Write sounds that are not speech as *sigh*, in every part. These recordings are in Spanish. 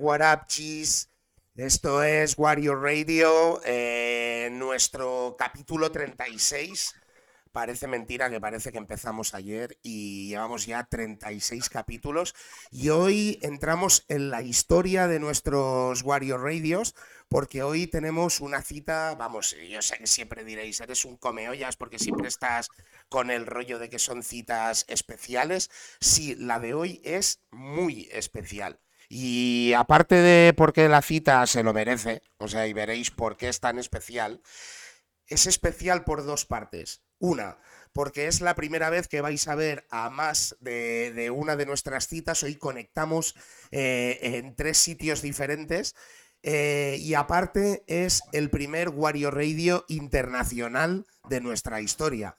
what up, G's? Esto es Warrior Radio, eh, nuestro capítulo 36. Parece mentira que parece que empezamos ayer y llevamos ya 36 capítulos. Y hoy entramos en la historia de nuestros Warrior Radios, porque hoy tenemos una cita, vamos, yo sé que siempre diréis, eres un comeollas porque siempre estás con el rollo de que son citas especiales. Sí, la de hoy es muy especial. Y aparte de porque la cita se lo merece, o sea, y veréis por qué es tan especial, es especial por dos partes. Una, porque es la primera vez que vais a ver a más de, una de nuestras citas. Hoy conectamos eh, en tres sitios diferentes. Eh, y aparte es el primer Wario Radio internacional de nuestra historia.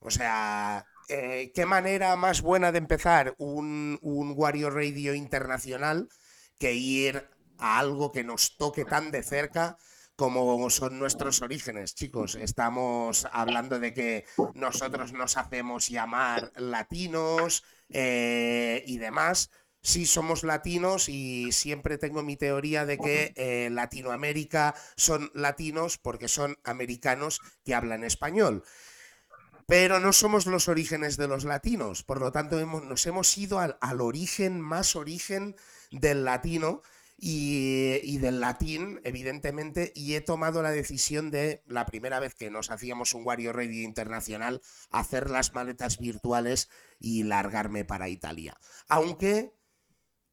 O sea, eh, ¿qué manera más buena de empezar un, un Wario Radio internacional que ir a algo que nos toque tan de cerca como son nuestros orígenes, chicos. Estamos hablando de que nosotros nos hacemos llamar latinos eh, y demás. Sí, somos latinos y siempre tengo mi teoría de que eh, Latinoamérica son latinos porque son americanos que hablan español. Pero no somos los orígenes de los latinos, por lo tanto nos hemos ido al, origen, más origen del latino, y, del latín, evidentemente, y he tomado la decisión de, la primera vez que nos hacíamos un Wario Radio internacional, hacer las maletas virtuales y largarme para Italia. Aunque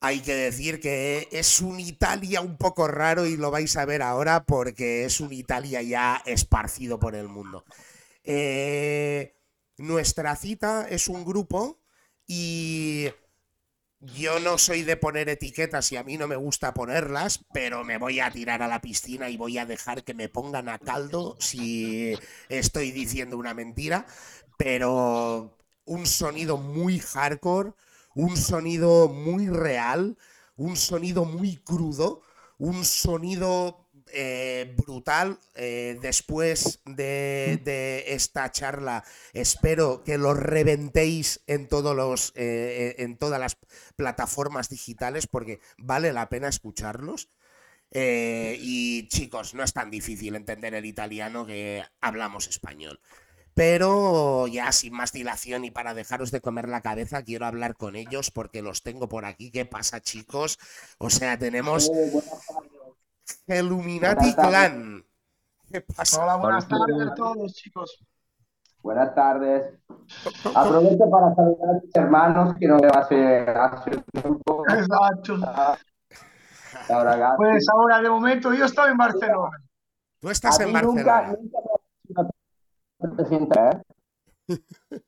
hay que decir que es un Italia un poco raro y lo vais a ver ahora porque es un Italia ya esparcido por el mundo. Eh, nuestra cita es un grupo y yo no soy de poner etiquetas y a mí no me gusta ponerlas, pero me voy a tirar a la piscina y voy a dejar que me pongan a caldo si estoy diciendo una mentira. Pero un sonido muy hardcore, un sonido muy real, un sonido muy crudo, un sonido eh, brutal. Eh, después de, esta charla, espero que lo reventéis en, todos los, eh, en todas las plataformas digitales porque vale la pena escucharlos. y chicos, no es tan difícil entender el italiano que hablamos español. Pero ya sin más dilación y para dejaros de comer la cabeza, quiero hablar con ellos porque los tengo por aquí. ¿Qué pasa, chicos? O sea, tenemos Illuminati Clan. ¿Qué pasa? Hola, buenas tardes a todos, chicos. Buenas tardes. *laughs* Aprovecho para saludar a mis hermanos que no veo hace, hace tiempo. Exacto. Ahora, pues ahora, de momento, yo estoy en Barcelona. Tú estás en Barcelona. ¿eh? *laughs*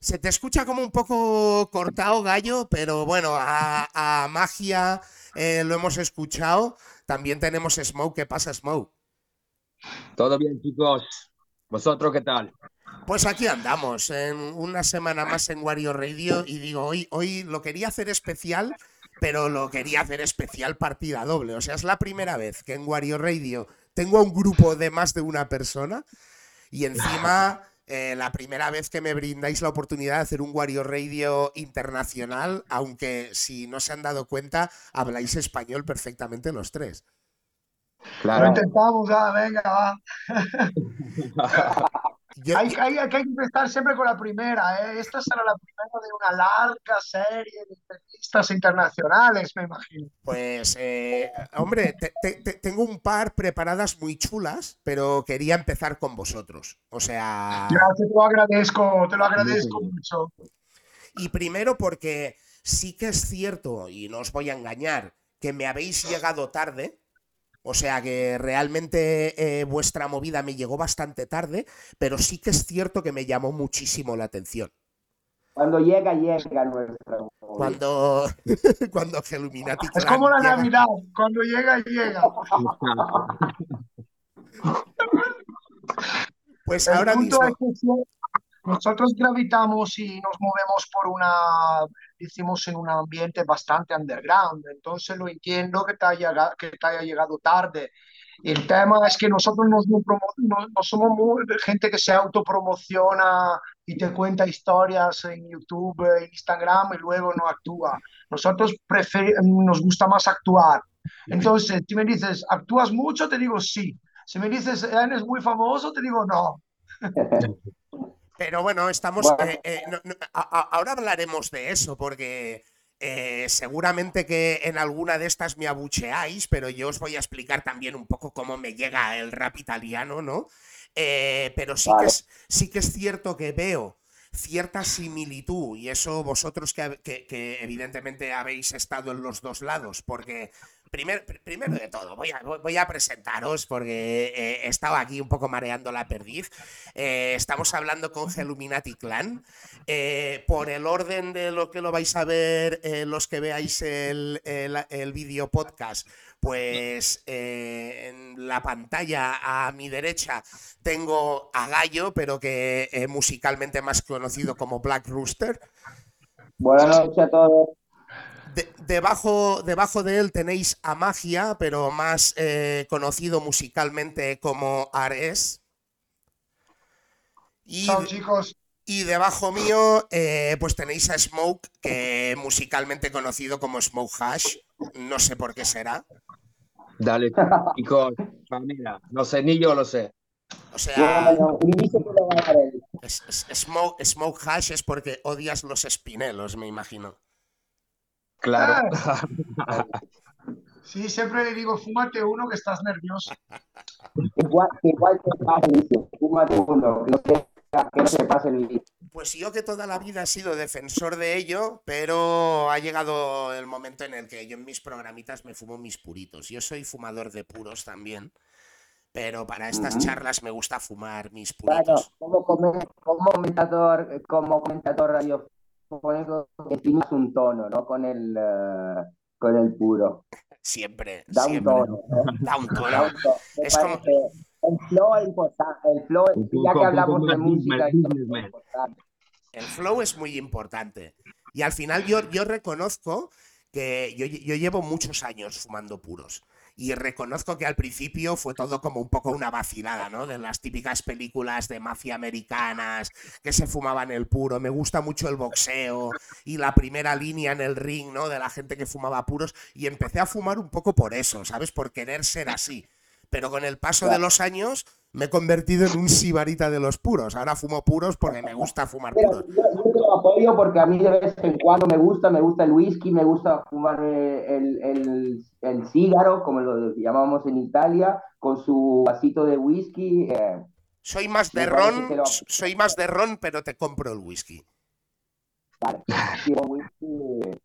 Se te escucha como un poco cortado, gallo, pero bueno, a, magia eh, lo hemos escuchado. También tenemos Smoke. ¿Qué pasa, Smoke? Todo bien, chicos. ¿Vosotros qué tal? Pues aquí andamos, en una semana más en Wario Radio y digo, hoy, hoy lo quería hacer especial, pero lo quería hacer especial partida doble. O sea, es la primera vez que en Wario Radio tengo a un grupo de más de una persona y encima eh, la primera vez que me brindáis la oportunidad de hacer un Wario Radio internacional, aunque si no se han dado cuenta, habláis español perfectamente los tres. Claro. Lo intentamos, venga, va. *laughs* hay, que empezar siempre con la primera. ¿eh? Esta será la primera de una larga serie de entrevistas internacionales, me imagino. Pues, eh, hombre, tengo un par preparadas muy chulas, pero quería empezar con vosotros. O sea. Ya, te lo agradezco, te lo agradezco mucho. Y primero porque sí que es cierto, y no os voy a engañar, que me habéis llegado tarde o sea que realmente eh, vuestra movida me llegó bastante tarde, pero sí que es cierto que me llamó muchísimo la atención. Cuando llega, llega nuestra. Cuando, *laughs* cuando Illuminati. Es como la Navidad, cuando llega, llega. *laughs* pues ahora mismo. nosotros gravitamos y nos movemos por una hicimos en un ambiente bastante underground, entonces lo entiendo que te haya, que te haya llegado tarde. El tema es que nosotros no, no, somos gente que se autopromociona y te cuenta historias en YouTube, en Instagram y luego no actúa. Nosotros nos gusta más actuar Entonces, si me dices, ¿actúas mucho? Te digo sí. Si me dices, eres muy famoso, te digo no. *laughs* Pero bueno, estamos. Bueno. eh, eh, no- no, a- a- ahora hablaremos de eso, porque eh, seguramente que en alguna de estas me abucheáis, pero yo os voy a explicar también un poco cómo me llega el rap italiano, ¿no? Pero sí que, es, sí que es cierto que veo cierta similitud, y eso vosotros que, que- que evidentemente habéis estado en los dos lados, porque primer- pr- primero de todo, voy a, voy a presentaros, porque eh, he estado aquí un poco mareando la perdiz. Eh, estamos hablando con Geluminati Clan. Eh, por el orden de lo que lo vais a ver, eh, los que veáis el, el, el vídeo podcast, pues en la pantalla a mi derecha tengo a Gallo, pero que musicalmente más conocido como Black Rooster. Buenas noches a todos. De- debajo, debajo de él tenéis a Magia, pero más eh, conocido musicalmente como Ares. Y, Chao, chicos. y debajo mío, eh, pues tenéis a Smoke, que musicalmente conocido como Smoke Hash. No sé por qué será. Dale, *laughs* chicos, familia. No sé, ni yo lo sé. O sea, es- es- Smoke, Smoke Hash es porque odias los espinelos, me imagino. Claro. *laughs* Sí, siempre le digo, fúmate uno que estás nervioso. Igual, igual te pasa el vicio. Fúmate uno, no te, que no te pase el vicio. Pues yo que toda la vida he sido defensor de ello, pero ha llegado el momento en el que yo en mis programitas me fumo mis puritos. Yo soy fumador de puros también, pero para estas charlas me gusta fumar mis puritos. como, come- como comentador, como comentador radiofónico, estimas un tono, ¿no? Con el, eh, con el puro. Siempre, Da un siempre. tono. ¿no? Da un Da tono. un tono. Es como- El flow es importante. El flow, Un ya que un hablamos de música, es importante. El flow es muy importante. Y al final yo, yo reconozco que yo, yo llevo muchos años fumando puros. Y reconozco que al principio fue todo como un poco una vacilada, ¿no? De las típicas películas de mafia americanas que se fumaban el puro. Me gusta mucho el boxeo y la primera línea en el ring, ¿no? De la gente que fumaba puros. Y empecé a fumar un poco por eso, ¿sabes? Por querer ser así. Pero con el paso de los años me he convertido en un sibarita de los puros. Ahora fumo puros porque me gusta fumar Pero puros. yo, yo te lo apoyo porque a mí de vez en cuando me gusta, me gusta el whisky, me gusta fumar eh, el, el, el cígaro, como lo llamamos en Italia, con su vasito de whisky. eh, Soy más de ron, soy más de ron, pero te compro el whisky. vale, *laughs* whisky,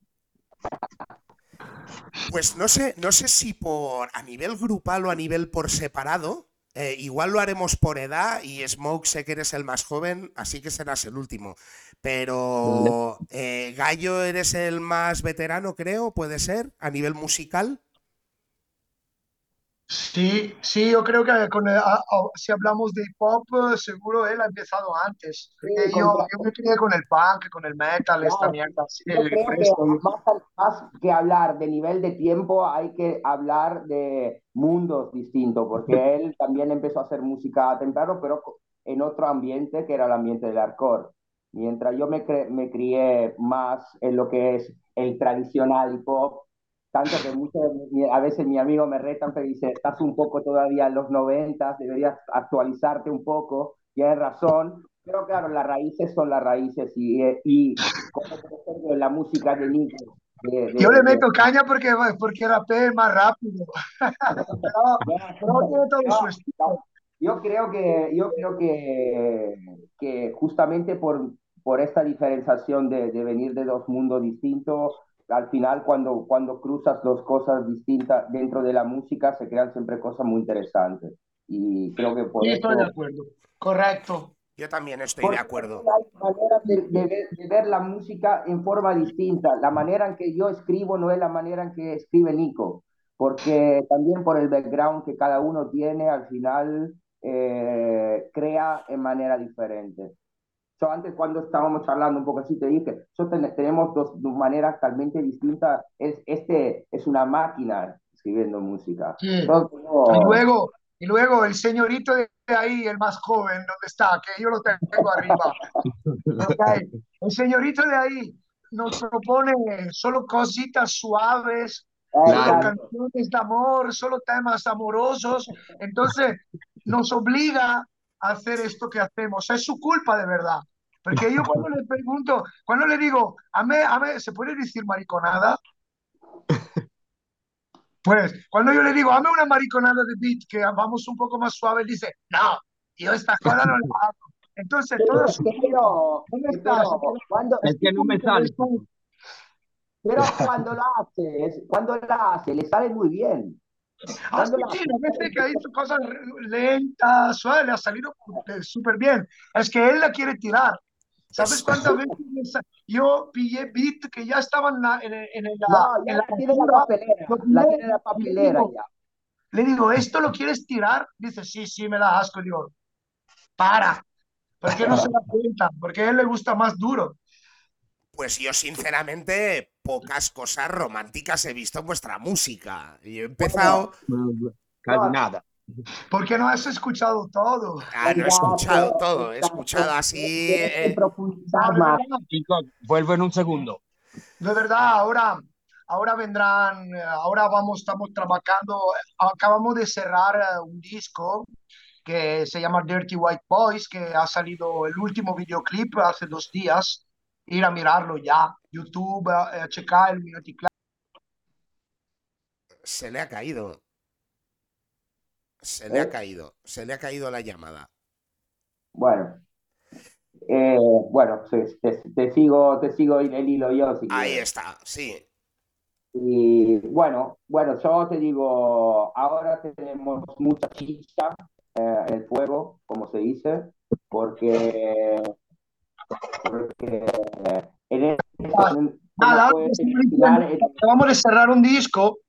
Pues no sé, no sé si por a nivel grupal o a nivel por separado. eh, igual lo haremos por edad y Smoke sé que eres el más joven, así que serás el último. Pero eh, Gallo eres el más veterano, creo, puede ser, a nivel musical. Sí, sí, yo creo que con el- a- a- si hablamos de hip hop, eh, seguro él ha empezado antes. Sí, yo, con- yo me crié con el punk, con el metal, esta mierda Yo que fresco. más, más que hablar de nivel de tiempo, hay que hablar de mundos distintos, porque él también empezó a hacer música temprano, pero en otro ambiente que era el ambiente del hardcore. Mientras yo me, me crié más en lo que es el tradicional hip hop, tanto que muchos, a veces mis amigos me retan, pero dice, estás un poco todavía en los noventas, deberías actualizarte un poco, tienes razón, pero claro, las raíces son las raíces y, eh, y como por ejemplo la música de Nico. de- de- Yo le meto caña porque, porque rapé más rápido. *laughs* Yo creo que, yo creo que, que justamente por, por esta diferenciación de, de venir de dos mundos distintos, al final cuando, cuando cruzas dos cosas distintas dentro de la música se crean siempre cosas muy interesantes. Y creo que por Sí, eso... estoy de acuerdo. Correcto. Yo también estoy Porque de acuerdo. Hay maneras de, de ver, de ver la música en forma distinta. La manera en que yo escribo no es la manera en que escribe Nico, porque también por el background que cada uno tiene, al final eh, crea en manera diferente. Yo antes cuando estábamos charlando un poco así te dije, yo ten- tenemos dos, dos maneras totalmente distintas. Es, este es una máquina escribiendo música. Sí. Yo tengo- Y luego, y luego el señorito de ahí, el más joven, ¿dónde está? Que yo lo tengo arriba. *laughs* Ok. El señorito de ahí nos propone solo cositas suaves, solo Claro. canciones de amor, solo temas amorosos. Entonces nos obliga a hacer esto que hacemos. Es su culpa de verdad. Porque yo *laughs* cuando le pregunto, cuando le digo, a mí, a mí, ¿se puede decir mariconada? *laughs* Pues cuando yo le digo, dame una mariconada de beat que vamos un poco más suave, él dice, no, yo esta cosa no la hago. Entonces, Pero, todo su pero, ¿Dónde estás? pero cuando, Es que no me sale. pero cuando la hace, cuando la hace, le sale muy bien. Ah, sí, la sí, que ha hecho cosas lentas, suave, le ha salido eh, súper bien. Es que él la quiere tirar. ¿Sabes cuántas *laughs* veces yo pillé beat que ya estaban en la, en, en la- No, en la la tiene en la papelera, la tiene en la papelera digo, ya. le digo, ¿esto lo quieres tirar? Dice, sí, sí, me da asco. Digo, para. ¿Por qué no se *laughs* da cuenta? Porque a él le gusta más duro. Pues yo, sinceramente, pocas cosas románticas he visto en vuestra música. Yo he empezado. Casi nada. Porque no has escuchado todo. Ah, no he escuchado todo, he escuchado así. Eh, vuelvo en un segundo. de verdad, ahora, ahora vendrán, ahora vamos, estamos trabajando, acabamos de cerrar eh, un disco que se llama Dirty White Boys, que ha salido el último videoclip hace dos días. Ir a mirarlo ya, YouTube, eh, a checar el Club. Se le ha caído. Se le ha caído. Se le ha caído la llamada. Bueno, eh, bueno, pues, te, te sigo, te sigo el hilo yo si Ahí quieres. está, sí. Y bueno, bueno, yo te digo, ahora tenemos mucha chicha eh, el fuego, como se dice, porque, porque en este, como Nada, puedes estoy imaginar, diciendo, acabamos de cerrar un disco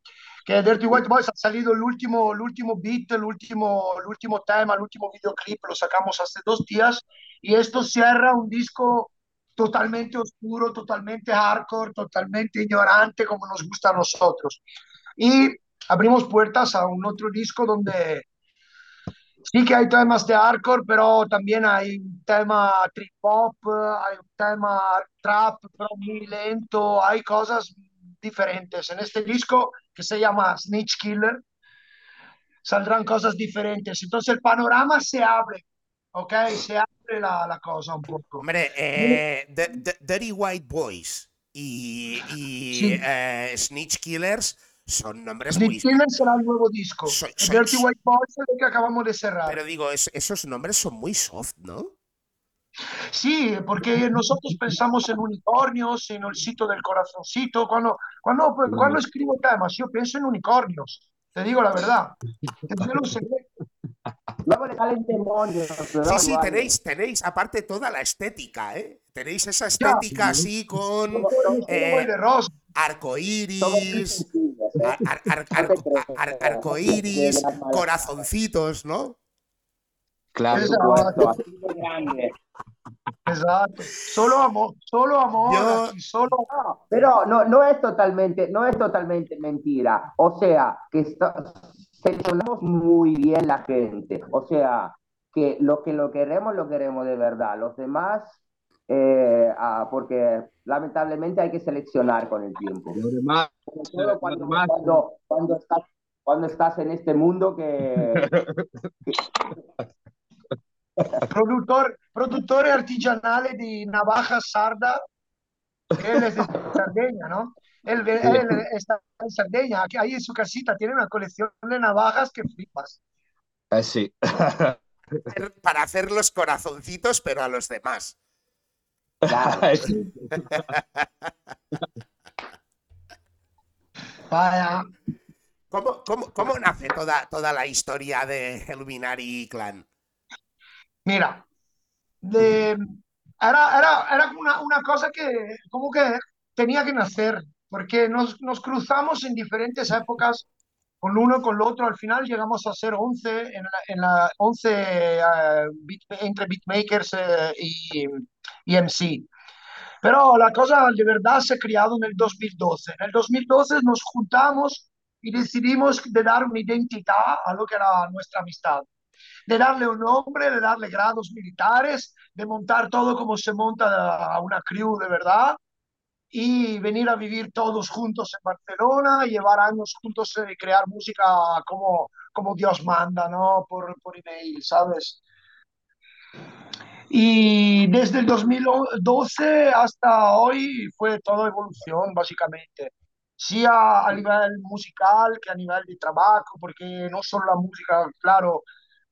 que Dirty White Boys ha salido el último, el último beat, el último, el último tema, el último videoclip, lo sacamos hace dos días y esto cierra un disco totalmente oscuro, totalmente hardcore, totalmente ignorante como nos gusta a nosotros. Y abrimos puertas a un otro disco donde sí que hay temas de hardcore, pero también hay un tema trip hop, hay un tema trap, pero muy lento, hay cosas diferentes. En este disco que se llama Snitch Killer, saldrán cosas diferentes. Entonces el panorama se abre, ¿ok? Se abre la, la cosa un poco. Hombre, eh, Dirty White Boys y, y, Sí. eh, Snitch Killers son nombres muy. Será el nuevo disco. Soy- soy- Dirty White Boys es el que acabamos de cerrar. Pero digo, es- esos nombres son muy soft, ¿no? Sí, porque nosotros pensamos en unicornios, en el sitio del corazoncito. Cuando, cuando, cuando escribo temas, yo pienso en unicornios. Te digo la verdad. Sí, ¿verdad, sí, tenéis, tenéis aparte toda la estética, ¿eh? Tenéis esa estética así con eh, arcoíris. Ar- ar- *laughs* ar- arcoíris, corazoncitos, ¿no? Claro. Exacto. Solo amor, solo amor, Yo- aquí, solo No, pero no, no es totalmente, no es totalmente mentira. O sea, que está- seleccionamos muy bien la gente. O sea, que lo que lo queremos, lo queremos de verdad. Los demás, eh, ah, porque lamentablemente hay que seleccionar con el tiempo. Lo demás, Sobre todo cuando, cuando, cuando estás, cuando estás en este mundo que, *laughs* produttore, produttore artigianale di navaja sarda, él es de Sardegna, ¿no? Él, él está en Sardegna, aquí- ahí en su casita tiene una colección de navajas que flipas. eh, sí. Hacer- Para hacer los corazoncitos, pero a los demás. claro, *laughs* ¿Cómo, cómo, cómo nace toda, toda la historia de Illuminati Clan? mira, de- era, era, era una, una cosa que como que tenía que nacer, porque nos, nos cruzamos en diferentes épocas con uno con el otro, al final llegamos a ser 11 en la, en la 11 eh, beat- entre beatmakers eh, y, y MC. Pero la cosa de verdad se ha creado en el 2012. En el 2012 nos juntamos y decidimos de dar una identidad a lo que era nuestra amistad. De darle un nombre, de darle grados militares, de montar todo como se monta a una crew de verdad. y venir a vivir todos juntos en Barcelona, llevar años juntos y crear música como, como Dios manda, ¿no? Por, por email, ¿sabes? Y desde el 2012 hasta hoy fue toda evolución, básicamente. Sí a, a nivel musical que a nivel de trabajo, porque no solo la música, claro,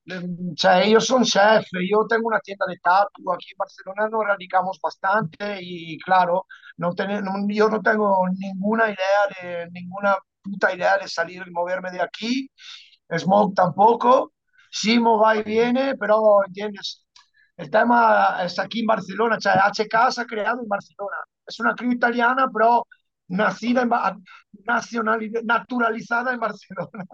o sea, ellos son chefs, yo tengo una tienda de tatu, aquí en Barcelona nos radicamos bastante y claro, no ten, no, yo no tengo ninguna idea de, ninguna puta idea de salir y moverme de aquí, Smoke tampoco, Simo va y viene, pero entiendes, el tema es aquí en Barcelona, o sea, HK se ha creado en Barcelona, es una crew italiana, pero nacida en, naturalizada en Barcelona.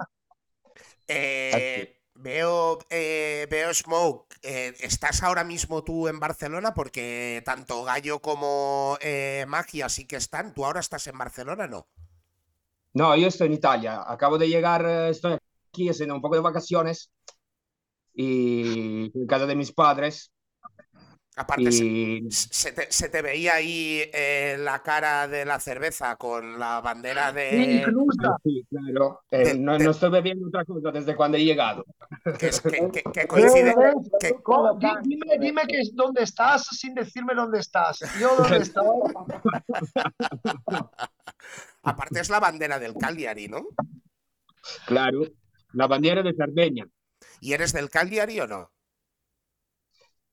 Eh, Veo, eh, veo Smoke, eh, ¿estás ahora mismo tú en Barcelona? Porque tanto Gallo como eh, Magia sí que están. ¿Tú ahora estás en Barcelona no? No, yo estoy en Italia. Acabo de llegar, estoy aquí haciendo un poco de vacaciones y en casa de mis padres. Aparte, Y se, se te, se te veía ahí eh, la cara de la cerveza con la bandera de... incluso. sí, claro, eh, de- no, de- no estoy bebiendo otra cosa desde cuando he llegado. que, es- que- que- que *laughs* coincide... que- dime, dime que es dónde estás sin decirme dónde estás. Yo dónde *laughs* estoy. *laughs* aparte es la bandera del Cagliari, ¿no? Claro, la bandera de Cerdeña. ¿Y eres del Cagliari o no?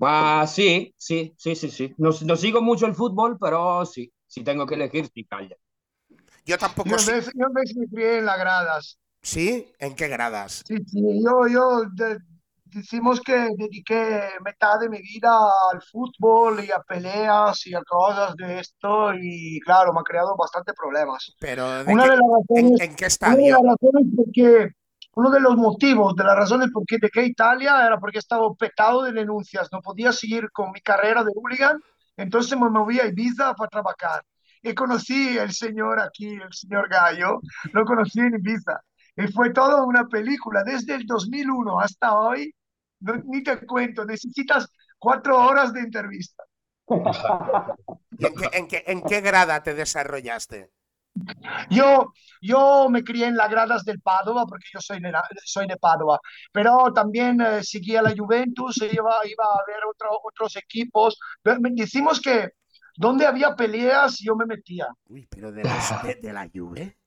Ah, sí, sí, sí, sí, sí. No, no sigo mucho el fútbol, pero sí, si tengo que elegir, sí, Italia. Yo tampoco Yo en sí. vez, yo en me crié en las gradas. ¿Sí? ¿En qué gradas? Sí, sí, yo, yo de- decimos que dediqué mitad de mi vida al fútbol y a peleas y a cosas de esto y claro, me ha creado bastante problemas. Pero ¿de Una qué- de las en, razones, en qué una de estadio? las razones por qué- uno de los motivos, de las razones por qué dejé Italia era porque estaba petado de denuncias, no podía seguir con mi carrera de hooligan, entonces me moví a Ibiza para trabajar. Y conocí el señor aquí, el señor Gallo, lo conocí en Ibiza. Y fue toda una película, desde el 2001 hasta hoy, no- ni te cuento, necesitas cuatro horas de entrevista. *laughs* ¿En qué, en qué- en qué grada te desarrollaste? Yo, yo me crié en las gradas del Padova porque yo soy de, soy de Padova, pero también eh, seguía la Juventus, e iba, iba a ver otro, otros equipos. Decimos que donde había peleas yo me metía. Uy, pero de, los- de, de la Juve.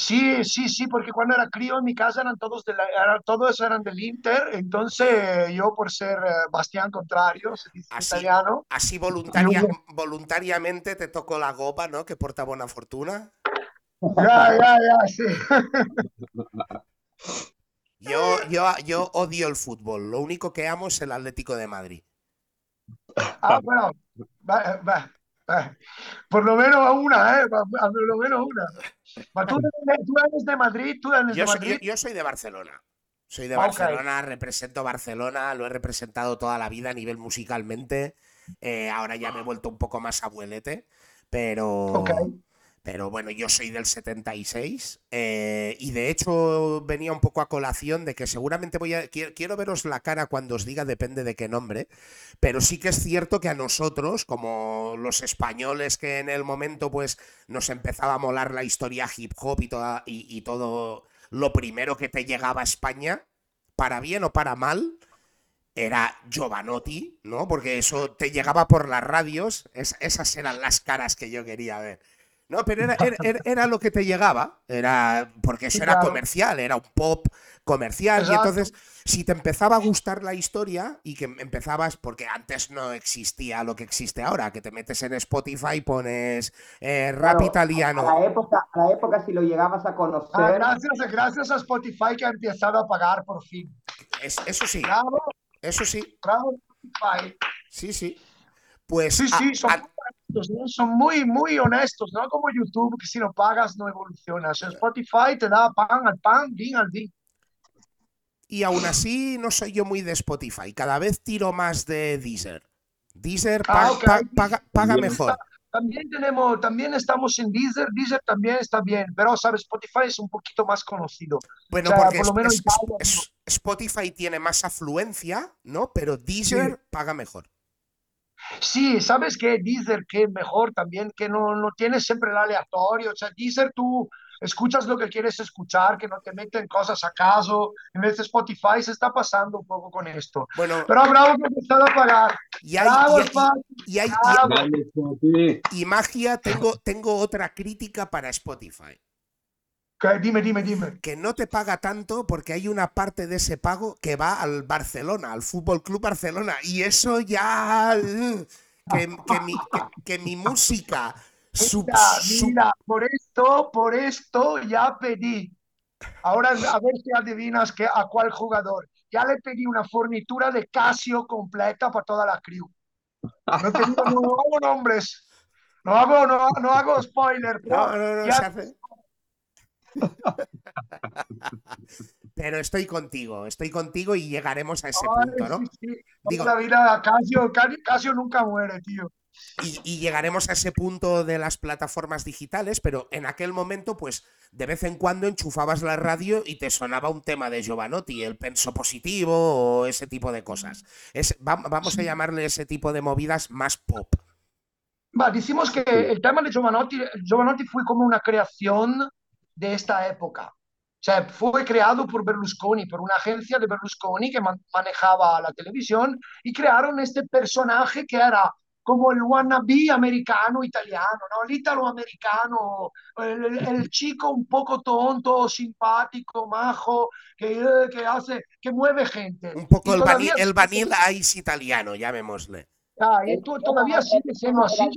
Sí, sí, sí, porque cuando era crío en mi casa eran todos, de la, eran, todos eran del Inter, entonces yo por ser eh, Bastián Contrario, Así, italiano, así voluntaria, voluntariamente te tocó la gopa, ¿no? Que porta buena fortuna. ya, ya, ya, sí. *laughs* Yo, yo, yo odio el fútbol. Lo único que amo es el Atlético de Madrid. Ah, bueno, va- va. *laughs* por lo menos una, ¿eh? Por lo menos una. ¿Tú, eres- tú eres de Madrid? ¿Tú eres Yo de soy, Madrid? yo- yo soy de Barcelona. Soy de. Barcelona, represento Barcelona, lo he representado toda la vida a nivel musicalmente. Eh, ahora ya me he vuelto un poco más abuelete, pero. Pero bueno, yo soy del 76 eh, y de hecho venía un poco a colación de que seguramente voy a... Quiero, veros la cara cuando os diga, depende de qué nombre, pero sí que es cierto que a nosotros, como los españoles que en el momento pues nos empezaba a molar la historia hip hop y, toda, y, y todo lo primero que te llegaba a España, para bien o para mal, era Giovanotti, ¿no? Porque eso te llegaba por las radios, es- esas eran las caras que yo quería ver. No, pero era, era, era- era lo que te llegaba, era porque eso era comercial, era un pop comercial, y entonces si te empezaba a gustar la historia y que empezabas, porque antes no existía lo que existe ahora, que te metes en Spotify, pones eh, rap Claro, italiano, A la época, a la época si lo llegabas a Ah, conocer, gracias, gracias a Spotify que ha empezado a pagar por fin. es- eso sí, Bravo, eso sí, bravo, Spotify. sí, sí. Pues Sí, a- sí, son a- honestos, ¿no? Son muy, muy honestos, no como YouTube, que si no pagas no evolucionas. Spotify te da pan al pan, din al din. Y aún así no soy yo muy de Spotify. Cada vez tiro más de Deezer. Deezer Ah, paga, paga mejor. También tenemos, también estamos en Deezer, Deezer también está bien, pero sabes, Spotify es un poquito más conocido. Bueno, O sea, porque por lo es- menos es- Italia, es- es- Spotify tiene más afluencia, ¿no? Pero Deezer paga mejor. Sí, ¿sabes qué? Deezer, que mejor también, que no, no tienes siempre el aleatorio. O sea, Deezer tú escuchas lo que quieres escuchar, que no te meten cosas a caso. En vez de Spotify se está pasando un poco con esto. Bueno, Pero bravo que empezado a pagar. y hay, Bravo, y hay- y hay- y- Spotify. y magia, tengo, tengo otra crítica para Spotify. Dime, dime, dime. que no te paga tanto porque hay una parte de ese pago que va al Barcelona, al Fútbol Club Barcelona. Y eso ya. uh, Que, que mi, que- que mi música. sub- Mira, sub- mira, por esto, por esto ya pedí. Ahora a ver si adivinas que, a cuál jugador. Ya le pedí una fornitura de Casio completa para toda la crew. No, te digo, no hago nombres. No hago, no, no hago spoiler. No, no, no, ya- se hace. Pero estoy contigo, estoy contigo y llegaremos a ese Ay, punto, ¿no? sí, sí. Digo- La vida, Casio, Casio, Casio nunca muere, tío. Y, y llegaremos a ese punto de las plataformas digitales, pero en aquel momento, pues de vez en cuando enchufabas la radio y te sonaba un tema de Giovanotti, el penso positivo o ese tipo de cosas. Es, va- vamos a llamarle ese tipo de movidas más pop. Va, decimos que el tema de Giovanotti, Giovanotti fue como una creación de esta época. O sea, fue creado por Berlusconi, por una agencia de Berlusconi que man- manejaba la televisión y crearon este personaje que era como el wannabe americano italiano, ¿no? El italo-americano, el, chico un poco tonto, simpático, majo, que, eh, que hace, que mueve gente. Un poco el, vani- todavía- el vanilla ice italiano, llamémosle. Ah, y tú- todavía sigue siendo así,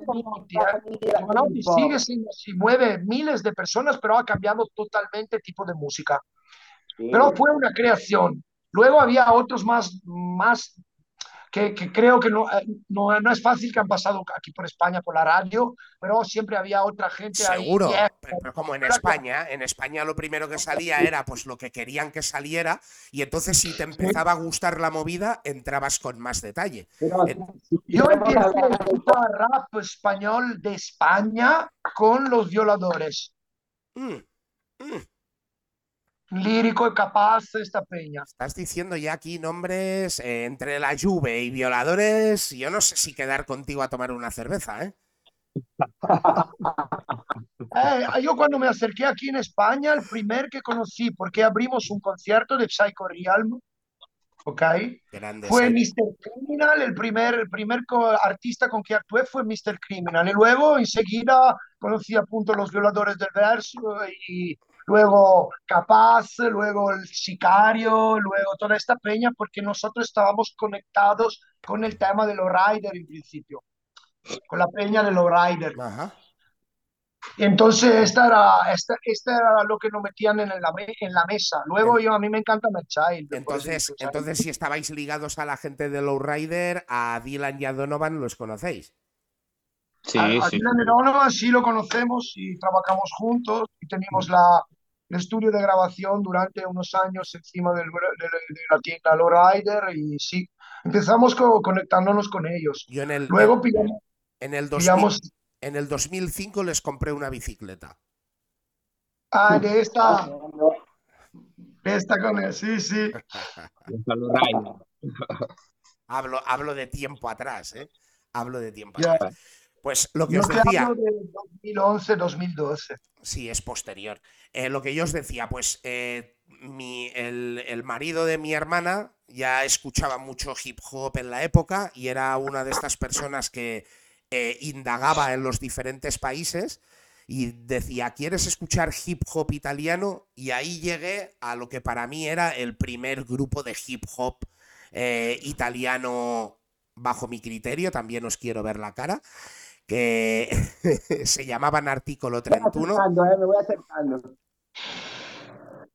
sigue siendo así, mueve miles de personas, pero ha cambiado totalmente el tipo de música. Pero fue una creación. Luego había otros más, más que, que creo que no, eh, no, no es fácil que han pasado aquí por España por la radio, pero siempre había otra gente ahí. Seguro, vieja. pero, pero como en. España, en España lo primero que salía era pues lo que querían que saliera y entonces si te empezaba a gustar la movida, entrabas con más detalle. Pero si Yo empecé a escuchar rap español de España con los violadores. Mm, mm. Lírico y capaz esta peña. Estás diciendo ya aquí nombres eh, entre la Juve y violadores. Yo no sé si quedar contigo a tomar una cerveza, ¿eh? *laughs* Eh, yo cuando me acerqué aquí en España, el primer que conocí, porque abrimos un concierto de Psycho Realm, ¿ok? Grande. Fue sí. Mr. Criminal, el primer, el primer artista con que actué fue Mr. Criminal. Y luego enseguida conocí a punto los violadores del verso y luego Capaz, luego el Sicario, luego toda esta peña, porque nosotros estábamos conectados con el tema de los Rider en principio, con la peña de los Rider. Ajá. Entonces esta era, esta, esta era lo que nos metían en la, en la mesa. Luego yo a mí me encanta Mad Child. por eso Entonces, entonces, si estabais ligados a la gente de Lowrider, a Dylan y a Donovan los conocéis. Sí, A- sí. Sí lo conocemos y trabajamos juntos y tenemos la, el estudio de grabación durante unos años encima del, de, de la tienda Lowrider y sí, empezamos co- conectándonos con ellos. Yo en el, Luego pillamos, en el 2000 pillamos en el 2005 les compré una bicicleta. ah, de esta, de esta con él, sí, sí. *laughs* Hablo, hablo de tiempo atrás, ¿eh? Hablo de tiempo Ya. atrás. Pues lo que Yo os te decía, hablo de 2011, 2012. sí, es posterior. Eh, lo que yo os decía, pues eh, mi, el, el marido de mi hermana ya escuchaba mucho hip hop en la época y era una de estas personas que eh, indagaba en los diferentes países y decía, ¿quieres escuchar hip hop italiano? Y ahí llegué a lo que para mí era el primer grupo de hip hop eh, italiano bajo mi criterio, también os quiero ver la cara, que *laughs* se llamaban Artículo Me voy 31. acercando, eh, me voy acercando.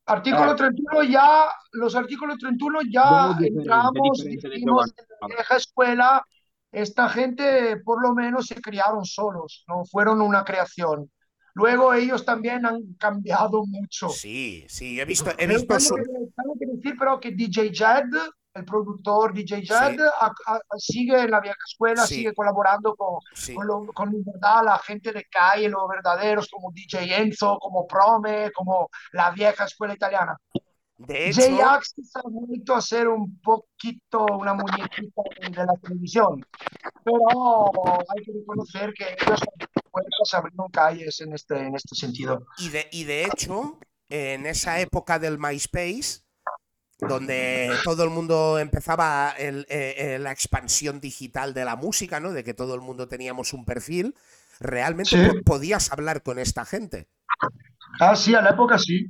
Artículo Ah. 31 ya, los artículos 31 ya entramos, dijimos, en la vieja escuela, esta gente por lo menos se criaron solos, no fueron una creación. Luego ellos también han cambiado mucho. Sí, sí, he visto, he visto tengo su... que, tengo que decir pero que DJ Jed, el productor DJ Jed, Sí. a- a- sigue en la vieja escuela, Sí. sigue colaborando con, Sí, con, lo- con verdad, la gente de calle, los verdaderos, como DJ Enzo, como Prome, como la vieja escuela italiana. De hecho, J-Axis ha vuelto a ser un poquito una muñequita de la televisión, pero hay que reconocer que ellos puertas abrieron calles en este, en este sentido. y de, y de hecho, en esa época del MySpace, donde todo el mundo empezaba el- eh, eh, la expansión digital de la música, ¿no? De que todo el mundo teníamos un perfil, realmente Sí. podías hablar con esta gente. Ah, sí, a la época sí.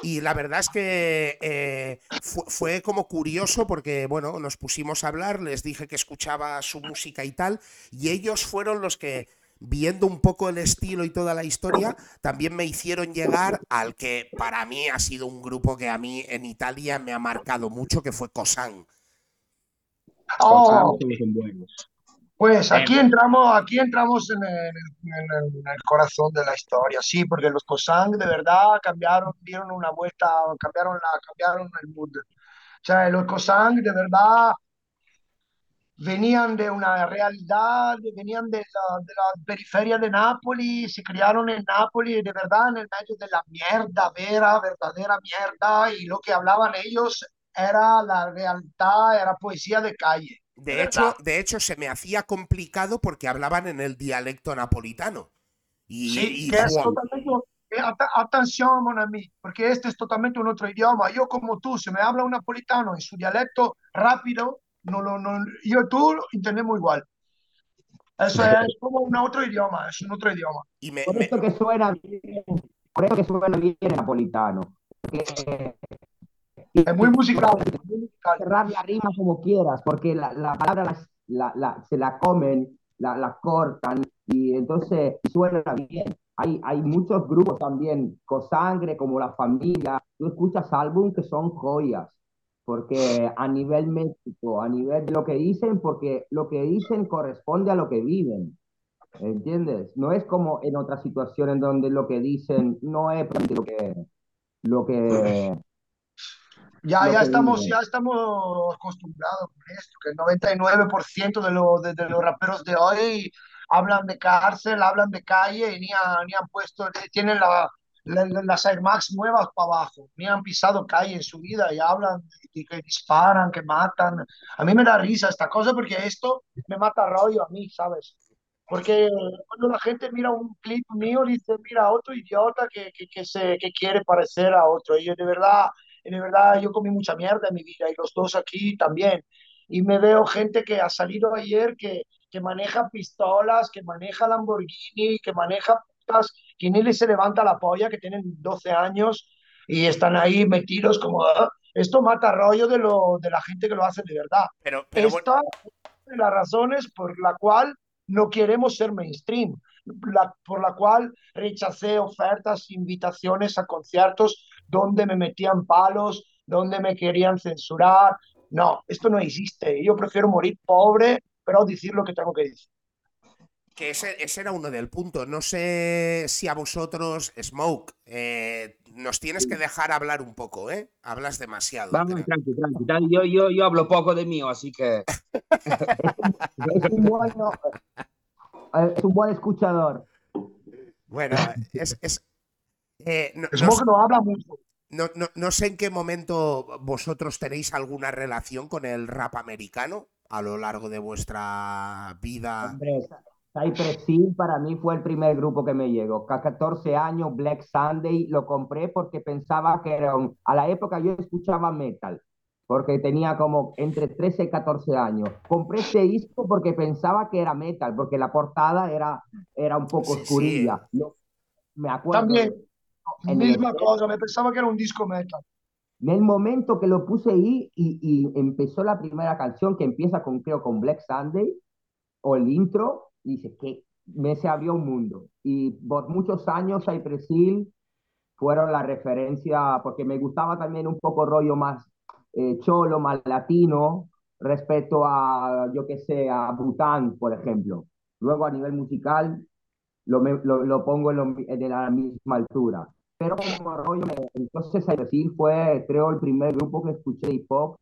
Y la verdad es que eh, fu- fue como curioso porque, bueno, nos pusimos a hablar, les dije que escuchaba su música y tal, y ellos fueron los que, viendo un poco el estilo y toda la historia, también me hicieron llegar al que para mí ha sido un grupo que a mí en Italia me ha marcado mucho, que fue Cosan. Oh, pues aquí entramos, aquí entramos en el, en el- en el corazón de la historia, sí, porque los Cosang de verdad cambiaron, dieron una vuelta, cambiaron la, cambiaron el mood. O sea, los Cosang de verdad venían de una realidad, venían de la, de la periferia de Nápoles, se criaron en Nápoles, de verdad, en el medio de la mierda, vera, verdadera mierda, y lo que hablaban ellos era la realidad, era poesía de calle. De De hecho, verdad. de hecho, se me hacía complicado porque hablaban en el dialecto napolitano. Y, Sí, y que es totalmente, eh, ata- atención, mon ami, porque este es totalmente un otro idioma. Yo como tú, se me habla un napolitano en su dialecto rápido, no lo, no, yo y tú lo entendemos igual. Eso es como un otro idioma, es un otro idioma. y me- Por me- eso que suena bien, por eso que suena bien el napolitano. Porque Es muy musical, cerrar la rima como quieras, porque la, la palabra las- la, la- se la comen, la, la cortan y entonces suena bien. Hay, hay muchos grupos también, Cosangre, como La Familia. Tú escuchas álbumes que son joyas, porque a nivel métrico, a nivel de lo que dicen, porque lo que dicen corresponde a lo que viven. ¿Entiendes? No es como en otras situaciones donde lo que dicen no es lo que, lo que, Ya, lo ya que estamos, viven. ya estamos acostumbrados con esto, que el 99% de, los de, de los raperos de hoy hablan de cárcel, hablan de calle y ni, han- ni han puesto, tienen la- las Air Max nuevas para abajo, ni han pisado calle en su vida y hablan de que disparan, que matan. A mí me da risa esta cosa porque esto me mata rollo a mí, ¿sabes? Porque cuando la gente mira un clip mío, dice, mira, otro idiota que, que, que se, que quiere parecer a otro. Y yo de verdad, de verdad, yo comí mucha mierda en mi vida y los dos aquí también. Y me veo gente que ha salido ayer que, que maneja pistolas, que maneja Lamborghini, que maneja putas, les se levanta la polla, que tienen 12 años y están ahí metidos como... "Ah". Esto mata rollo de, lo, de la gente que lo hace de verdad. pero, pero bueno, Esta es de las razones por la cual no queremos ser mainstream, la- por la cual rechacé ofertas, invitaciones a conciertos donde me metían palos, donde me querían censurar. No, esto no existe. Yo prefiero morir pobre, pero decir lo que tengo que decir. Que ese, ese era uno del punto. No sé si a vosotros, Smoke, eh, nos tienes que dejar hablar un poco, ¿eh? Hablas demasiado. Vamos, tranqui, tranqui. tranqui. Yo, yo, yo hablo poco de mío, así que. *laughs* Es un buen, es un buen escuchador. Bueno, es, es- eh, no, que no habla mucho. no- no- no sé en qué momento vosotros tenéis alguna relación con el rap americano a lo largo de vuestra vida. Hombre, Cypress Hill para mí fue el primer grupo que me llegó. A 14 años, Black Sunday, lo compré porque pensaba que era un... A la época yo escuchaba metal, porque tenía como entre 13 y 14 años. Compré ese disco porque pensaba que era metal, porque la portada era, era un poco Sí, sí. oscurilla. Lo- me acuerdo. También, el misma estreno. cosa, me pensaba que era un disco metal. En el momento que lo puse ahí y, y empezó la primera canción que empieza con, creo, con Black Sunday, o el intro, dice que me se abrió un mundo. Y por muchos años Cypress Hill fueron la referencia, porque me gustaba también un poco rollo más eh, cholo, más latino, respecto a, yo que sé, a Bután, por ejemplo. Luego a nivel musical lo, lo, lo pongo en, lo en la misma altura. Pero como rollo, entonces Cypress Hill fue, creo, el primer grupo que escuché hip hop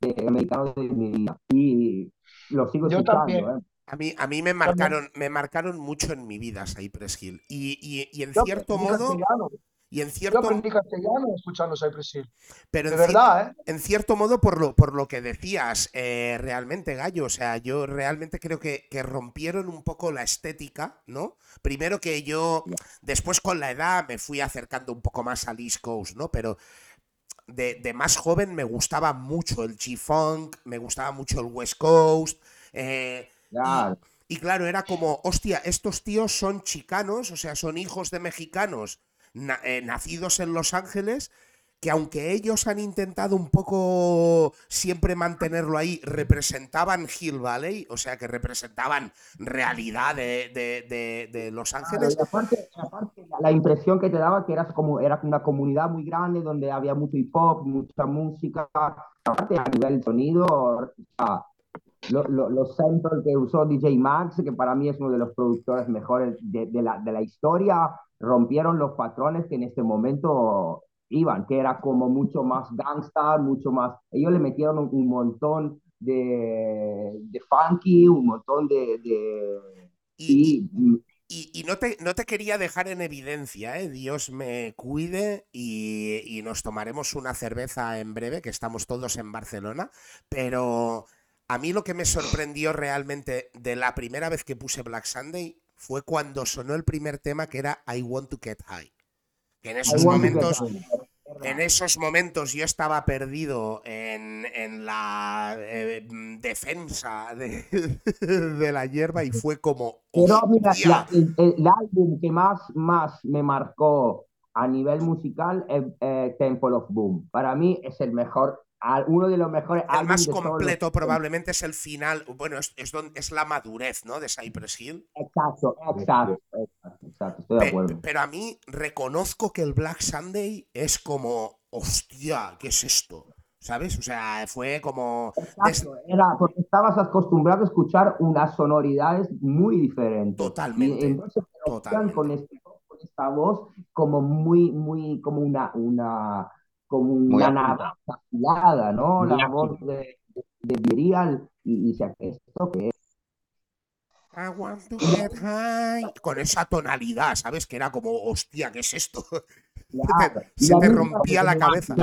de americano de mi vida. Y lo sigo Yo escuchando, también. ¿eh? A mí, a mí me marcaron, me marcaron mucho en mi vida Cypress Hill. Y, y- y en Yo cierto modo, castellano. Y en Yo cierto, aprendí castellano escuchando Cypress Hill. pero De verdad, ¿eh? en cierto modo, por lo, por lo que decías, eh, realmente, Gallo, o sea, yo realmente creo que, que rompieron un poco la estética, ¿no? Primero que yo, después con la edad me fui acercando un poco más al East Coast, ¿no? Pero de, de más joven me gustaba mucho el G-Funk, me gustaba mucho el West Coast, eh, Claro. y claro, era como, hostia, estos tíos son chicanos, o sea, son hijos de mexicanos na- eh, nacidos en Los Ángeles, que aunque ellos han intentado un poco siempre mantenerlo ahí, representaban Hill Valley, o sea, que representaban realidad de, de- de- de Los Claro, Ángeles. y aparte, aparte, la, impresión que te daba que eras como, era una comunidad muy grande donde había mucho hip hop, mucha música, aparte a nivel sonido, o sea, lo- lo- los samples que usó DJ Max, que para mí es uno de los productores mejores de, de la, de la historia, rompieron los patrones que en este momento iban, que era como mucho más gangsta, mucho más, ellos le metieron un, un montón de, de funky, un montón de, de Y, y, y- y no, te, no te quería dejar en evidencia, ¿eh? Dios me cuide y, y nos tomaremos una cerveza en breve, que estamos todos en Barcelona, pero a mí lo que me sorprendió realmente de la primera vez que puse Black Sunday fue cuando sonó el primer tema que era I Want to Get High. Que en esos momentos, en esos momentos yo estaba perdido en, en la eh, defensa de, *laughs* de la hierba y fue como, Pero mira, el, el álbum que más, más me marcó a nivel musical es eh, Temple of Boom. Para mí es el mejor, uno de los mejores El más los completo probablemente es el final, bueno, es, es, don- es la madurez, ¿no? De Cypress Hill. Exacto, exacto, exacto, exacto, estoy de acuerdo. pero a mí reconozco que el Black Sunday es como, hostia, ¿qué es esto? ¿Sabes? O sea, fue como... Exacto, era porque estabas acostumbrado a escuchar unas sonoridades muy diferentes. Totalmente, Y entonces totalmente. con, este- con esta voz como muy, muy, como una, una, como una navaja afilada, ¿no? Muy La voz de, de, de Virial y, y dice, ¿esto qué es? I want to get high. Con esa tonalidad, ¿sabes? Que era como, hostia, ¿qué es esto? Claro. *laughs* Se te rompía la cabeza.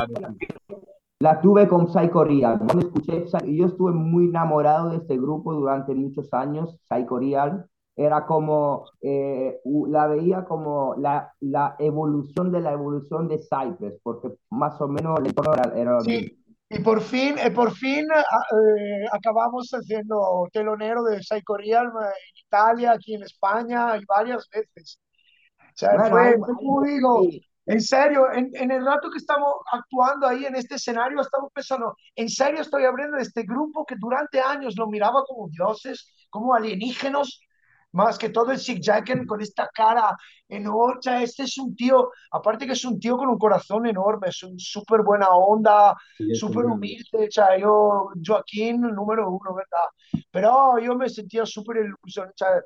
La tuve con Psycho Real, ¿no? Escuché, yo estuve muy enamorado de este grupo durante muchos años, Psycho Real. Era como, eh, la veía como la, la evolución de la evolución de Cypress, porque más o menos el era, era Sí, y por fin, eh, por fin ah, eh, acabamos haciendo telonero de Psycho Real eh, en Italia, aquí en España y varias veces. O sea, Bueno, fue, fue como digo, sí, en serio, en, en el rato que estamos actuando ahí en este escenario, estamos pensando, en serio estoy de este grupo que durante años lo miraba como dioses, como alienígenos, más que todo el Jacken con esta cara enorme. O sea, este es un tío, aparte que es un tío con un corazón enorme, es un súper buena onda, súper humilde. O sea, yo, Joaquín, número uno, ¿verdad? Pero yo me sentía súper ilusionado. O sea,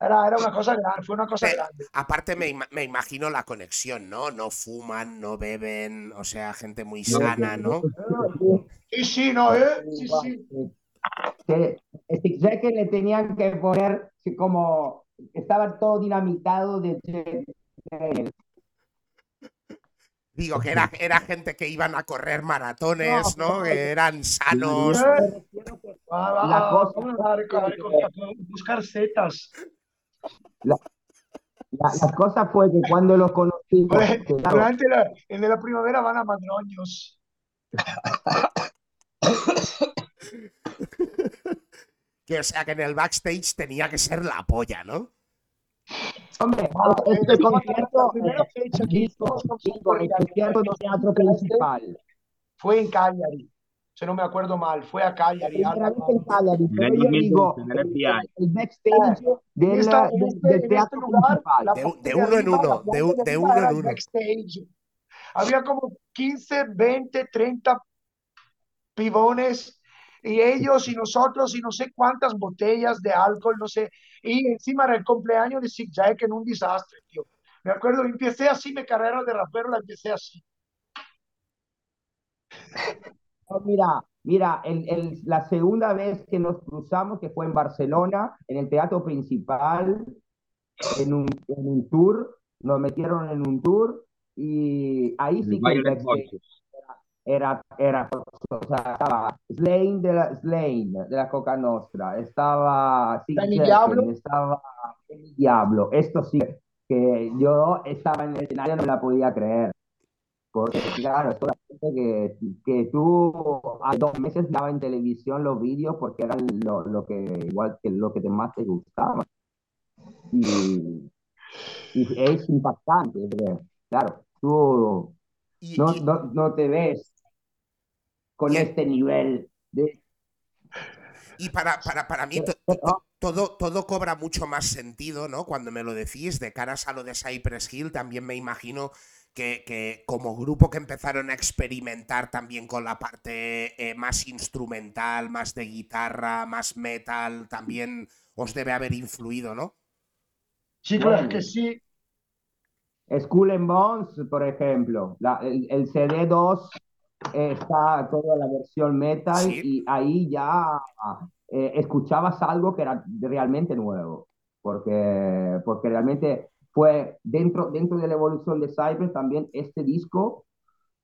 era, era una cosa grande, fue una cosa Pe- grande. Aparte me, me imagino la conexión, ¿no? No fuman, no beben, o sea, gente muy No, sana, ¿no? Sí, sí, no, ¿eh? Sí, sí. Que Jacket le tenían que poner que como estaba todo dinamitado de de- Digo que era, era gente que iban a correr maratones, ¿no? Que eran sanos. Va, La cosa- vamos a, reco- a reco- a buscar setas. La, la cosa fue que cuando los conocimos, que, durante la, en la primavera van a madroños. *laughs* Que o sea que en el backstage tenía que ser la polla, ¿no? hombre, Ah, este concierto, fecha que Nico, hicimos con el concierto del teatro principal. fue en Cagliari, si no me acuerdo mal, fue a Cagliari. en Cagliari, pero el yo digo, 2012, en el backstage del, del- este, del este teatro lugar, principal. De- de de uno en uno, de de de uno en uno. backstage. Había como 15, 20, 30 pibones y ellos y nosotros y no sé cuántas botellas de alcohol, no sé. Y encima era el cumpleaños de Sick Jack en un desastre, tío. Me acuerdo, empecé así, mi carrera de rapero la empecé así. No, *laughs* Mira, mira, el, el- la segunda vez que nos cruzamos, que fue en Barcelona, en el teatro principal, en un, en un tour, nos metieron en un tour Y ahí sí que el Violet backstage Voices. Era, era, o sea, estaba Slain de la, Slain de la Coca Nostra, estaba Jackson, Diablo. estaba el Diablo. Esto sí, que yo estaba en el escenario, no la podía creer. Porque, claro, es toda gente que, que tú a dos meses daba en televisión los vídeos porque eran lo, lo que, igual que lo que más te gustaba. Y, y es impactante, claro, tú Y, no, y- no, no te ves con Y- este nivel de... y para, para, para mí to- Pero- to- todo, todo cobra mucho más sentido, ¿no? Cuando me lo decís, de caras a lo de Cypress Hill, también me imagino que, que como grupo que empezaron a experimentar también con la parte eh, más instrumental, más de guitarra, más metal, también os debe haber influido, ¿no? Sí, claro Bueno. que sí. Skull and Bones, por ejemplo, la- el, el CD2 eh, está toda la versión metal Sí. y ahí ya eh, escuchabas algo que era realmente nuevo, porque, porque realmente fue dentro, dentro de la evolución de Cypress también este disco,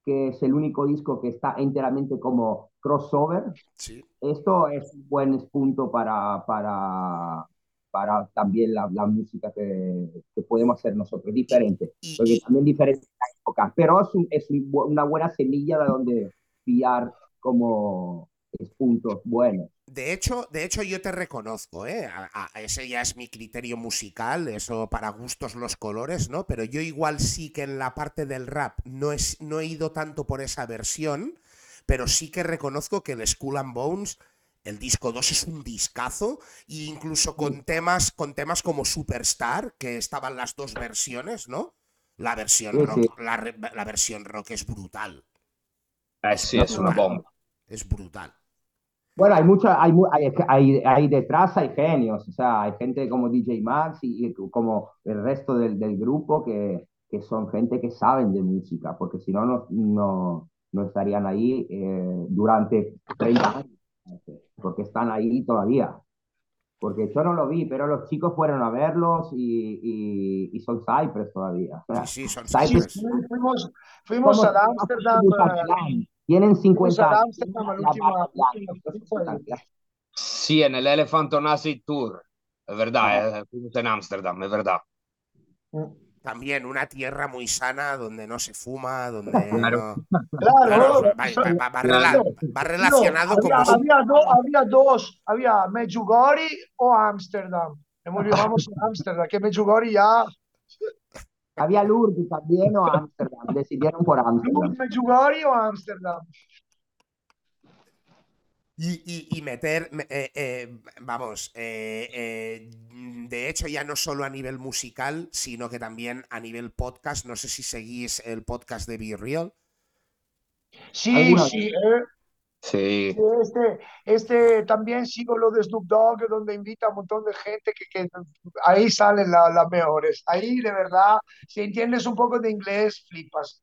que es el único disco que está enteramente como crossover, Sí. esto es un buen punto para, para, para también la, la música que, que podemos hacer nosotros, diferente, porque también diferente época, pero es, un- es un una buena semilla de donde pillar como puntos buenos. De hecho, de hecho, yo te reconozco, ¿eh? A- a- ese ya es mi criterio musical, eso para gustos los colores, ¿no? Pero yo igual sí que en la parte del rap no, es, no he ido tanto por esa versión, pero sí que reconozco que el Skull and Bones, el disco 2 es un discazo, e incluso con temas, con temas como Superstar, que estaban las dos versiones, ¿no? La versión Sí, rock, sí. La, versión rock es brutal, Eh sì, è una bomba. es brutal. Bueno, hay mucha, hay, hay, hay, hay detrás hay genios, o sea, hay gente como DJ Max y, y como el resto del, del grupo que, que son gente que saben de música, porque si no, no, no, no estarían ahí eh, durante 30 años, porque están ahí todavía. Porque yo no lo vi, pero los chicos fueron a verlos y, y, y son Cypress todavía. O sea, Sí, sí, son Cypress- Sí, fuimos, fuimos a Ámsterdam. eh, Tienen Fuimos 50 ad años. Amsterdam la all'ultima- barba blanca, all'ultima- estos- Sì, è nell'Elephant on Acid Tour. È verdad, è fuimos en Amsterdam, è verdad. También una tierra muy sana donde no se fuma, donde Claro. no- Claro, Claro, no, va, va- va- va Claro. rela- va relacionado había, había, do- había dos, había Medjugorje o Ámsterdam. Hemos vamos a Ámsterdam, que Medjugorje ya, Había Lourdes también o Ámsterdam, decidieron por Ámsterdam. Medjugorje o Ámsterdam. Y, y- y meter, me- eh, eh, vamos, eh, eh, de hecho ya no solo a nivel musical, sino que también a nivel podcast. No sé si seguís el podcast de Be Real. Sí, sí, sí, este, este también sigo lo de Snoop Dogg, donde invita a un montón de gente que, que ahí salen la- las mejores. Ahí de verdad, si entiendes un poco de inglés, flipas.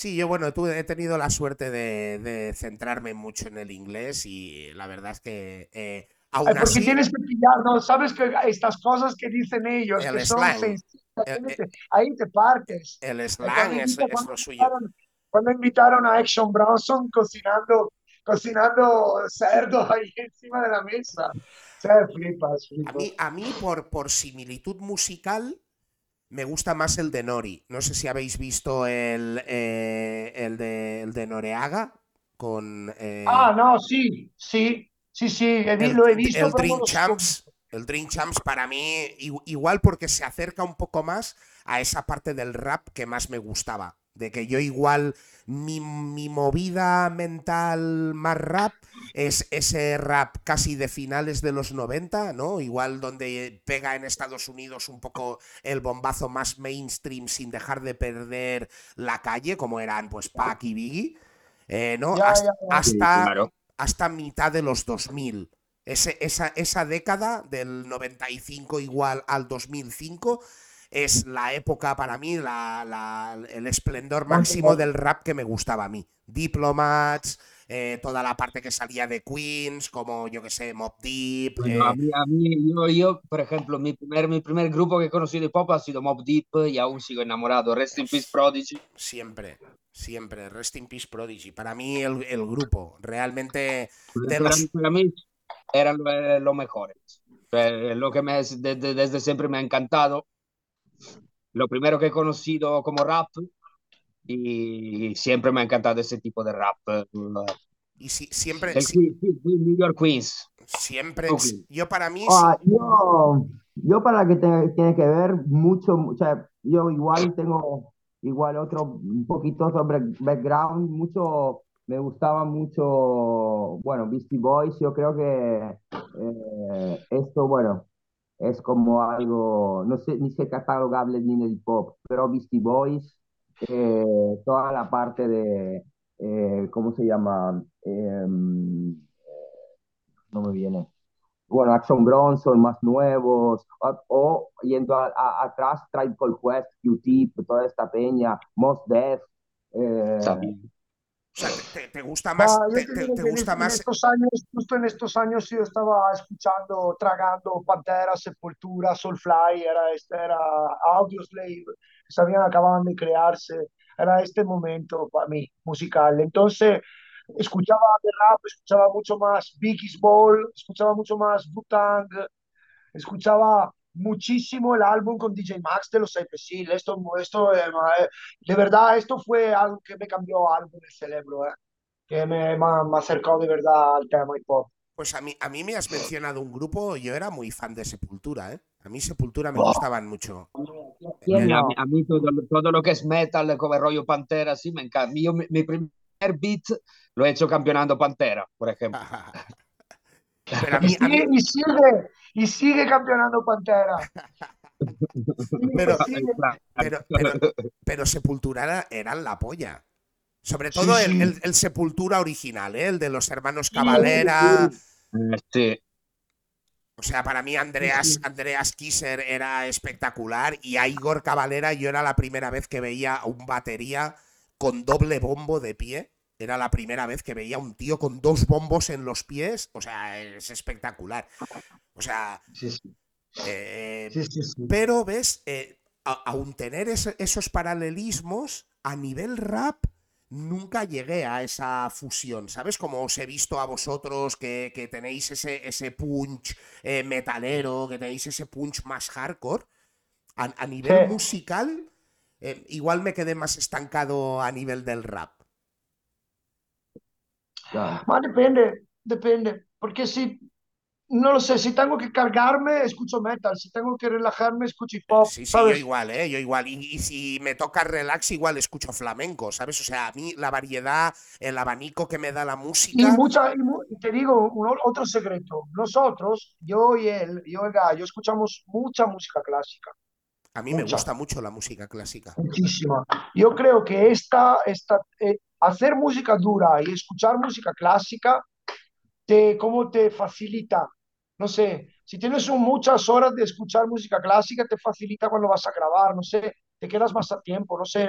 Sí, yo bueno, tuve, he tenido la suerte de, de centrarme mucho en el inglés y la verdad es que eh, aún porque así... tienes que pillar, ¿no? Sabes que estas cosas que dicen ellos, El que son slang. sencillas, El- ahí te- ahí te partes. El slang es, es lo suyo. invitaron- Cuando invitaron a Action Bronson cocinando, cocinando cerdo *laughs* ahí encima de la mesa. O sea, flipas, A flipas. mí, a mí por, por similitud musical, me gusta más el de Nori. No sé si habéis visto el, eh, el, de, el de Noreaga con eh, Ah, no, sí, sí, sí, sí, he el, lo he visto. el Dream Champs. El Dream Champs para mí, igual porque se acerca un poco más a esa parte del rap que más me gustaba. De que yo igual, mi, mi movida mental más rap es ese rap casi de finales de los 90, ¿no? Igual donde pega en Estados Unidos un poco el bombazo más mainstream sin dejar de perder la calle, como eran pues Pac y Biggie, eh, ¿no? Ya, hasta, ya, ya. hasta- Claro. hasta mitad de los 2000. Ese- esa, esa década del 95 igual al 2005 es la época para mí, la- la- el esplendor máximo del rap que me gustaba a mí. Diplomats, eh, toda la parte que salía de Queens, como yo que sé, Mob Deep. Bueno, a eh, mí, a mí yo, yo, por ejemplo, mi primer, mi primer grupo que he conocido de pop ha sido Mob Deep y aún sigo enamorado. Rest in Peace Prodigy. siempre, siempre. Rest in Peace Prodigy. Para mí el, el grupo, realmente de Para, los... para mí eran lo- los mejores. Eh, Lo que me, desde, desde siempre me ha encantado. Lo primero que he conocido como rap y siempre me ha encantado ese tipo de rap. Y si- siempre, El si- New York Queens. siempre, Brooklyn. yo para mí... Ah, yo, yo para que te- tiene que ver mucho, o sea, yo igual tengo igual otro, un poquito otro background, mucho, me gustaba mucho, bueno, Beastie Boys, yo creo que eh, esto, bueno, es como algo, no sé, ni sé catalogable ni en el pop, pero Beastie Boys, eh, toda la parte de, eh, ¿cómo se llama? Em, no me viene bueno, Action Bronson, más nuevos, o, o yendo a, atrás, Tribe Quest, Q-Tip, toda esta peña, Mos Def, eh, También. Sea, te, gusta más, Ah, te, en, gusta en más estos años, justo en estos años yo estaba escuchando, tragando Pantera, Sepultura, Soulfly, era, este, era Audioslave, sabían, acababan de crearse, era este momento para mí musical. Entonces, escuchaba rap, escuchaba mucho más Biggie's Ball, escuchaba mucho más Wu-Tang, escuchaba muchísimo el álbum con DJ Max de los Cypress Hill. Esto, esto, eh, eh, de verdad, esto fue algo que me cambió algo en el cerebro, eh, que me, me, me acercó de verdad al tema hip hop. Pues a mí, a mí me has mencionado un grupo, yo era muy fan de Sepultura, ¿eh? A mí Sepultura me Oh. gustaban mucho. ¿quién Eh, a, mí, a mí todo, todo lo que es metal, como rollo Pantera, sí, me encanta. Yo, mi, mi primer beat lo he hecho campeonando Pantera, por ejemplo. *laughs* Pero a mí, a mí, Y, y sigue, y sigue campeonando Pantera. Sigue, *laughs* Pero- sigue. pero, pero, pero Sepultura era- eran la polla. Sobre todo Sí, el, sí. el- el Sepultura original, ¿eh? El de los hermanos. Eh, sí. O sea, para mí Andreas. Andreas Kisser era espectacular y a Igor Cavalera yo era la primera vez que veía a un batería con doble bombo de pie. Era la primera vez que veía a un tío con dos bombos en los pies. O sea, es espectacular. O sea, Sí, sí. eh, Sí, pero ves, eh, aun tener esos paralelismos, a nivel rap, nunca llegué a esa fusión, ¿sabes? Como os he visto a vosotros que, que tenéis ese, ese punch eh, metalero, que tenéis ese punch más hardcore. A, a nivel Sí. musical, eh, igual me quedé más estancado a nivel del rap. Ma depende, depende, porque si, no lo sé, si tengo que cargarme, escucho metal, si tengo que relajarme, escucho hip hop, Sí, sí, yo ¿sabes? igual, ¿eh? Yo igual. Y, y si me toca relax, igual escucho flamenco, ¿sabes? O sea, a mí la variedad, el abanico que me da la música. mucha, y mu- y te digo un, otro secreto, nosotros, yo y él, yo y el gallo, escuchamos mucha música clásica, A mí me mucha. gusta mucho la música clásica. muchísima. Yo creo que esta, esta, eh, hacer música dura y escuchar música clásica, te, ¿cómo te facilita? No sé, si tienes un- muchas horas de escuchar música clásica, te facilita cuando vas a grabar, no sé, te quedas más a tiempo, no sé,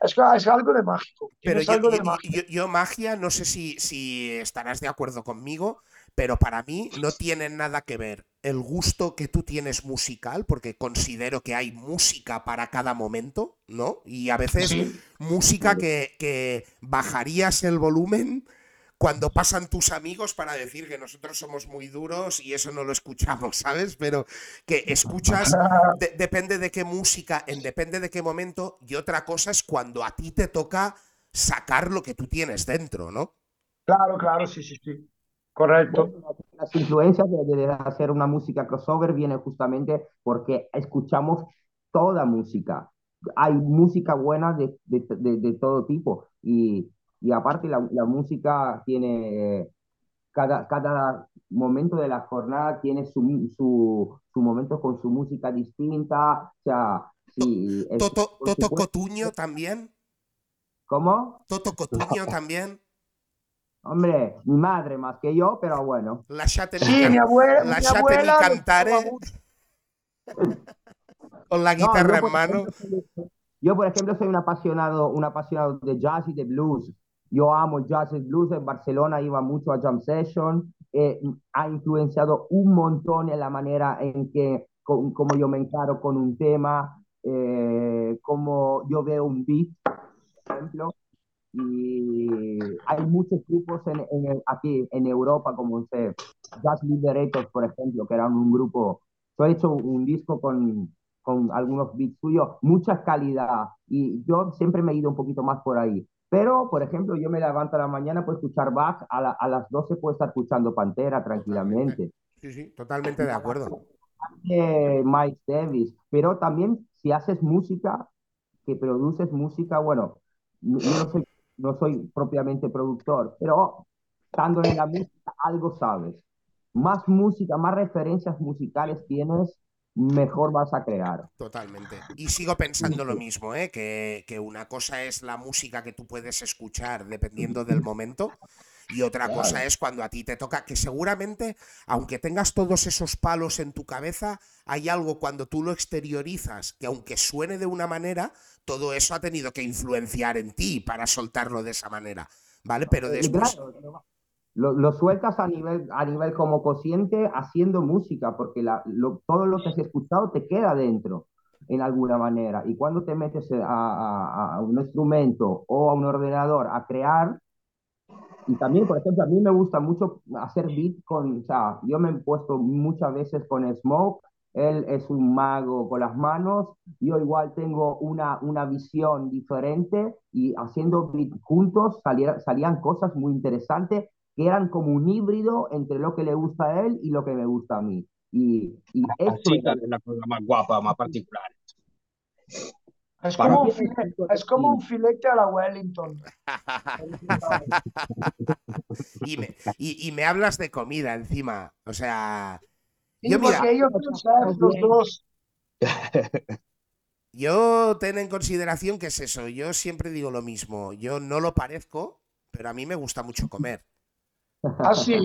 es, es algo de mágico, Pero yo, algo de yo- magia. yo- yo magia, no sé si, si estarás de acuerdo conmigo, pero para mí no tiene nada que ver el gusto que tú tienes musical, porque considero que hay música para cada momento, ¿no? Y a veces Sí, música que, que bajarías el volumen cuando pasan tus amigos para decir que nosotros somos muy duros y eso no lo escuchamos, ¿sabes? Pero que escuchas, de- depende de qué música, en depende de qué momento, y otra cosa es cuando a ti te toca sacar lo que tú tienes dentro, ¿no? claro, claro, sí, sí, sí, correcto. Las influencias de, de hacer una música crossover vienen justamente porque escuchamos toda música. Hay música buena de, de, de- de todo tipo y, y aparte la, la música tiene, cada, cada momento de la jornada tiene su, su, su momento con su música distinta. O sea, sí, es- Toto, Toto Cotuño también. ¿Cómo? Toto Cotuño también. Hombre, mi madre más que yo, pero bueno. La Chate Sí, mi abuela, la mi Chate abuela Cantare con la No, guitarra yo, en por mano. ejemplo, soy- yo, por ejemplo, soy un apasionado, un apasionado de jazz y de blues. yo amo jazz y blues, en Barcelona iba mucho a jam session, eh, ha influenciado un montón en la manera en que, como yo me encaro con un tema, eh, como yo veo un beat, por ejemplo, y hay muchos grupos en, en aquí en Europa, como sé, Jazz Liberators, por ejemplo, que eran un grupo, yo he hecho un disco con, con algunos beats suyos, mucha calidad, y yo siempre me he ido un poquito más por ahí. Pero, por ejemplo, yo me levanto a la mañana, puedo escuchar Bach, a, a las 12 puedo estar escuchando Pantera tranquilamente. Sí, sí, totalmente de acuerdo. Eh, Mike Davis, pero también si haces música, que produces música, bueno, yo no soy no soy propiamente productor, pero estando en la música algo sabes. Más música, más referencias musicales tienes, mejor vas a crear. Totalmente. Y sigo pensando lo mismo, ¿eh? que, que una cosa es la música que tú puedes escuchar dependiendo del momento y otra cosa es cuando a ti te toca, que seguramente, aunque tengas todos esos palos en tu cabeza, hay algo cuando tú lo exteriorizas, que aunque suene de una manera, todo eso ha tenido que influenciar en ti para soltarlo de esa manera, ¿vale? Pero después... lo, sueltas a nivel, a nivel como consciente haciendo música, porque la, todo lo que has escuchado te queda dentro en alguna manera. Y cuando te metes a, a, un instrumento o a un ordenador a crear, y también, por ejemplo, a mí me gusta mucho hacer beat con, o sea, yo me he puesto muchas veces con Smoke, él es un mago con las manos, yo igual tengo una, una visión diferente y haciendo beat juntos salían cosas muy interesantes que eran como un híbrido entre lo que le gusta a él y lo que me gusta a mí. Y, y eso es la cosa más guapa, más particular. Es como, un filete, es como un filete a la Wellington. *laughs* y, me, y, y, me, hablas de comida encima. O sea. Sí, yo, mira, ellos son los dos. *laughs* Yo ten en consideración que es eso. Yo siempre digo lo mismo. Yo no lo parezco, pero a mí me gusta mucho comer. Ah, sí.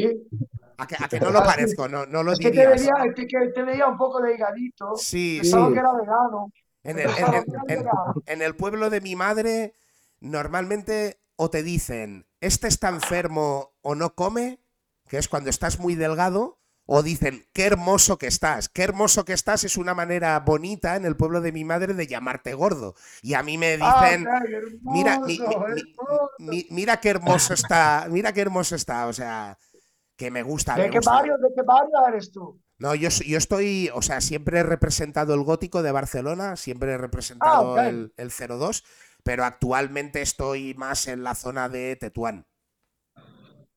A que, a que no lo parezco, no, no lo es que te veía, te, te, veía un poco de higadito. Sí, Pensaba sí. que era vegano. En el, en, el, en el, pueblo de mi madre, normalmente o te dicen, este está enfermo o no come, que es cuando estás muy delgado, o dicen, qué hermoso que estás. Qué hermoso que estás es una manera bonita en el pueblo de mi madre de llamarte gordo. Y a mí me dicen, ah, hermoso, mira, mi, mi, mi, mira qué hermoso está, mira qué hermoso está. O sea, que me gusta. ¿De, me qué, gusta. Barrio, ¿De qué barrio eres tú? No, yo, yo estoy, o sea, siempre he representado el gótico de Barcelona, siempre he representado ah, okay. el, el 02, pero actualmente estoy más en la zona de Tetuán.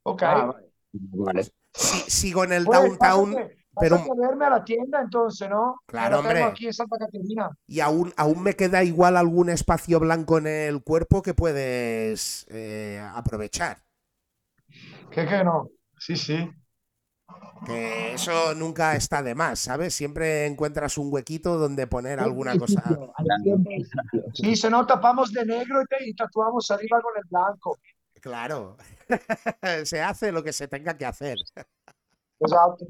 Ok. Ah, Vale. Sí, sigo en el Pues, downtown, pásate, pero a verme a la tienda entonces, ¿no? Claro, Que hombre. aquí en Santa Caterina. y aún, aún me queda igual algún espacio blanco en el cuerpo que puedes eh, aprovechar. ¿Qué que no? Sí, sí. Que eso nunca está de más, ¿sabes? Siempre encuentras un huequito donde poner alguna cosa. Sí, se nos tapamos de negro y, te, y tatuamos arriba con el blanco. Claro. *laughs* se hace lo que se tenga que hacer. Exacto.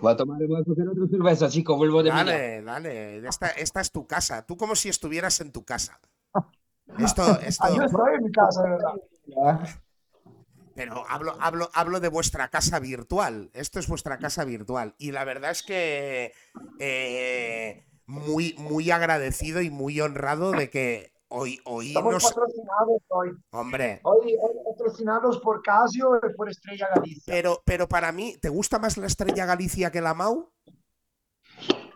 Voy a tomar, voy a coger otra cerveza, chico, vuelvo de. Dale, dale. Esta, esta es tu casa. Tú como si estuvieras en tu casa. *laughs* Esto, esto. Yo estoy en mi casa, de verdad. Pero hablo, hablo, hablo de vuestra casa virtual. Esto es vuestra casa virtual. Y la verdad es que eh, muy, muy agradecido y muy honrado de que hoy, hoy Estamos nos. patrocinados hoy. Hombre, Hoy, hoy patrocinados por Casio y por Estrella Galicia. pero, pero para mí, ¿te gusta más la Estrella Galicia que la Mau?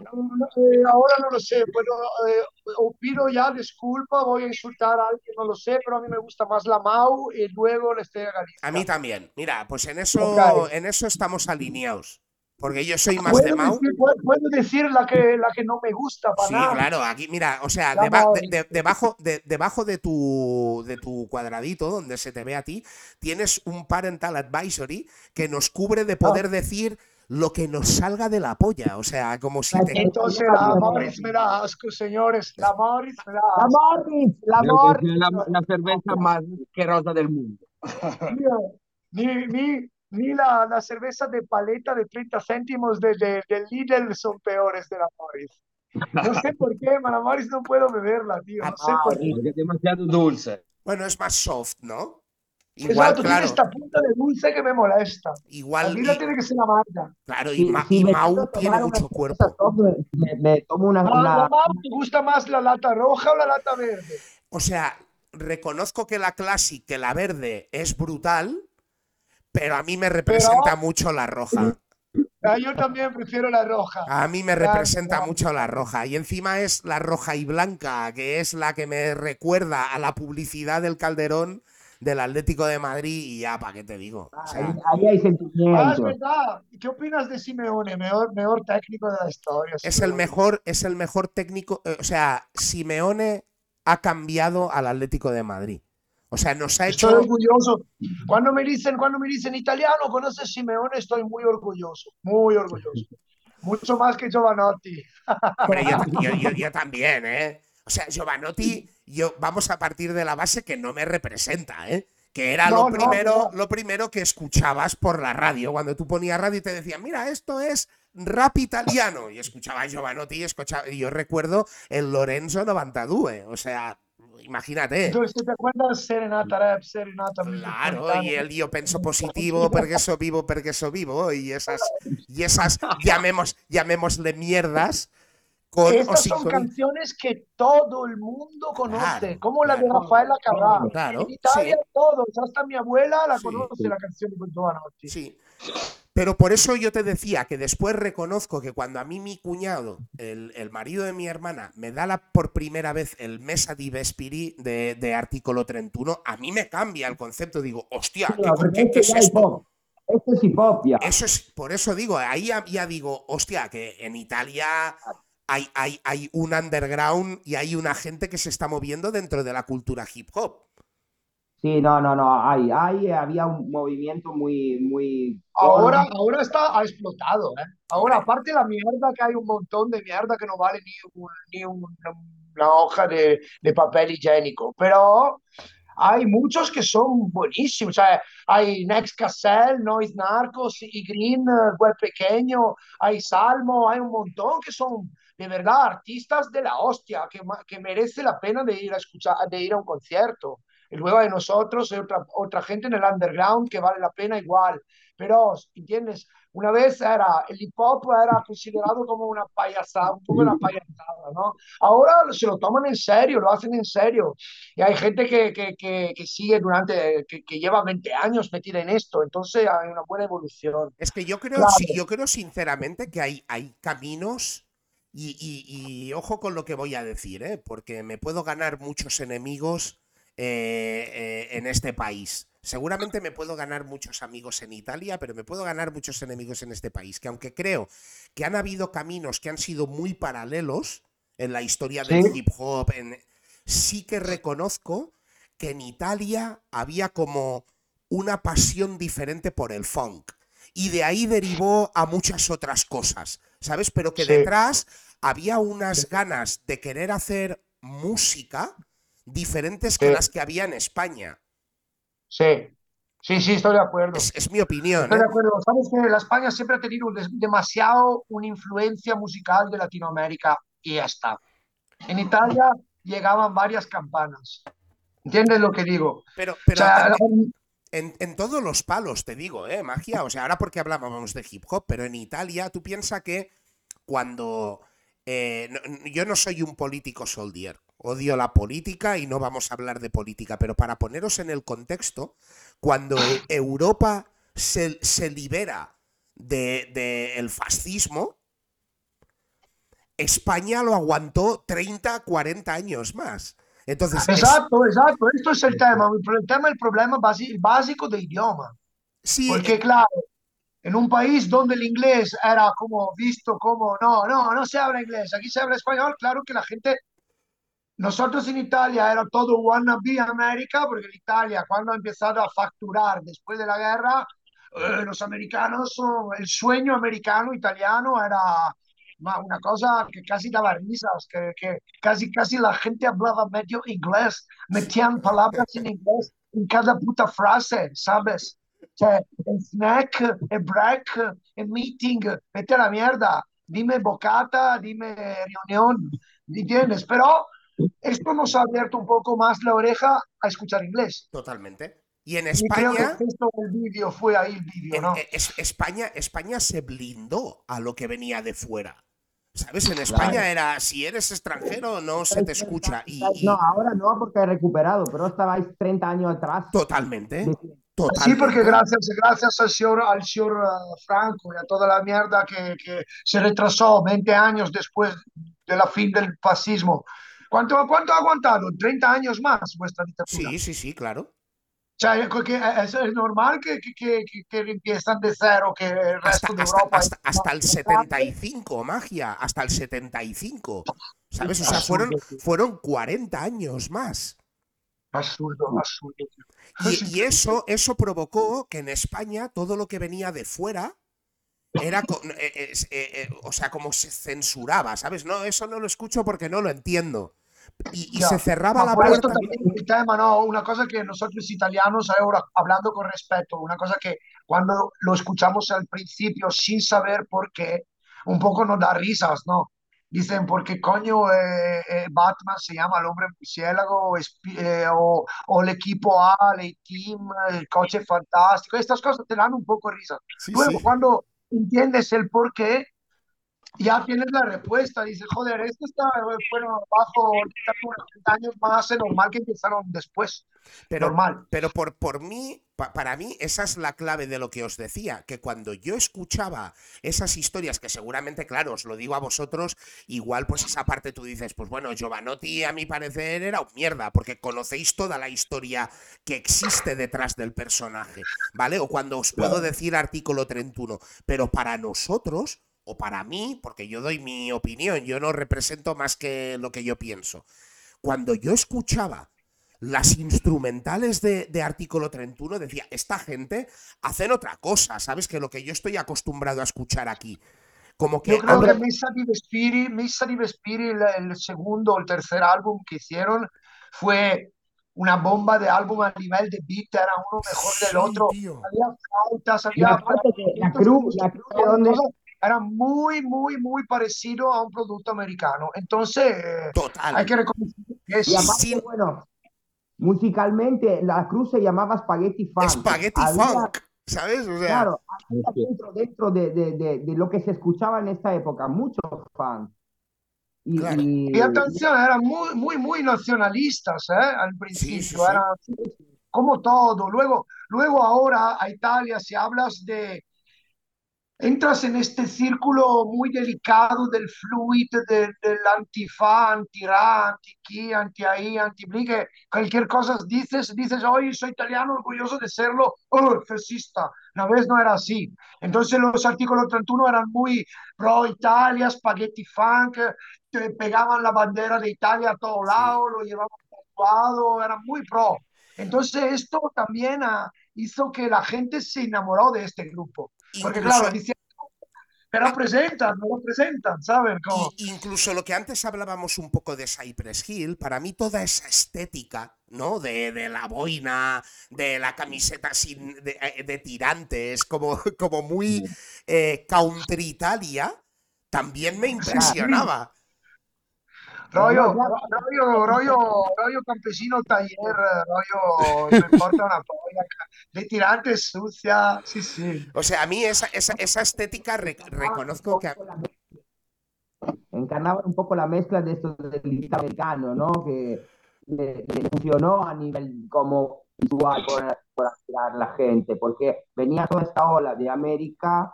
Eh, ahora no lo sé, pero eh, o pido ya disculpa, voy a insultar a alguien, no lo sé, pero a mí me gusta más la Mau y luego la Estrella Galicia. A mí también. Mira, pues en eso, en eso estamos alineados. Porque yo soy más de Mau. decir, puedo- puedo decir la que, la que no me gusta para Sí, nada. claro, aquí, mira, o sea, deba- de- de- debajo, de, debajo de, tu, de tu cuadradito, donde se te ve a ti, tienes un parental advisory que nos cubre de poder decir lo que nos salga de la polla. O sea, como si te. Entonces la Morris me da asco, señores. La Morris me da La asco. Morris, la Creo que Morris. la, la cerveza más asquerosa del mundo. Mira, Ni, ni, ni la, la cerveza de paleta de 30 céntimos de, de, de Lidl son peores de la Morris. No sé por qué, pero la Morris no puedo beberla, tío. No sé por qué. Porque es demasiado dulce. Bueno, es más soft, ¿no? Igual, Exacto, claro. tiene esta punta de dulce que me molesta. Igual. La vida tiene que ser amarga. Claro, y, ma y Mau tiene mucho cuerpo. Me, me, tomo una. una... ¿Te gusta más la lata roja o la lata verde? O sea, reconozco que la Classic, que la verde es brutal, pero a mí me representa mucho la roja. Ah, yo también prefiero la roja. A mí me representa mucho la roja. Y encima es la roja y blanca, que es la que me recuerda a la publicidad del Calderón del Atlético de Madrid y ya, ¿para qué te digo? ahí, hay sentimientos. Ah, es verdad. ¿Qué opinas de Simeone? Mejor, mejor técnico de la historia. Es el mejor, es el mejor técnico. Eh, o sea, Simeone ha cambiado al Atlético de Madrid. O sea, nos ha hecho. Estoy orgulloso. Cuando me dicen, cuando me dicen italiano, conoces Simeone, estoy muy orgulloso, muy orgulloso. Mucho más que Giovanotti. Hombre, yo, *laughs* yo, también, ¿eh? O sea, Giovanotti, yo vamos a partir de la base que no me representa, ¿eh? Que era lo, primero, lo primero que escuchabas por la radio. Cuando tú ponías radio y te decían, mira, esto es rap italiano. Y escuchaba a Giovanotti y, escuchaba, y yo recuerdo el Lorenzo 92. O sea, imagínate. Entonces, ¿te acuerdas Serenata Rap, Serenata Claro, y el yo pienso positivo porque eso vivo, porque eso vivo, y esas, y esas *laughs* llamemos, llamémosle mierdas. Con, Estas son canciones que todo el mundo conoce, como la de Rafael Cabral. Claro, en Italia todos, hasta mi abuela la conoce la canción de Giovanotti. Sí. Pero por eso yo te decía que después reconozco que cuando a mí mi cuñado, el, marido de mi hermana, me da la, por primera vez el Mesa di Vespiri de, de artículo 31, a mí me cambia el concepto. Digo, hostia, ¿qué, es esto? Esto es hip hop, Eso es, por eso digo, ahí ya, digo, hostia, que en Italia hay, hay, hay un underground y hay una gente que se está moviendo dentro de la cultura hip hop. Sí, no, no, no, hay, hay, había un movimiento muy, muy... Ahora, ahora está, ha explotado, ¿eh? Ahora, aparte de la mierda, que hay un montón de mierda que no vale ni, ni una hoja de, de, papel higiénico, pero hay muchos que son buenísimos, o sea, hay Next Castle, Noise Narcos, y Green, Web Pequeño, hay Salmo, hay un montón que son de verdad artistas de la hostia, que, que merece la pena de ir a escuchar, de ir a un concierto. Y luego hay nosotros, hay otra, otra gente en el underground que vale la pena igual. Pero, ¿entiendes? Una vez era, el hip hop era considerado como una payasada, un poco una payasada, ¿no? Ahora se lo toman en serio, lo hacen en serio. Y hay gente que, que, que, sigue durante, que, que, lleva 20 años metida en esto, entonces hay una buena evolución. Es que yo creo, sí, yo creo sinceramente que hay, hay caminos y, y, y, ojo con lo que voy a decir, ¿eh? porque me puedo ganar muchos enemigos eh, eh, en este país. Seguramente me puedo ganar muchos amigos en Italia, pero me puedo ganar muchos enemigos en este país, que aunque creo que han habido caminos que han sido muy paralelos en la historia del hip hop, en, sí que reconozco que en Italia había como una pasión diferente por el funk. Y de ahí derivó a muchas otras cosas, ¿sabes? Pero que detrás había unas ganas de querer hacer música diferentes que las que había en España. Sí, sí, sí, estoy de acuerdo. Es, mi opinión. Estoy de ¿eh? acuerdo. Sabes que la España siempre ha tenido demasiado una influencia musical de Latinoamérica y ya está. En Italia llegaban varias campanas. ¿Entiendes lo que digo? Pero, pero en, en, todos los palos, te digo, ¿eh? Magia. O sea, ahora porque hablábamos de hip hop, pero en Italia tú piensas que cuando... Eh, yo no soy un político soldier, odio la política y no vamos a hablar de política, pero para poneros en el contexto, cuando e-, Europa se, se libera del de, el fascismo, España lo aguantó 30, 40 años más. Entonces, exacto, exacto, esto es el tema, el tema, el problema básico del idioma. Sí, Porque eh, claro, en un país donde el inglés era como visto como, no, no, no se habla inglés, aquí se habla español, claro que la gente nosotros en Italia era todo wannabe América, porque en Italia cuando ha empezado a facturar después de la guerra, eh, los americanos, el sueño americano italiano era una cosa que casi daba risas, que, que casi, casi la gente hablaba medio inglés, metían palabras en inglés en cada puta frase, ¿sabes? Sea, el snack, el break, el meeting, vete a la mierda, dime bocata, dime reunión, ¿entiendes? Pero esto nos ha abierto un poco más la oreja a escuchar inglés. Totalmente. Y en Y creo que España, esto el vídeo fue ahí el vídeo, ¿no? e- es- España, España se blindó a lo que venía de fuera. ¿Sabes? En España era, si eres extranjero, no se te escucha. Y, y- No, ahora no porque he recuperado, pero estabais 30 años atrás. totalmente, Sí, totalmente. porque gracias, gracias al señor, al señor eh, Franco y a toda la mierda que, que se retrasó 20 años después de la fin del fascismo. ¿Cuánto, cuánto ha aguantado? 30 años más vuestra dictadura. Sí, sí, sí, claro. O sea, es normal que, que, que, empiezan de cero, que el Hasta, resto de hasta- Europa... hasta- hasta el 75, magia, hasta el 75. ¿Sabes? O sea, fueron, fueron 40 años más. Absurdo, absurdo. Y, y eso, eso provocó que en España todo lo que venía de fuera era, eh, eh, eh, eh, o sea, como se censuraba, ¿sabes? No, eso no lo escucho porque no lo entiendo. Y, y se cerraba Ma la puerta. también el tema, ¿no? Una cosa que nosotros italianos, ahora hablando con respeto, una cosa que cuando lo escuchamos al principio sin saber por qué, un poco nos da risas, ¿no? Dicen, ¿por qué coño eh, eh, Batman se llama el hombre murciélago eh, o, o el equipo A, el team, el coche fantástico? Estas cosas te dan un poco risa. Sí, Luego, sí. cuando entiendes el por qué, ya tienes la respuesta. Dices, joder, esto está, fueron bajo dictadura 30 años más, es normal que empezaron después. Pero, normal. pero por, por mí, pa- para mí, esa es la clave de lo que os decía, que cuando yo escuchaba esas historias, que seguramente, claro, os lo digo a vosotros, igual pues esa parte tú dices, pues bueno, Giovanotti a mi parecer era un mierda, porque conocéis toda la historia que existe detrás del personaje, ¿vale? O cuando os puedo decir artículo 31, pero para nosotros, o para mí, porque yo doy mi opinión, yo no represento más que lo que yo pienso, cuando yo escuchaba las instrumentales de, de artículo 31 decía, esta gente hacen otra cosa, ¿sabes? Que lo que yo estoy acostumbrado a escuchar aquí. Como que Yo creo hombre, que Missa di Vespiri, di Vespiri, el, el segundo o el tercer álbum que hicieron, fue una bomba de álbum a nivel de beat, era uno mejor del otro. tío. Había flautas, había que la cruz, la cruz de dónde era muy, muy, muy parecido a un producto americano. Entonces, total. hay que reconocer que es Y aparte, Sí. bueno, musicalmente la cruz se llamaba Spaghetti Funk. Spaghetti Había- Funk, ¿sabes? O sea, Claro, dentro, dentro de, de, de, de lo que se escuchaba en esta época, mucho funk. Y, Claro. y- Y atención, eran muy, muy, muy nacionalistas, ¿eh? Al principio, sí. eran como todo. Luego, luego ahora a Italia, si hablas de, entras en este círculo muy delicado del fluid, de- del antifa, anti-ra, anti-qui, anti-ahí, anti-bli, que cualquier cosa dices, dices, hoy soy italiano, orgulloso de serlo, oh, fascista. Una vez no era así. Entonces los artículos 31 eran muy pro Italia, spaghetti funk, te pegaban la bandera de Italia a todos lados, lo llevaban tatuado, eran muy pro. Entonces esto también ah, hizo que la gente se enamoró de este grupo. Porque incluso, claro, dicen, pero presentan, no lo presentan, ¿saben? Incluso lo que antes hablábamos un poco de Cypress Hill, para mí toda esa estética, ¿no? De, de la boina, de la camiseta sin, de, eh, de tirantes, como, como muy eh, country Italia, también me impresionaba. Rollo, rollo, rollo, rollo campesino taller, rollo, no importa una polla, de tirantes sucia, sí, sí. O sea, a mí esa, esa, esa estética re- reconozco que... a- encarnaba un poco la mezcla de esto del americano, ¿no? Que le, le funcionó a nivel como visual por, por aspirar la gente, porque venía toda esta ola de América,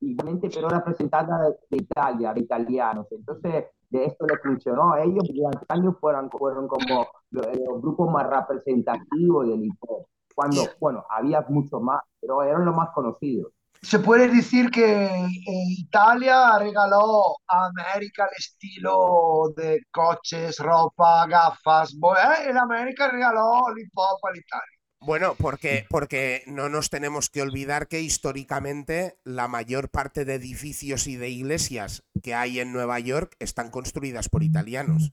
igualmente, pero representada de, de Italia, de italianos. Entonces, de esto le funcionó a ellos, durante años fueron, fueron como los, los grupos más representativos del hip hop. Cuando, bueno, había muchos más, pero eran los más conocidos. Se puede decir que eh, Italia regaló a América el estilo de coches, ropa, gafas. eh, El América regaló el hip hop a Italia. Bueno, porque, porque no nos tenemos que olvidar que históricamente la mayor parte de edificios y de iglesias que hay en Nueva York están construidas por italianos.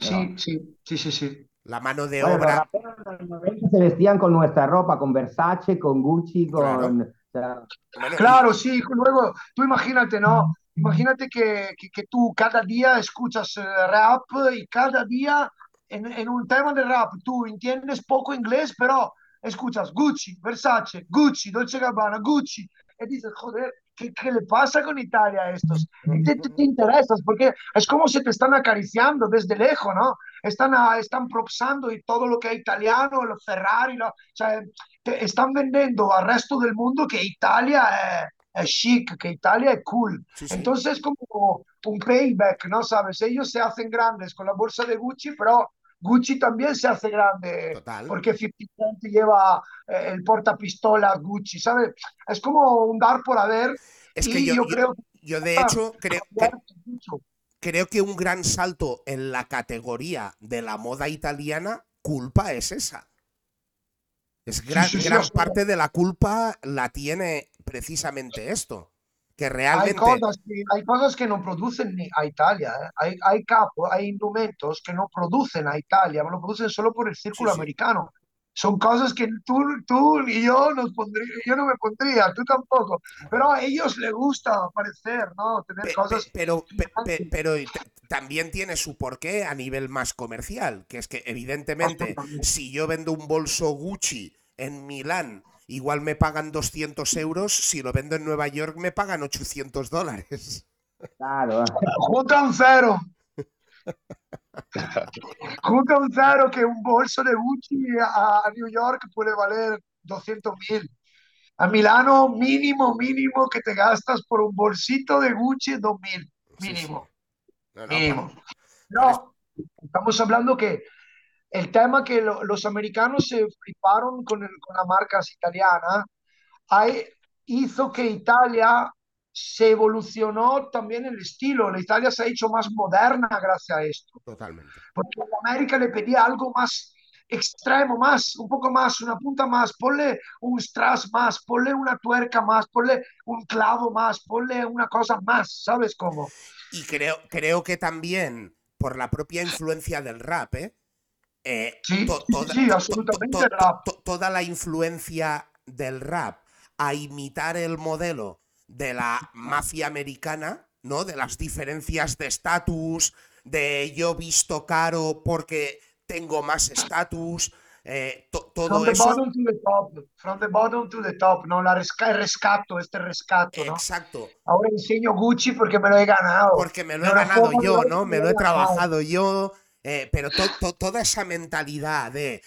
Sí, sí, sí, sí, sí. La mano de Bueno, obra... raperos en los 90 se vestían con nuestra ropa, con Versace, con Gucci, con... Claro. o sea, bueno, y- Claro, sí. Luego, tú imagínate, ¿no? imagínate que, que, que tú cada día escuchas eh, rap y cada día en, en, un tema de rap tú entiendes poco inglés, pero escuchas Gucci, Versace, Gucci, Dolce Gabbana, Gucci, y dices, joder, ¿qué, qué le pasa con Italia a estos? Y te, te, te, interesas porque es como si te están acariciando desde lejos, ¿no? Están, a, están propsando y todo lo que es italiano, los Ferrari, lo, cioè, te están vendiendo al resto del mundo que Italia es, es chic, que Italia es cool. Sí, sí. Entonces es como un payback, ¿no? ¿Sabes? Ellos se hacen grandes con la bolsa de Gucci, pero Gucci también se hace grande Total. porque 50 Cent lleva eh, el portapistola Gucci, ¿sabes? Es como un dar por haber. Es que yo, creo yo de hecho creo que, creo que un gran salto en la categoría de la moda italiana, culpa es esa. Es gran, Sí, sí, sí, gran parte de la culpa la tiene precisamente esto. Que Hay realmente. cosas, que, hay cosas que no producen ni a Italia, ¿eh? hay, hay capos, hay indumentos que no producen a Italia, lo producen solo por el círculo Sí, sí. americano. Son cosas que tú, tú y yo nos pondría, yo no me pondría, tú tampoco, pero a ellos les gusta aparecer, ¿no? Tener Pe- cosas pe- pero, pe- pero también tiene su porqué a nivel más comercial, que es que evidentemente si yo vendo un bolso Gucci en Milán, igual me pagan 200 euros, si lo vendo en Nueva York me pagan 800 dólares. Claro. Junta un cero. Junta un cero que un bolso de Gucci a, New York puede valer 200 mil. A Milano, mínimo, mínimo que te gastas por un bolsito de Gucci, 2 mil. Sí, sí. Mínimo, No, no, mínimo. No, estamos hablando que el tema que lo- los americanos se fliparon con, el- con las marcas italianas hay- hizo que Italia se evolucionó también el estilo. La Italia se ha hecho más moderna gracias a esto, totalmente. porque América le pedía algo más extremo, más, un poco más, una punta más, ponle un strass más, ponle una tuerca más, ponle un clavo más, ponle una cosa más, ¿sabes cómo? Y creo, creo que también por la propia influencia del rap, ¿eh? Eh, Sí, to- sí, to- absolutamente to- rap. to- toda la influencia del rap a imitar el modelo de la mafia americana, ¿no? De las diferencias de estatus, de yo visto caro porque tengo más estatus, eh, to- todo From the eso. bottom to the top, from the bottom to the top, ¿no? La resca rescato, este rescato, ¿no? Exacto, Ahora enseño Gucci porque me lo he ganado. porque me lo he ganado yo, ¿no? me lo he trabajado yo, eh, pero to- to- toda esa mentalidad de,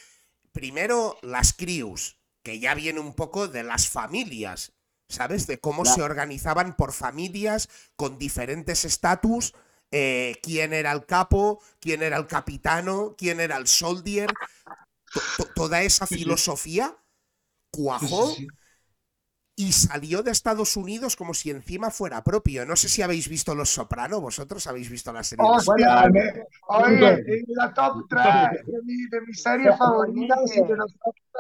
primero, las crius, que ya viene un poco de las familias, ¿sabes? De cómo se organizaban por familias con diferentes estatus, eh, quién era el capo, quién era el capitano, quién era el soldier, to- to- toda esa filosofía Sí, cuajó sí, sí. Y salió de Estados Unidos como si encima fuera propio. No sé si habéis visto Los Soprano, vosotros habéis visto la serie Hostia, Bueno, me- oye, la top 3 de mi, de mi serie favorita y de los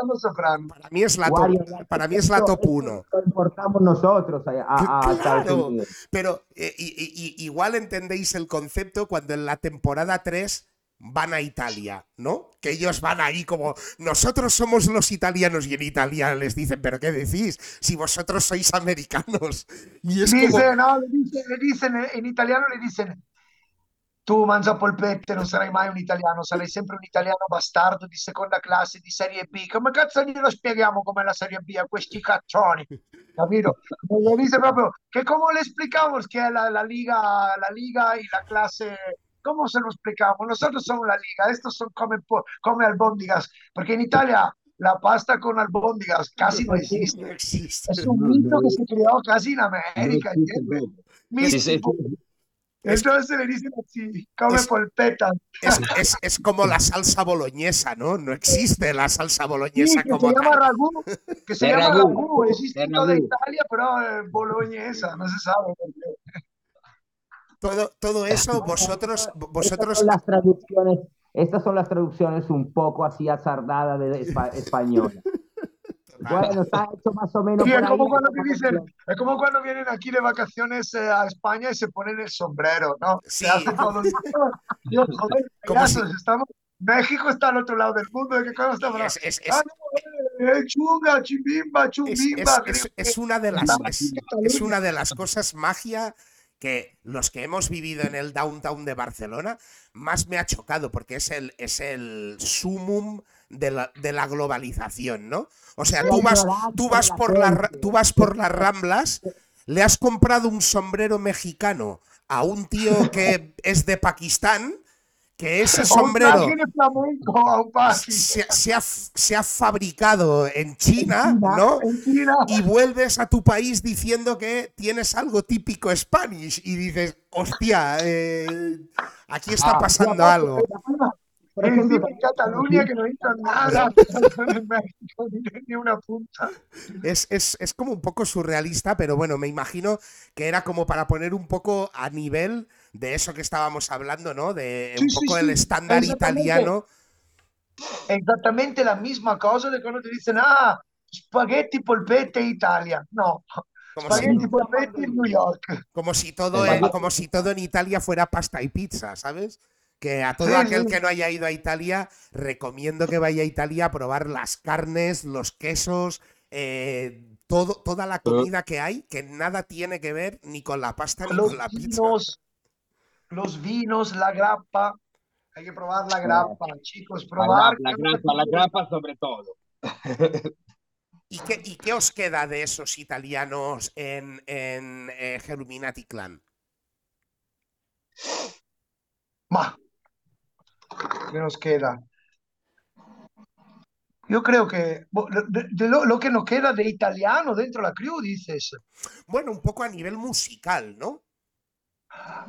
Los Soprano. Para mí es la top, Wario, para mí es la top esto 1. Lo importamos nosotros a, a- Claro, pero eh, y- y- igual entendéis el concepto cuando en la temporada 3 van a Italia, ¿no? Que ellos van ahí como nosotros somos los italianos y en Italia les dicen, pero ¿qué decís? Si vosotros sois americanos. *laughs* Y es como, Dice, no, le dicen, le dicen, eh, in italiano le dicen tu mangia polpette, non sarai mai un italiano, sarai sempre un italiano bastardo di seconda classe, di Serie B. Come cazzo glielo spieghiamo com'è la Serie B a questi caccioni? Capito? Le dice proprio che come le explicamos che è la, la liga, la liga y la clase ¿Cómo se lo explicamos? Nosotros somos la liga, estos son come, come albóndigas, porque en Italia la pasta con albóndigas casi no existe. no existe. Es un mito que se creó casi en América, ¿entiendes? Sí, sí. Entonces le dicen así, come Es- polpetas. Es, es- es como la salsa boloñesa, ¿no? No existe la salsa Sí, boloñesa que como se llama tal. ragú, que se De llama ragú, ragú, existe de en toda ragú. Italia, pero eh, boloñesa, no se sabe por qué. Todo, todo *laughs* eso vosotros, Estas vosotros son las traducciones, estas son las traducciones un poco así azardadas de espa- *laughs* española. Bueno, está hecho más o menos Sí, por es como cuando te dicen, traducción. es como cuando vienen aquí de vacaciones eh, a España y se ponen el sombrero, ¿no? Sí. Se. Dios, *laughs* joder, estamos. México está al otro lado del mundo, ¿de qué cosa estamos es, es- es- Ah, no, eh, chunga, chimbimba, es- chumbimba. es- es- es una de las, es, una de las cosas magia que los que hemos vivido en el downtown de Barcelona, más me ha chocado porque es el, es el sumum de la, de la globalización, ¿no? O sea, tú vas, tú vas por la, tú vas por las ramblas, le has comprado un sombrero mexicano a un tío que es de Pakistán que ese sombrero se, se, ha, se, ha, fabricado en China, ¿no? En China. Y vuelves a tu país diciendo que tienes algo típico Spanish y dices, hostia, eh, aquí está pasando ah, algo. Por ejemplo, en Cataluña que no entra nada en México, *laughs* ni una punta. Es, es, es como un poco surrealista, pero bueno, me imagino que era como para poner un poco a nivel de eso que estábamos hablando, ¿no? De un poco el estándar italiano. Exactamente la misma cosa de cuando te dicen, ah, spaghetti polpette Italia. No, como spaghetti si, polpette en New York. Como si, todo en, como si todo en Italia fuera pasta y pizza, ¿sabes? Que a todo aquel que no haya ido a Italia, recomiendo que vaya a Italia a probar las carnes, los quesos, eh, todo, toda la comida que hay, que nada tiene que ver ni con la pasta ni con la pizza los vinos, la grappa. Hay que probar la grappa, chicos, probar. La, grappa, la grappa sobre todo. ¿Y qué, ¿Y qué, os queda de esos italianos en, en eh, Clan? Ma, ¿qué nos queda? Yo creo que de, lo, lo, que nos queda de italiano dentro de la crew, dices. Bueno, un poco a nivel musical, ¿no?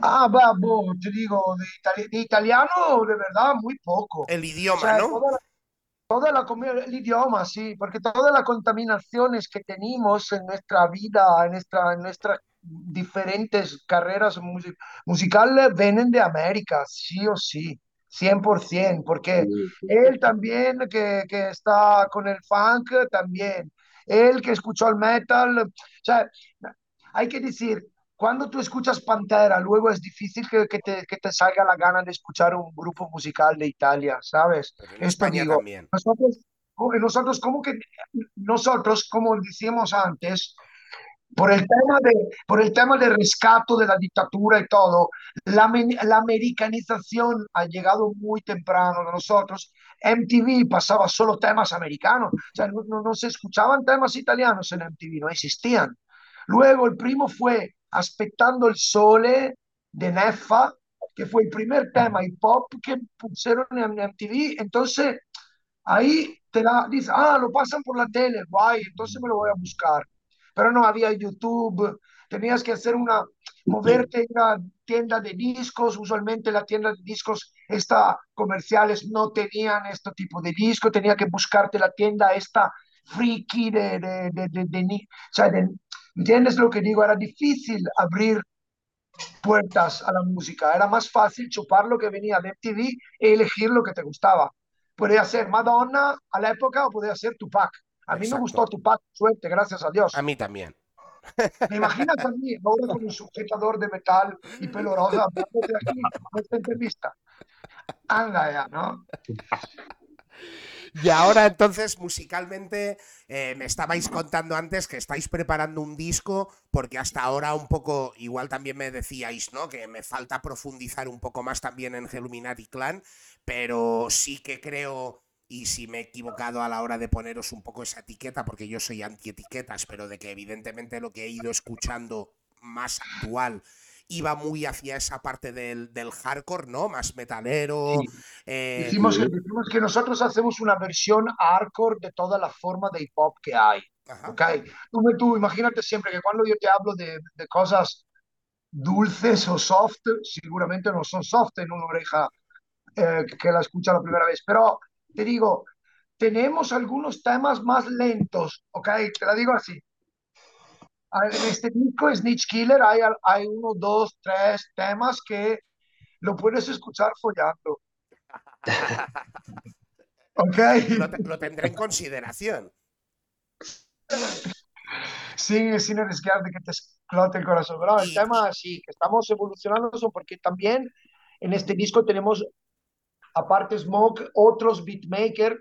Ah, va, te digo, de, italiano de verdad muy poco. El idioma, ¿no? Toda la, el idioma, sí, porque todas las contaminaciones que tenemos en nuestra vida, en, nuestra, en nuestras diferentes carreras musicales, vienen de América, sí o sí. 100%, porque él también que, que, está con el funk, también, él que escuchó el metal, o sea, hay que decir, cuando tú escuchas Pantera, luego es difícil que, que, te, que, te, salga la gana de escuchar un grupo musical de Italia, ¿sabes? en digo, también. Nosotros, nosotros, como que, nosotros, como decíamos antes, por el tema de, por el tema del rescato de la dictadura y todo, la, la americanización ha llegado muy temprano a nosotros. MTV pasaba solo temas americanos, o sea, no, no, no se escuchaban temas italianos en MTV, no existían. Luego el primo fue Aspettando il sole de Neffa, que fue el primer tema hip hop que pusieron en MTV. Entonces, ahí te la dice, ah, lo pasan por la tele, guay, entonces me lo voy a buscar. Pero no había YouTube, tenías que hacer una, moverte en una tienda de discos, usualmente la tienda de discos, esta comerciales no tenían este tipo de disco, tenía que buscarte la tienda esta friki de, de, de, de, de, o sea, de ¿Entiendes lo que digo? Era difícil abrir puertas a la música. Era más fácil chupar lo que venía de MTV e elegir lo que te gustaba. Podía ser Madonna a la época o podía ser Tupac. A mí me gustó Tupac, suerte, gracias a Dios. A mí también. ¿Me imaginas a mí ahora con un sujetador de metal y pelo rosa de aquí esta entrevista? Anda ya, ¿no? Y ahora *laughs* entonces musicalmente eh, me estabais contando antes que estáis preparando un disco porque hasta ahora un poco, igual también me decíais, ¿no? Que me falta profundizar un poco más también en Illuminati Clan, pero sí que creo y si me he equivocado a la hora de poneros un poco esa etiqueta, porque yo soy anti-etiquetas, pero de que evidentemente lo que he ido escuchando más actual iba muy hacia esa parte del, del hardcore, ¿no? Más metalero. Eh... Dijimos, que, que, nosotros hacemos una versión hardcore de toda la forma de hip hop que hay. Okay. Tú, tú, imagínate siempre que cuando yo te hablo de, de, cosas dulces o soft, seguramente no son soft en una oreja eh, que la escucha la primera vez, pero te digo, tenemos algunos temas más lentos, ¿ok? Te la digo así en este disco Snitch Killer hay, hay uno, dos, tres temas que lo puedes escuchar follando. *laughs* ok. Lo, tendré en consideración. Sí, sin arriesgar de que te explote el corazón. Pero el tema sí, que estamos evolucionando porque también en este disco tenemos, aparte Smoke, otros beatmakers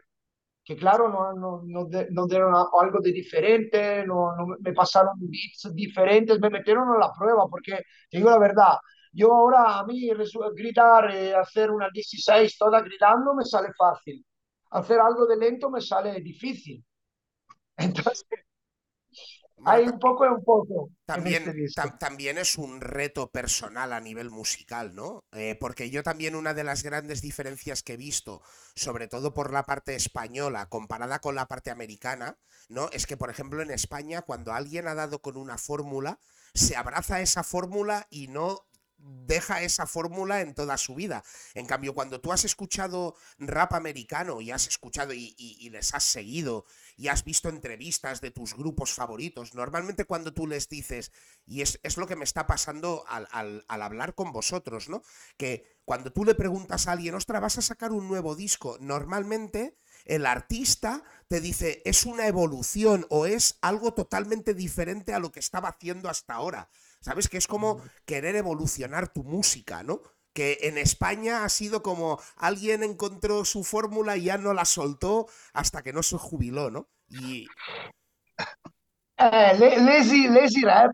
que claro, no, no, no, no dieron algo de diferente, no, no, me pasaron beats diferentes, me metieron a la prueba, porque te digo la verdad, yo ahora a mí gritar, eh, hacer una 16 toda gritando me sale fácil, hacer algo de lento me sale difícil. *laughs* Entonces, hay un poco y un poco. También, este también es un reto personal a nivel musical, ¿no? Eh, porque yo también una de las grandes diferencias que he visto, sobre todo por la parte española comparada con la parte americana, ¿no? Es que, por ejemplo, en España, cuando alguien ha dado con una fórmula, se abraza esa fórmula y no deja esa fórmula en toda su vida. En cambio, cuando tú has escuchado rap americano y has escuchado y, les has seguido y has visto entrevistas de tus grupos favoritos, normalmente cuando tú les dices, y es, lo que me está pasando al, al, hablar con vosotros, ¿no? Que cuando tú le preguntas a alguien, ostra, vas a sacar un nuevo disco, normalmente el artista te dice, es una evolución o es algo totalmente diferente a lo que estaba haciendo hasta ahora. ¿Sabes? Que es como querer evolucionar tu música, ¿no? Que en España ha sido como alguien encontró su fórmula y ya no la soltó hasta que no se jubiló, ¿no? Y... *laughs* Eh, lazy, lazy rap.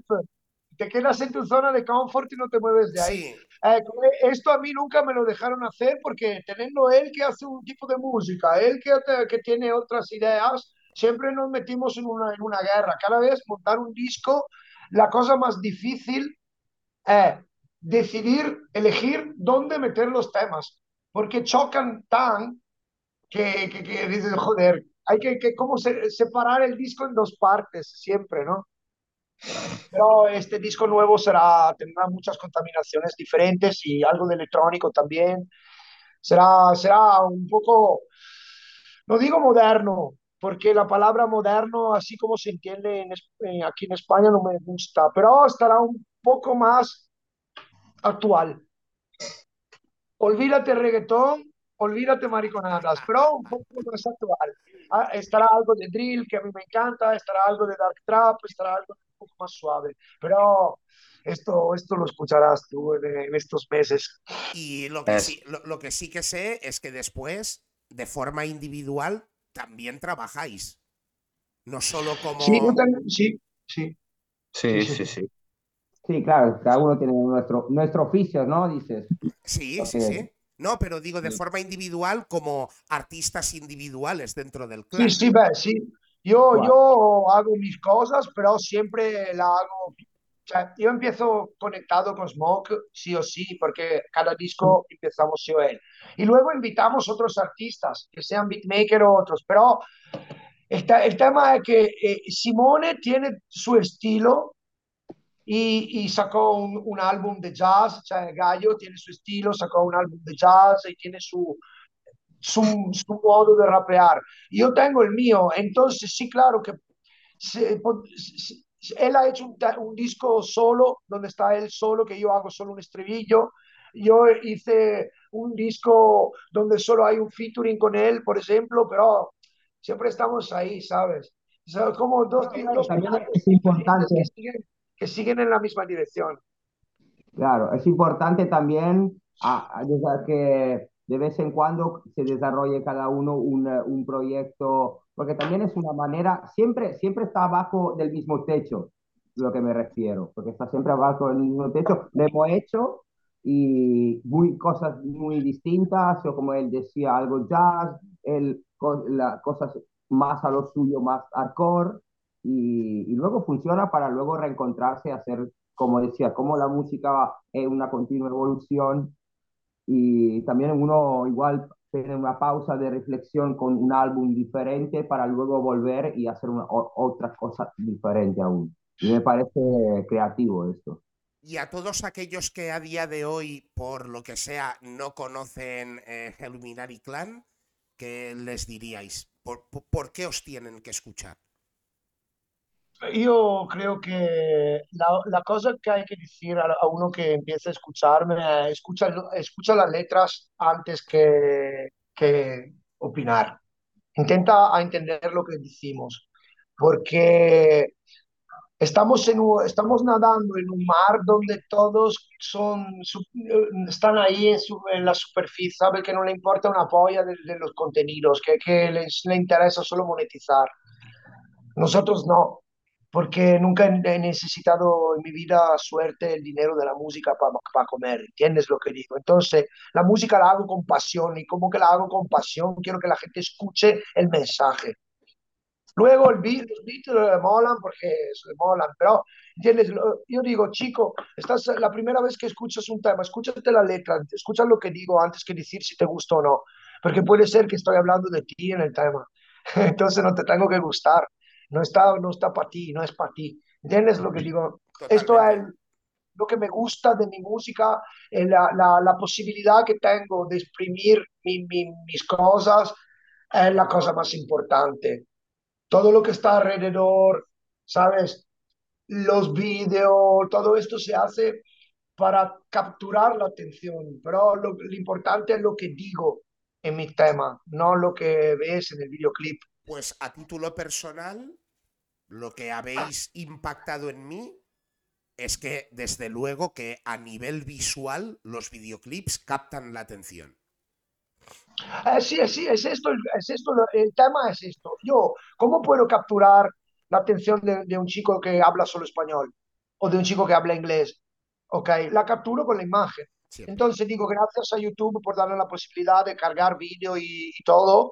Te quedas en tu zona de confort y no te mueves de ahí. Eh, esto a mí nunca me lo dejaron hacer porque teniendo él que hace un tipo de música, él que, que tiene otras ideas, siempre nos metimos en una, en una guerra. Cada vez montar un disco la cosa más difícil es decidir, elegir dónde meter los temas, porque chocan tan que, que, dices, joder, hay que, que como separar el disco en dos partes siempre, ¿no? Pero este disco nuevo será, tendrá muchas contaminaciones diferentes y algo de electrónico también. Será, será un poco, no digo moderno, porque la palabra moderno, así como se entiende en, aquí en España, no me gusta, pero estará un poco más actual. Olvídate reggaetón, olvídate mariconadas, pero un poco más actual. Ah, estará algo de drill, que a mí me encanta, estará algo de dark trap, estará algo un poco más suave, pero esto, esto lo escucharás tú en, estos meses. Y lo que, sí, lo que sí que sé es que después, de forma individual, también trabajáis. No solo como. Sí, sí, sí. Sí, sí, sí. Sí, claro, cada uno tiene nuestro, nuestro oficio, ¿no? Dices. Sí, sí, sí. No, pero digo de forma individual como artistas individuales dentro del club. Sí, sí, sí. Yo, yo hago mis cosas, pero siempre la hago yo empiezo conectado con Smoke, sí o sí, porque cada disco empezamos yo él. Y luego invitamos otros artistas, que sean beatmaker o otros, pero está, el tema es que eh, Simone tiene su estilo y, y sacó un, un, álbum de jazz, cioè Gallo tiene su estilo, sacó un álbum de jazz y tiene su, su, su modo de rapear. Yo tengo el mío, entonces sí, claro que se, se, él ha hecho un, disco solo, donde está él solo, que yo hago solo un estribillo. Yo hice un disco donde solo hay un featuring con él, por ejemplo, pero siempre estamos ahí, ¿sabes? como dos, es importante. Que siguen, que siguen, en la misma dirección. Claro, es importante también a, a, que de vez en cuando se desarrolle cada uno un, un proyecto porque también es una manera, siempre, siempre está abajo del mismo techo, lo que me refiero, porque está siempre abajo del mismo techo. Lo hemos hecho y muy, cosas muy distintas, o como él decía, algo jazz, el, la, cosas más a lo suyo, más hardcore, y, y luego funciona para luego reencontrarse, hacer, como decía, como la música es una continua evolución, y también uno igual tener una pausa de reflexión con un álbum diferente para luego volver y hacer una, otra cosa diferente aún. Y me parece creativo esto. Y a todos aquellos que a día de hoy, por lo que sea, no conocen eh, Clan, ¿qué les diríais? ¿Por, ¿Por, qué os tienen que escuchar? Yo creo que la, la cosa que hay que decir a, a, uno que empieza a escucharme, escucha, escucha las letras antes que, que opinar. Intenta a entender lo que decimos, porque Estamos, en, estamos nadando en un mar donde todos son, están ahí en, su, en la superficie, sabe que no le importa una polla de, de los contenidos, que, que les, le interesa solo monetizar. Nosotros no, porque nunca he necesitado en mi vida suerte el dinero de la música para, para comer, ¿entiendes lo que digo? Entonces, la música la hago con pasión y como que la hago con pasión, quiero que la gente escuche el mensaje. Luego el beat, los beats le molan porque le molan, pero ¿entiendes? Yo digo, chico, estás la primera vez que escuchas un tema, escúchate la letra, escucha lo que digo antes que decir si te gusta o no, porque puede ser que estoy hablando de ti en el tema, *laughs* entonces no te tengo que gustar, no está, no está para ti, no es para ti, ¿entiendes lo que digo? Totalmente. Esto es lo que me gusta de mi música, la, la, la posibilidad que tengo de exprimir mi, mi, mis cosas, es la cosa más importante todo lo que está alrededor, ¿sabes? Los vídeos, todo esto se hace para capturar la atención, pero lo, lo, importante es lo que digo en mi tema, no lo que ves en el videoclip. Pues a título personal, lo que habéis impactado en mí es que desde luego que a nivel visual los videoclips captan la atención. Sí, sí, es esto, es esto, el tema es esto. Yo, ¿cómo puedo capturar la atención de, de, un chico que habla solo español o de un chico que habla inglés? Ok, la capturo con la imagen. Entonces digo, gracias a YouTube por darme la posibilidad de cargar vídeo y, y, todo,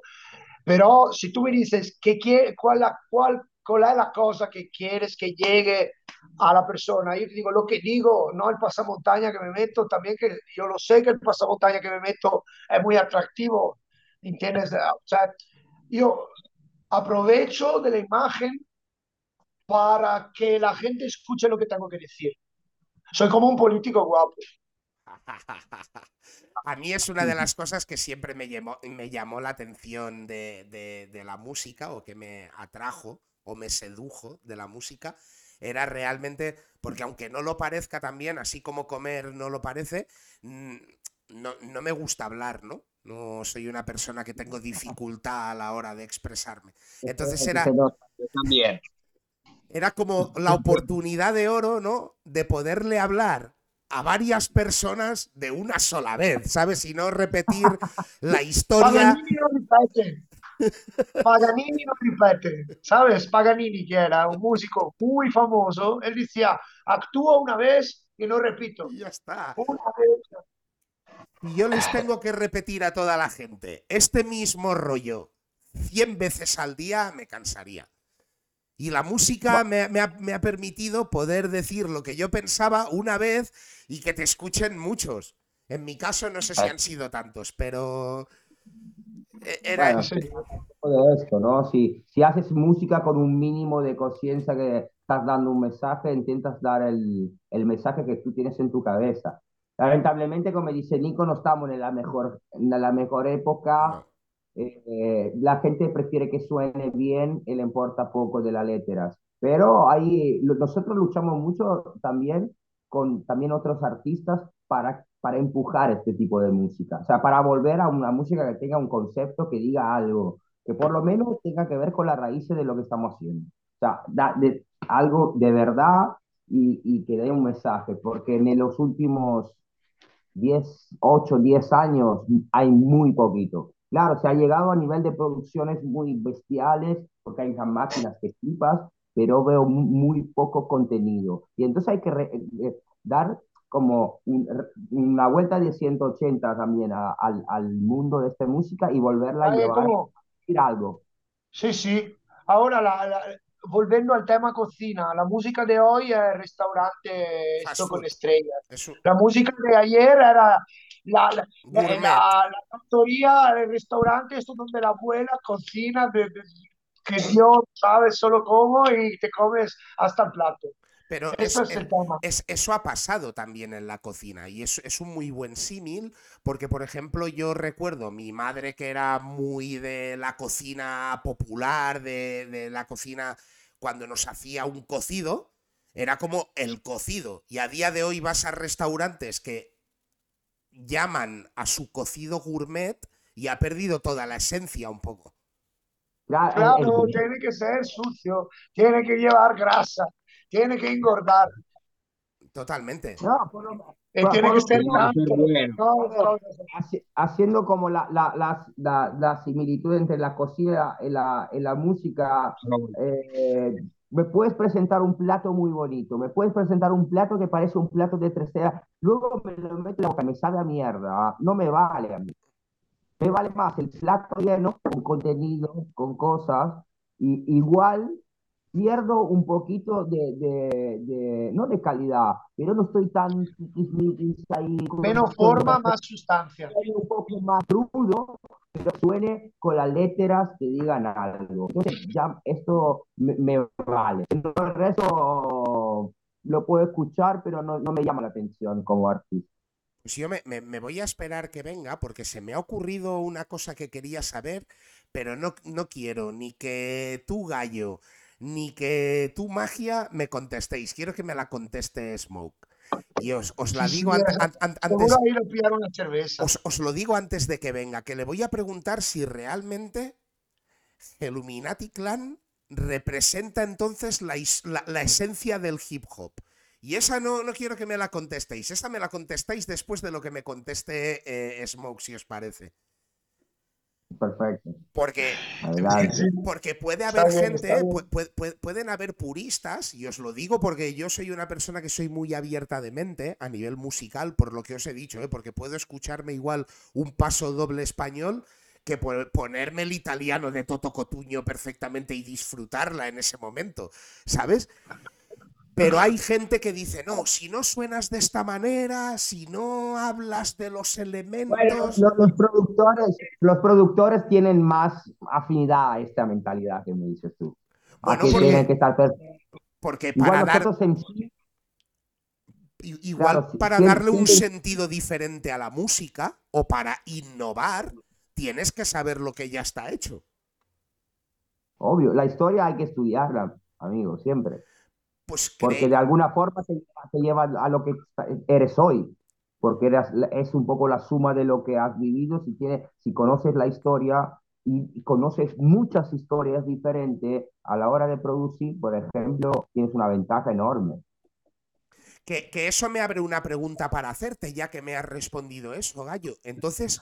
pero si tú me dices que cuál, cuál, cuál es la cosa que quieres que llegue a la persona. Yo te digo lo que digo, no el pasamontaña que me meto, también que yo lo sé que el pasamontaña que me meto es muy atractivo, ¿entiendes? O sea, yo aprovecho de la imagen para que la gente escuche lo que tengo que decir. Soy como un político guapo. *laughs* A mí es una de las cosas que siempre me llamó, me llamó la atención de, de, de la música o que me atrajo o me sedujo de la música era realmente, porque aunque no lo parezca también, así como comer no lo parece, mm, no, no me gusta hablar, ¿no? No soy una persona que tengo dificultad a la hora de expresarme. Entonces era... También. Era como la oportunidad de oro, ¿no? De poderle hablar a varias personas de una sola vez, ¿sabes? Y no repetir la *laughs* historia. Paganini non ripete, ¿sabes? Paganini, que era un músico muy famoso, él decía, actúo una vez y no repito. Y ya está. Una vez. Y yo les tengo que repetir a toda la gente, este mismo rollo, 100 veces al día me cansaría. Y la música me, me, ha, me, ha, permitido poder decir lo que yo pensaba una vez y que te escuchen muchos. En mi caso no sé si han sido tantos, pero era bueno, sí. de esto, ¿no? Si, si haces música con un mínimo de conciencia que estás dando un mensaje, intentas dar el, el, mensaje que tú tienes en tu cabeza. Lamentablemente, como dice Nico, no estamos en la mejor, en la mejor época. No. Eh, la gente prefiere que suene bien y le importa poco de las letras. Pero ahí nosotros luchamos mucho también con también otros artistas para para empujar este tipo de música, o sea, para volver a una música que tenga un concepto, que diga algo, que por lo menos tenga que ver con las raíces de lo que estamos haciendo. O sea, da, algo de verdad y, y, que dé un mensaje, porque en los últimos 10, 8, 10 años hay muy poquito. Claro, se ha llegado a nivel de producciones muy bestiales, porque hay máquinas que flipas, pero veo muy poco contenido. Y entonces hay que re, eh, dar como un, una vuelta de 180 también a, al, al, mundo de esta música y volverla a llevar como... a decir algo. Sí, sí. Ahora, la, la, volviendo al tema cocina, la música de hoy es restaurante esto con estrellas. Eso. La música de ayer era la, la, la, la factoría, el restaurante, esto donde la abuela cocina, de, de, que Dios sabe solo cómo y te comes hasta el plato. Pero eso, es, es, el es, eso ha pasado también en la cocina y es, es un muy buen símil porque, por ejemplo, yo recuerdo mi madre que era muy de la cocina popular, de, de la cocina cuando nos hacía un cocido, era como el cocido. Y a día de hoy vas a restaurantes que llaman a su cocido gourmet y ha perdido toda la esencia un poco. Claro, tiene que ser sucio, tiene que llevar grasa, tiene que engordar. Totalmente. No, por lo- Eh, por- tiene que ser bueno. No, no, no. haci- haciendo como la, la, la, la, la similitud entre la cocina y la, y la música, eh, me puedes presentar un plato muy bonito, me puedes presentar un plato que parece un plato de tercera, luego me lo meto en la boca, me sabe a mierda, no me vale a mí. Me vale más el plato lleno, con contenido, con cosas, y igual pierdo un poquito de, de, de- no de calidad, pero no estoy tan ahí Menos forma, más sustancia. suene un poco más crudo, pero suene con las letras que digan algo. Entonces, ya esto me, me vale. El resto lo puedo escuchar, pero no, no me llama la atención como artista. Pues yo me, me- me voy a esperar que venga porque se me ha ocurrido una cosa que quería saber, pero no, no quiero ni que tú, Gallo, ni que tú, Magia, me contestéis. Quiero que me la conteste Smoke. Y os, os la digo sí, an- an- an- antes, una cerveza. os, os lo digo antes de que venga, que le voy a preguntar si realmente Illuminati Clan representa entonces la, is- la- la esencia del hip hop. Y esa no, no quiero que me la contestéis, esa me la contestáis después de lo que me conteste eh, Smoke, si os parece. Perfecto. Porque, Adelante. Porque puede haber bien, gente, está bien. pu- pu- pu- pueden haber puristas, y os lo digo porque yo soy una persona que soy muy abierta de mente a nivel musical, por lo que os he dicho, ¿eh? porque puedo escucharme igual un paso doble español que po- ponerme el italiano de Toto Cotuño perfectamente y disfrutarla en ese momento, ¿sabes? Pero hay gente que dice, no, si no suenas de esta manera, si no hablas de los Bueno, elementos... los, los productores, los productores tienen más afinidad a esta mentalidad que me dices tú. Bueno, que porque- tienen que estar. Porque para Igual dar, en Igual Claro, para darle un sentido diferente a la música o para innovar, tienes que saber lo que ya está hecho. obvio, la historia hay que estudiarla, amigo, siempre. Pues Porque cree- de alguna forma te, lleva- te lleva a lo que eres hoy. Porque eres, es un poco la suma de lo que has vivido. Si, tienes, si conoces la historia y, y conoces muchas historias diferentes a la hora de producir, por ejemplo, tienes una ventaja enorme. que, que eso me abre una pregunta para hacerte, ya que me has respondido eso, Gallo. Entonces,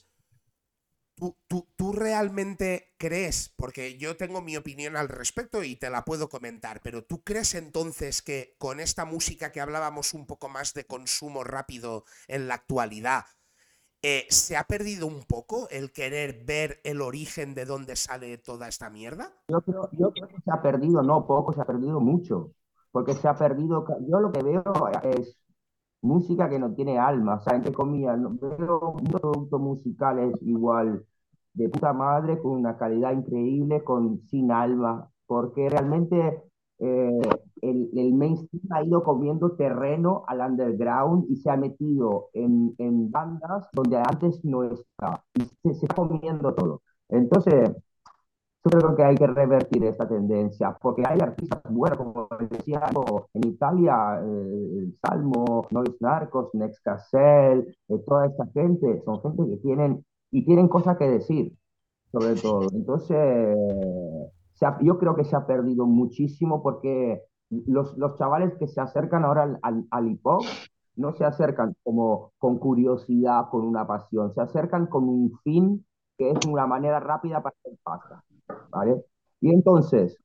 ¿tú, tú, tú realmente crees, porque yo tengo mi opinión al respecto y te la puedo comentar, pero tú crees entonces que con esta música que hablábamos un poco más de consumo rápido en la actualidad, eh, ¿se ha perdido un poco el querer ver el origen de dónde sale toda esta mierda? Yo creo, yo creo que se ha perdido, no poco, se ha perdido mucho. Porque se ha perdido, yo lo que veo es música que no tiene alma, o sea, entre comillas, no- veo muchos productos musicales igual de puta madre, con una calidad increíble, con, sin alma, porque realmente eh, el, el mainstream ha ido comiendo terreno al underground y se ha metido en, en bandas donde antes no estaba, y se, se está comiendo todo. Entonces, creo que hay que revertir esta tendencia, porque hay artistas buenos, como decía en Italia, eh, Salmo, Nois Narcos, Next Castle, eh, toda esta gente, son gente que tienen, y tienen cosas que decir, sobre todo. Entonces, ha- yo creo que se ha perdido muchísimo porque los, los chavales que se acercan ahora al, al, al hip hop no se acercan como con curiosidad, con una pasión, se acercan con un fin que es una manera rápida para hacer pasta. Y entonces,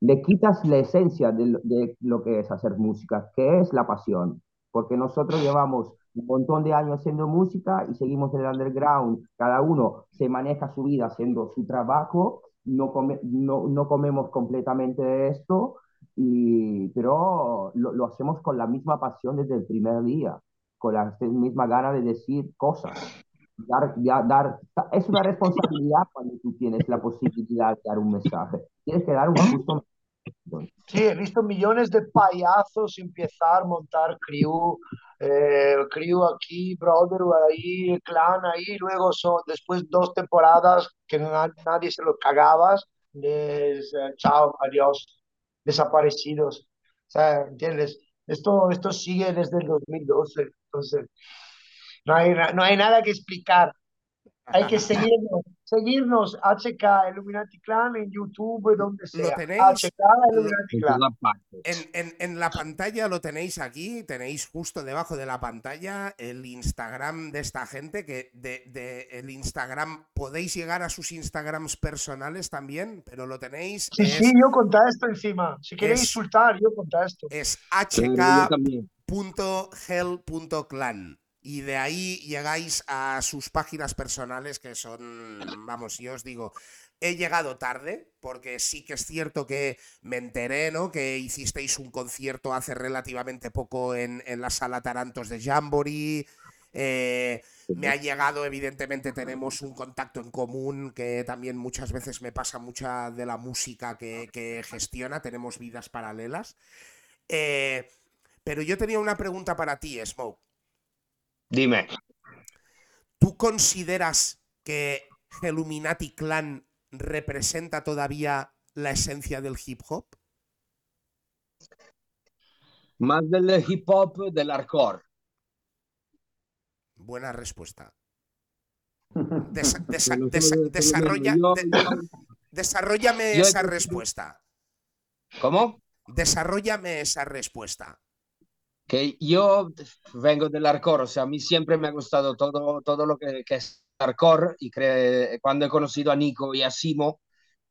le quitas la esencia de lo que es hacer música, que es la pasión, porque nosotros llevamos un montón de años haciendo música y seguimos en el underground, cada uno se maneja su vida haciendo su trabajo, no, come- no, no comemos completamente de esto, y, pero lo, lo hacemos con la misma pasión desde el primer día, con la misma gana de decir cosas dar, dar, es una *laughs* responsabilidad cuando tú tienes la posibilidad de dar un mensaje. Tienes que dar un *laughs* justo. Sí, he visto millones de payasos empezar a montar crew, eh, crew aquí, brother ahí, clan ahí, luego son, después dos temporadas que na- nadie se lo cagabas, les, eh, chao, adiós, desaparecidos. O sea, ¿entiendes? Esto, esto sigue desde el 2012, entonces no hay, no hay nada que explicar. Hay que *laughs* seguirnos, seguirnos HK Illuminati Clan en YouTube, donde sea. tenéis? HK Illuminati En Clan. En, en- en la pantalla lo tenéis aquí, tenéis justo debajo de la pantalla el Instagram de esta gente, que de, de el Instagram podéis llegar a sus Instagrams personales también, pero lo tenéis. Sí, es, sí, yo conta esto encima. Si queréis es- insultar, yo conta esto. es Claro, y de ahí llegáis a sus páginas personales que son, vamos, yo os digo, he llegado tarde porque sí que es cierto que me enteré, ¿no? Que hicisteis un concierto hace relativamente poco en, en la sala Tarantos de Jamboree. eh, me ha llegado, evidentemente tenemos un contacto en común que también muchas veces me pasa mucha de la música que, que gestiona, tenemos vidas paralelas. Eh, pero yo tenía una pregunta para ti, Smoke. Dime. ¿Tú consideras que Illuminati Clan representa todavía la esencia del hip hop? Más del hip hop, del hardcore. Buena respuesta. *laughs* Desa- desa- desa- desarrolla, de- desarrollame esa respuesta. ¿Cómo? Desarrollame esa respuesta. Que yo vengo del hardcore, o sea, a mí siempre me ha gustado todo, todo lo que, que es hardcore y cre- cuando he conocido a Nico y a Simo,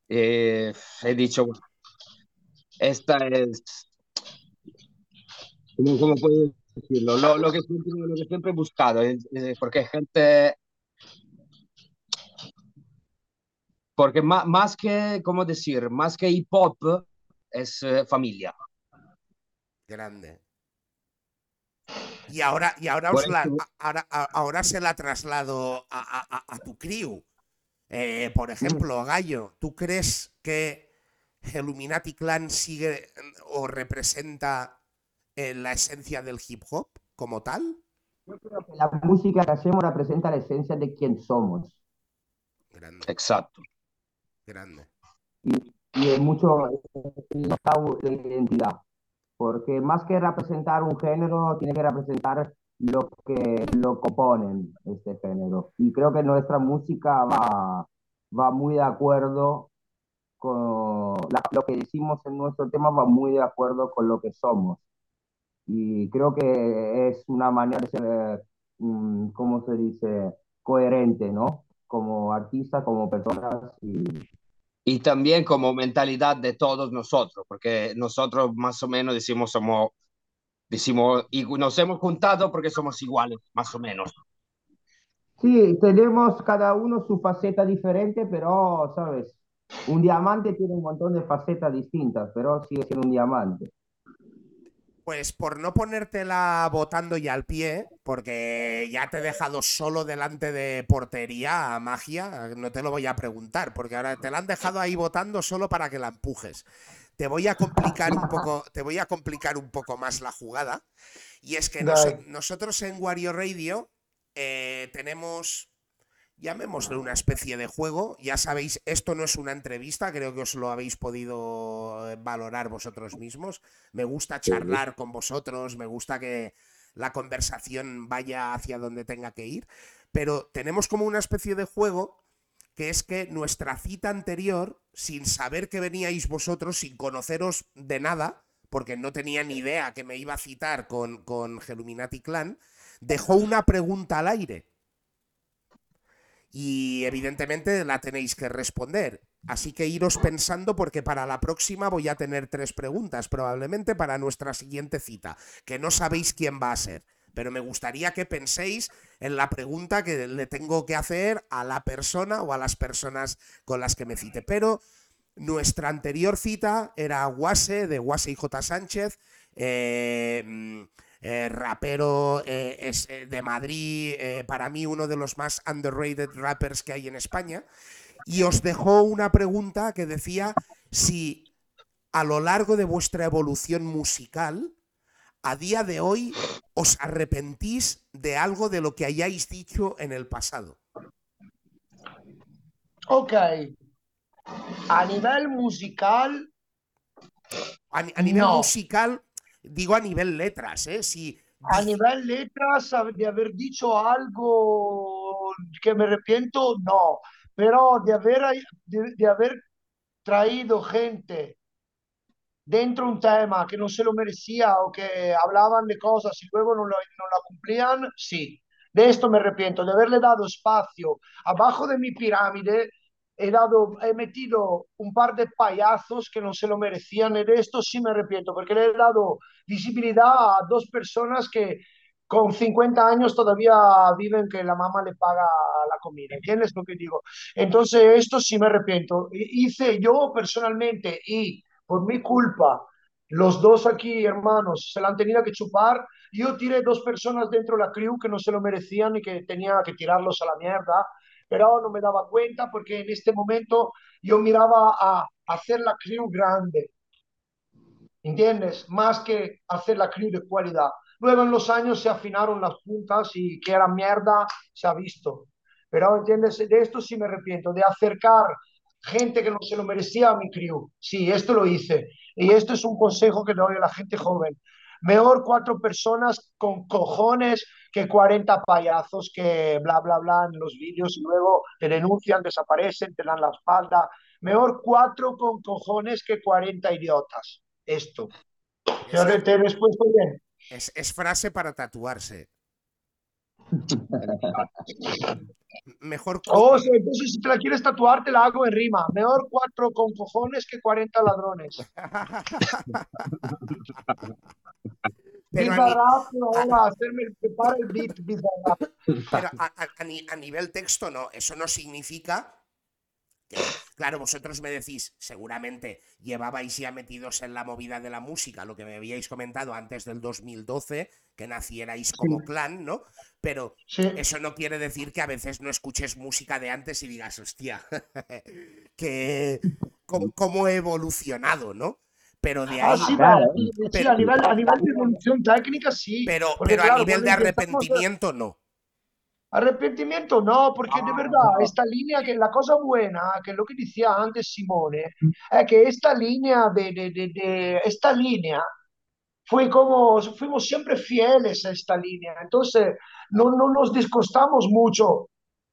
eh, he dicho, "Bueno, esta es, ¿cómo, cómo puedo decirlo? Lo, lo que siempre, lo que siempre he buscado, es porque gente, porque más, más que, ¿cómo decir? Más que hip hop es eh, familia. Grande. Y ahora, y ahora, os la- ahora, ahora se la traslado a, a- a- a tu crew. Eh, por ejemplo, Gallo, ¿tú crees que Illuminati Clan sigue mm, o representa eh, la esencia del hip hop como tal? Yo creo que la música que hacemos representa la esencia de quién somos. Grande, Exacto. grande. y es mucho de identidad, porque más que representar un género, tiene que representar lo que lo componen este género. Y creo que nuestra música va, va muy de acuerdo con la- lo que decimos en nuestro tema, va muy de acuerdo con lo que somos. Y creo que es una manera de ser, mm, ¿cómo se dice? Coherente, ¿no? Como artista, como personas y Y también como mentalidad de todos nosotros, porque nosotros más o menos decimos somos, decimos, y nos hemos juntado porque somos iguales, más o menos. Sí, tenemos cada uno su faceta diferente, pero, ¿sabes? Un diamante tiene un montón de facetas distintas, pero sigue siendo un diamante. Pues por no ponértela botando ya al pie, porque ya te he dejado solo delante de portería a magia, no te lo voy a preguntar, porque ahora te la han dejado ahí votando solo para que la empujes. Te voy a complicar un poco, te voy a complicar un poco más la jugada. Y es que nosotros en Wario Radio eh, tenemos, llamémosle una especie de juego. Ya sabéis, esto no es una entrevista, creo que os lo habéis podido eh, valorar vosotros mismos. Me gusta charlar con vosotros, me gusta que la conversación vaya hacia donde tenga que ir, pero tenemos como una especie de juego que es que nuestra cita anterior, sin saber que veníais vosotros, sin conoceros de nada, porque no tenía ni idea que me iba a citar con, con Geluminati Clan, dejó una pregunta al aire. Y evidentemente la tenéis que responder. Así que iros pensando porque para la próxima voy a tener tres preguntas, probablemente para nuestra siguiente cita, que no sabéis quién va a ser. Pero me gustaría que penséis en la pregunta que le tengo que hacer a la persona o a las personas con las que me cite. Pero nuestra anterior cita era Guase, de Guase y J. Sánchez, eh, eh, rapero eh, es, eh, de Madrid, eh, para mí uno de los más underrated rappers que hay en España. Y os dejó una pregunta que decía si a lo largo de vuestra evolución musical, a día de hoy, os arrepentís de algo de lo que hayáis dicho en el pasado. Ok. A nivel musical, A, ni- a nivel No. musical, digo a nivel letras, ¿eh? Si a nivel letras, de haber dicho algo que me arrepiento, no, pero de haber, de, de haber traído gente dentro un tema que no se lo merecía o que hablaban de cosas y luego no, lo, no la cumplían, sí. De esto me arrepiento, de haberle dado espacio abajo de mi pirámide. He, dado, he metido un par de payasos que no se lo merecían. De esto sí me arrepiento, porque le he dado visibilidad a dos personas que con 50 años todavía viven que la mamá le paga la comida. ¿Entiendes lo que digo? Entonces, esto sí me arrepiento. Hice yo personalmente y por mi culpa, los dos aquí, hermanos, se la han tenido que chupar. Yo tiré dos personas dentro de la crew que no se lo merecían y que tenía que tirarlos a la mierda, pero no me daba cuenta porque en este momento yo miraba a hacer la crew grande. ¿Entiendes? Más que hacer la crew de cualidad. Luego en los años se afinaron las puntas y que era mierda se ha visto. Pero, ¿entiendes? De esto sí me arrepiento, de acercar gente que no se lo merecía a mi crew. Sí, esto lo hice. Y esto es un consejo que le doy a la gente joven. Mejor cuatro personas con cojones que 40 payasos que bla, bla, bla en los vídeos y luego te denuncian, desaparecen, te dan la espalda. Mejor cuatro con cojones que 40 idiotas. Esto. ¿Te, te he respuesto bien? Es, es frase para tatuarse. Mejor. *laughs* Oh, sí, entonces si te la quieres tatuar, te la hago en rima. Mejor cuatro con cojones que 40 ladrones. Pero a, a- a- a ni- a nivel texto no. Eso no significa claro, vosotros me decís, seguramente llevabais ya metidos en la movida de la música, lo que me habíais comentado antes del 2012, que nacierais como clan, ¿no? Pero Sí. eso no quiere decir que a veces no escuches música de antes y digas, hostia, *laughs* que cómo, cómo he evolucionado, ¿no? Pero de ahí, Ah, sí, Claro. sí, sí, Pero- a nivel, a nivel de evolución técnica, sí. pero, pero a nivel de arrepentimiento no. Arrepentimiento no, porque de Ah, verdad esta línea, que la cosa buena, que lo que decía antes Simone, es que esta línea de, de, de, de- esta línea fue como, fuimos siempre fieles a esta línea, entonces no, no nos discostamos mucho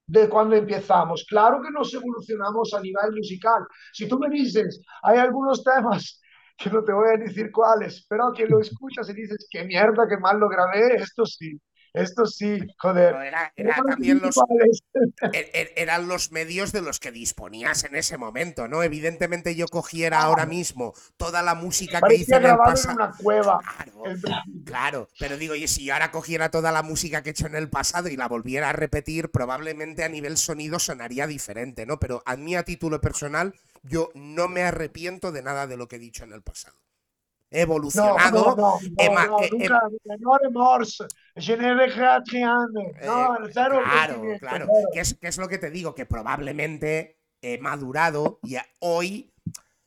de cuando empezamos. Claro que nos evolucionamos a nivel musical. Si tú me dices, hay algunos temas *laughs* que no te voy a decir cuáles, pero que lo escuchas y dices, qué mierda, qué mal lo grabé, esto sí, esto sí, joder. Pero era, también los, er- er- eran los medios de los que disponías en ese momento, ¿no? Evidentemente yo cogiera ahora mismo toda la música que hice en el en pasado. una cueva. Claro, pero digo, y si yo ahora cogiera toda la música que he hecho en el pasado y la volviera a repetir, probablemente a nivel sonido sonaría diferente, ¿no? Pero a mí a título personal, yo no me arrepiento de nada de lo que he dicho en el pasado. No, evolucionado, no, no, no, ma- no, he- he- nunca, no remorse, No, Eh, claro, claro. cero. ¿Qué es, qué es lo que te digo? Que probablemente he madurado y hoy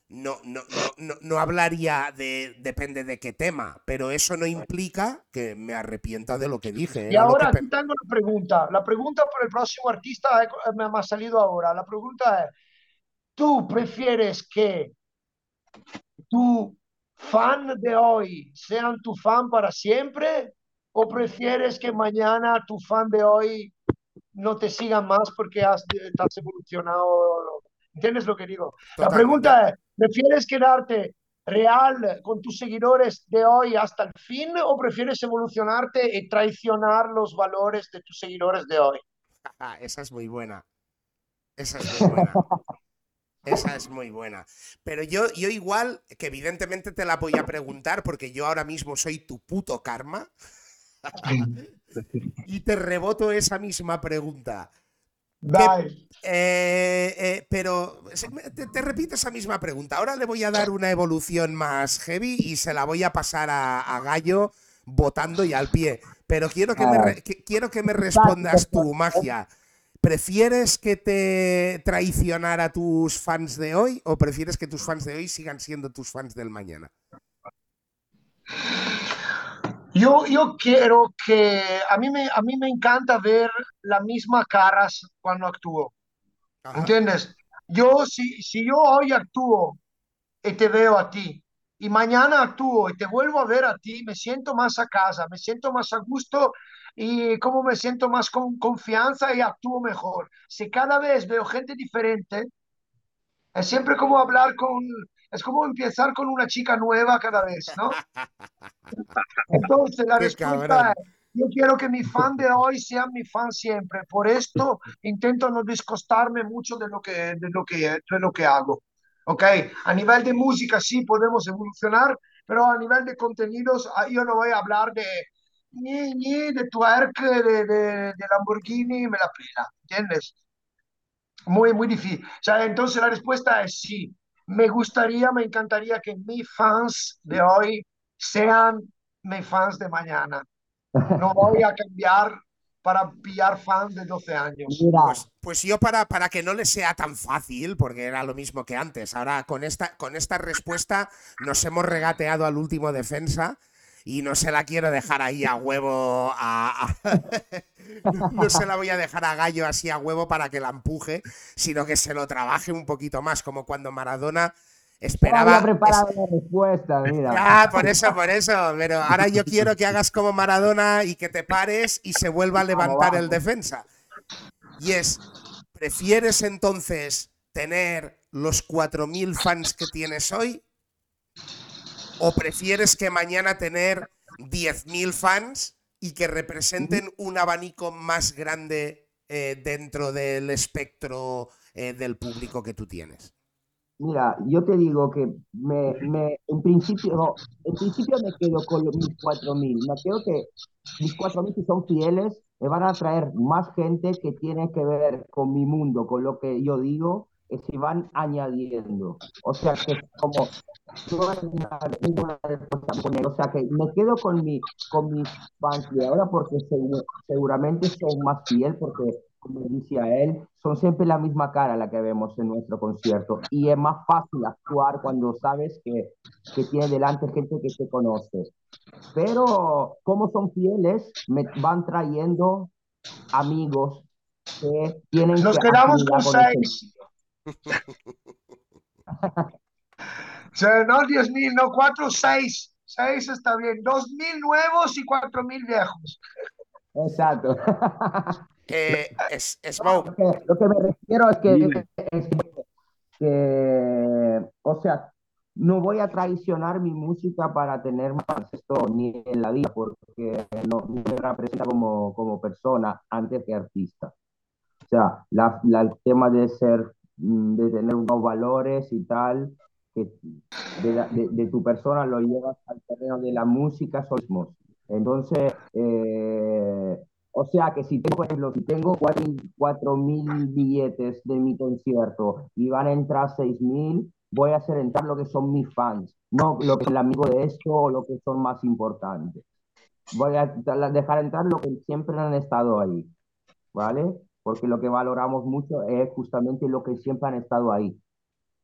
no, no, no, no, hablaría de depende de qué tema, pero eso no implica que me arrepienta de lo que dije. Y lo que ahora aquí tengo una pregunta. La pregunta por el próximo artista eh, me ha salido ahora. La pregunta es, ¿tú prefieres que tu fan de hoy sean tu fan para siempre o prefieres que mañana tu fan de hoy no te sigan más porque has, has evolucionado? ¿Entiendes lo que digo? La pregunta es, ¿prefieres quedarte real con tus seguidores de hoy hasta el fin o prefieres evolucionarte y traicionar los valores de tus seguidores de hoy? Ah, esa es muy buena. Esa es muy buena. Esa es muy buena. Pero yo, yo igual, que evidentemente te la voy a preguntar porque yo ahora mismo soy tu puto karma. *laughs* y te reboto esa misma pregunta. Dai. Eh, eh, pero te, te repito esa misma pregunta. Ahora le voy a dar una evolución más heavy y se la voy a pasar a, a Gallo votando y al pie. Pero quiero que, me, que- quiero que me respondas tu magia. ¿Prefieres que te traicionara a tus fans de hoy o prefieres que tus fans de hoy sigan siendo tus fans del mañana? Yo, yo quiero que a mí, me, a mí me encanta ver las mismas caras cuando actúo. Ajá. ¿Entiendes? Yo, si, si yo hoy actúo y te veo a ti, y mañana actúo y te vuelvo a ver a ti, me siento más a casa, me siento más a gusto y como me siento más con confianza y actúo mejor. Si cada vez veo gente diferente, es siempre como hablar con, es como empezar con una chica nueva cada vez, ¿no? *laughs* Entonces la Qué respuesta cabrón. es, yo quiero que mi fan de hoy sea mi fan siempre. Por esto intento no discostarme mucho de lo que, de lo que, de lo que hago. ¿Ok? A nivel de música sí podemos evolucionar, pero a nivel de contenidos ah, yo no voy a hablar de ni, ni de twerk, de, de, de Lamborghini, me la pela, ¿entiendes? Muy, muy difícil. O sea, entonces la respuesta es sí. Me gustaría, me encantaría que mis fans de hoy sean mis fans de mañana. No voy a cambiar para pillar fans de 12 años. Pues, pues yo para, para que no le sea tan fácil, porque era lo mismo que antes, ahora con esta, con esta respuesta nos hemos regateado al último defensa y no se la quiero dejar ahí a huevo, a, a- *laughs* no se la voy a dejar a Gallo así a huevo para que la empuje, sino que se lo trabaje un poquito más, como cuando Maradona no esperaba... había preparado la respuesta, mira. Ah, por eso, por eso. Pero ahora yo quiero que hagas como Maradona y que te pares y se vuelva a levantar el defensa. Y es, ¿prefieres entonces tener los 4.000 fans que tienes hoy? ¿O prefieres que mañana tener 10.000 fans y que representen un abanico más grande eh, dentro del espectro eh, del público que tú tienes? Mira, yo te digo que me, me, en principio, en principio me quedo con mis 4.000. Me quedo que mis 4.000 si son fieles, me van a traer más gente que tiene que ver con mi mundo, con lo que yo digo, se van añadiendo. O sea, que como no hay una- ninguna respuesta poner. O sea, que me quedo con, mi, con mis fans de ahora porque segu- seguramente son más fieles, porque como decía él, son siempre la misma cara la que vemos en nuestro concierto y es más fácil actuar cuando sabes que, que tiene delante gente que te conoce. Pero como son fieles, me van trayendo amigos que tienen Nos que quedamos con seis. O sea, no 10.000, no 4, 6. 6 está bien. 2.000 nuevos y 4.000 viejos. Exacto. Eh, es, Lo Smoke, que, lo que me refiero es que, es que, o sea, no voy a traicionar mi música para tener más esto ni en la vida, porque no, no me representa como, como persona antes que artista. O sea, la, la- el tema de ser, de tener unos valores y tal, que de, de- tu persona lo llevas al terreno de la música, son mismos. Entonces, eh, o sea que si tengo, por ejemplo, si tengo cuatro, cuatro mil billetes de mi concierto y van a entrar seis mil, voy a hacer entrar lo que son mis fans, no lo que es el amigo de esto o lo que son más importantes. Voy a dejar entrar lo que siempre han estado ahí, ¿vale? Porque lo que valoramos mucho es justamente lo que siempre han estado ahí.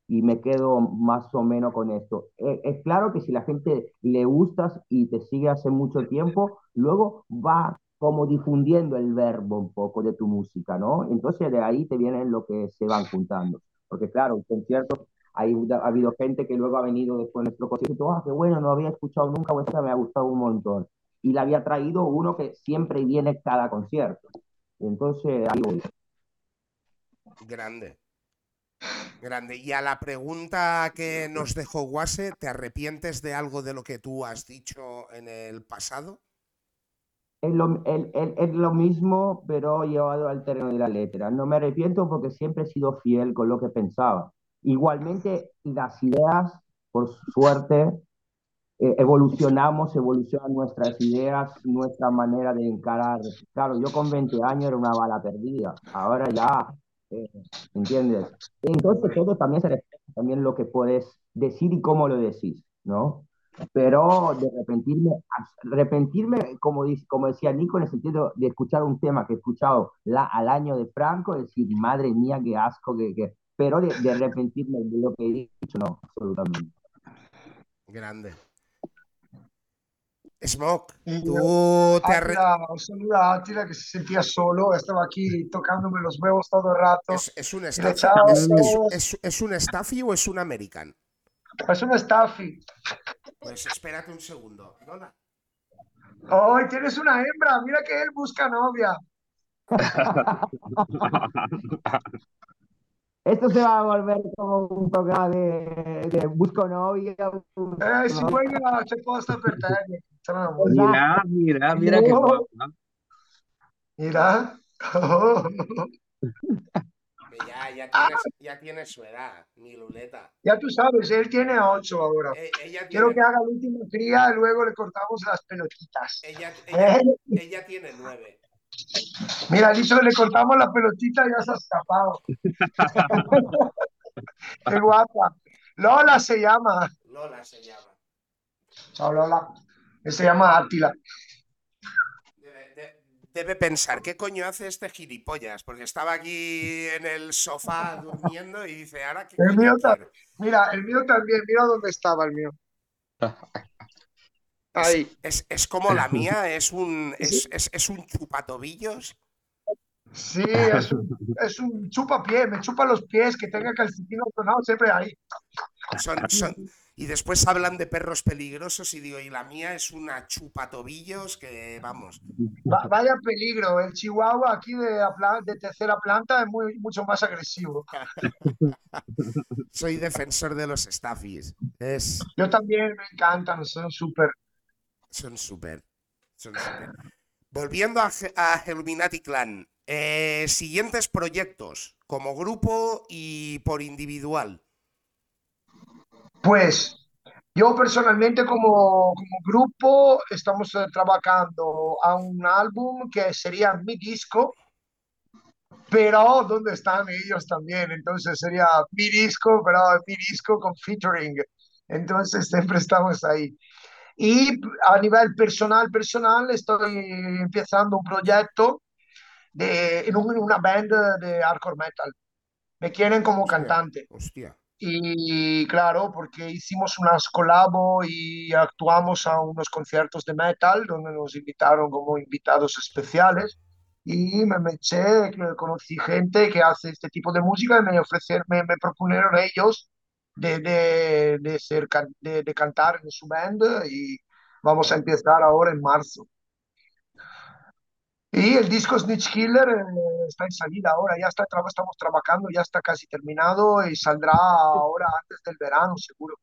Y me quedo más o menos con esto. Es, es claro que si la gente le gustas y te sigue hace mucho tiempo, luego va como difundiendo el verbo un poco de tu música, ¿no? Entonces de ahí te vienen lo que se van juntando. Porque claro, un concierto, hay, ha habido gente que luego ha venido después de nuestro concierto, ah, qué bueno, no había escuchado nunca, o esta me ha gustado un montón. Y le había traído uno que siempre viene cada concierto. Entonces ahí voy. grande. Grande. Y a la pregunta que nos dejó Guase, ¿te arrepientes de algo de lo que tú has dicho en el pasado? Es lo, el- el- es lo mismo, pero llevado al terreno de la letra. No me arrepiento porque siempre he sido fiel con lo que pensaba. Igualmente, las ideas, por suerte, eh, evolucionamos, evolucionan nuestras ideas, nuestra manera de encarar. Claro, yo con 20 años era una bala perdida, ahora ya, eh, ¿entiendes? Entonces todo también se respeta, también lo que puedes decir y cómo lo decís, ¿no? Pero de arrepentirme, arrepentirme, como, dice- como decía Nico, en el sentido de escuchar un tema que he escuchado la, al año de Franco, decir, madre mía, qué asco, que, que... pero de, de arrepentirme de lo que he dicho, no, absolutamente. Grande. Smoke, tú te arre- Átila, un saludo a Átila que se sentía solo, estaba aquí tocándome los huevos todo el rato. ¿Es, es un Staffy? ¿Es, es- todos- es- es un Staffy o es un American? Es una Staffy. Pues espérate un segundo. ¡Ay, tienes una hembra! Mira que él busca novia. *laughs* Esto se va a volver como un programa de, de busco novia. Eh, c'è posto per te. Mira, mira, mira qué guapa. Mira. Ya, ya, tiene, ya tiene su edad, mi Luleta. Ya tú sabes, él tiene ocho ahora. Eh, ella Quiero que haga la última cría y luego le cortamos las pelotitas. ella, ella, Eh, ella tiene nueve. Mira, dicho que le cortamos la pelotita y ya se ha escapado. *laughs* Qué guapa. Lola se llama. Lola se llama. Chao, Lola. Se llama Átila. Debe, de- debe pensar, ¿qué coño hace este gilipollas? Porque estaba aquí en el sofá durmiendo y dice, ¿ahora qué El mío? Mira, el mío también. Mira dónde estaba el mío. Ahí. Es, es como la mía, *laughs* es un, es, es, es un chupatobillos. Sí, *laughs* es un, es un chupapié. Me chupa los pies, que tenga calcetín ordenado siempre ahí. Son, son, y después hablan de perros peligrosos y digo, y la mía es una chupatobillos que, vamos, Va- vaya peligro. El chihuahua aquí de, de tercera planta es muy, mucho más agresivo. *laughs* soy defensor de los staffies. Es, Yo también me encantan, son súper. Son súper. Son. Volviendo a, a Illuminati Clan, eh, siguientes proyectos como grupo y por individual. Pues yo personalmente como, como grupo estamos eh, trabajando a un álbum que sería mi disco, pero ¿dónde están ellos también? Entonces sería mi disco, pero mi disco con featuring. Entonces siempre estamos ahí. Y a nivel personal, personal, estoy empezando un proyecto de, en, un- una band de hardcore metal. Me quieren como Hostia. cantante. Hostia. Y claro, porque hicimos unas colabo y actuamos a unos conciertos de metal donde nos invitaron como invitados especiales. Y me, eché, conocí gente que hace este tipo de música y me ofrecieron, me, me propusieron ellos de, de, de ser, de, de cantar en su band y vamos a empezar ahora en marzo. Y el disco Snitch Killer eh, está en salida ahora, ya está, estamos trabajando, ya está casi terminado y saldrá ahora antes del verano, seguro.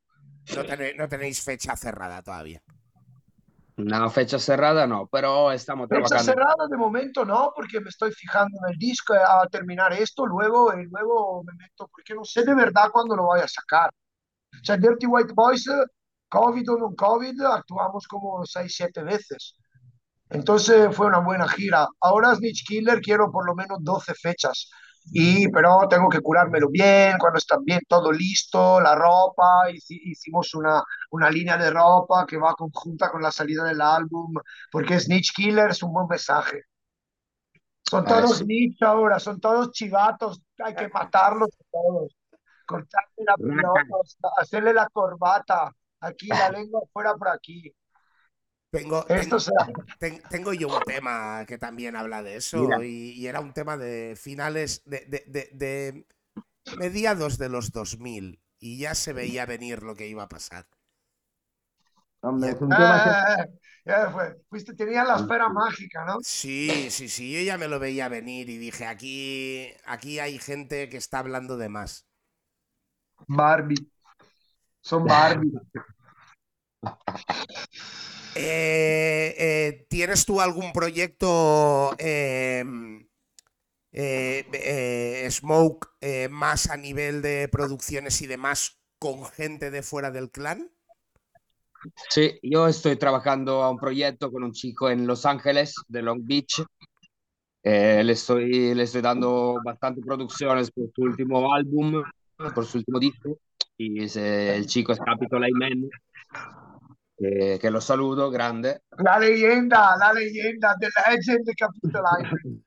No, tenéis, no tenéis fecha cerrada todavía. Una fecha cerrada no, pero estamos Fecha trabajando. cerrada de momento no, porque me estoy fijando en el disco a terminar esto, luego, y luego me meto, porque no sé de verdad cuándo lo voy a sacar. O sea, Dirty White Boys, eh, COVID o no COVID, actuamos como 6, 7 veces. Entonces fue una buena gira. Ahora Snitch Killer quiero por lo menos 12 fechas. Y, pero tengo que curármelo bien, cuando está bien todo listo, la ropa, hici- hicimos una, una línea de ropa que va conjunta con la salida del álbum, porque Snitch Killer es un buen mensaje. Son Ah, todos snitch ahora, son todos chivatos, hay que matarlos todos, cortarle la pelota, hacerle la corbata, aquí la lengua fuera por aquí. Tengo, Esto tengo, será. ten- tengo yo un tema que también habla de eso y, y era un tema de finales de, de- de- de mediados de los 2000 y ya se veía venir lo que iba a pasar. Hombre, es un tema que... Eh, ya fue. Fuiste, tenía la esfera mágica, ¿no? Sí, sí, sí, yo ya me lo veía venir y dije, aquí, aquí hay gente que está hablando de más. Barbie. Son Barbie. *laughs* Eh, eh, ¿tienes tú algún proyecto eh, eh, Smoke más a nivel de producciones y demás con gente de fuera del clan? Sí, yo estoy trabajando a un proyecto con un chico en Los Ángeles, de Long Beach. Le estoy, le estoy dando bastante producciones por su último álbum, por su último disco. Y ese- el chico es Capitol Amen, que, que lo saludo, grande. La leyenda, la leyenda, The Legend Island.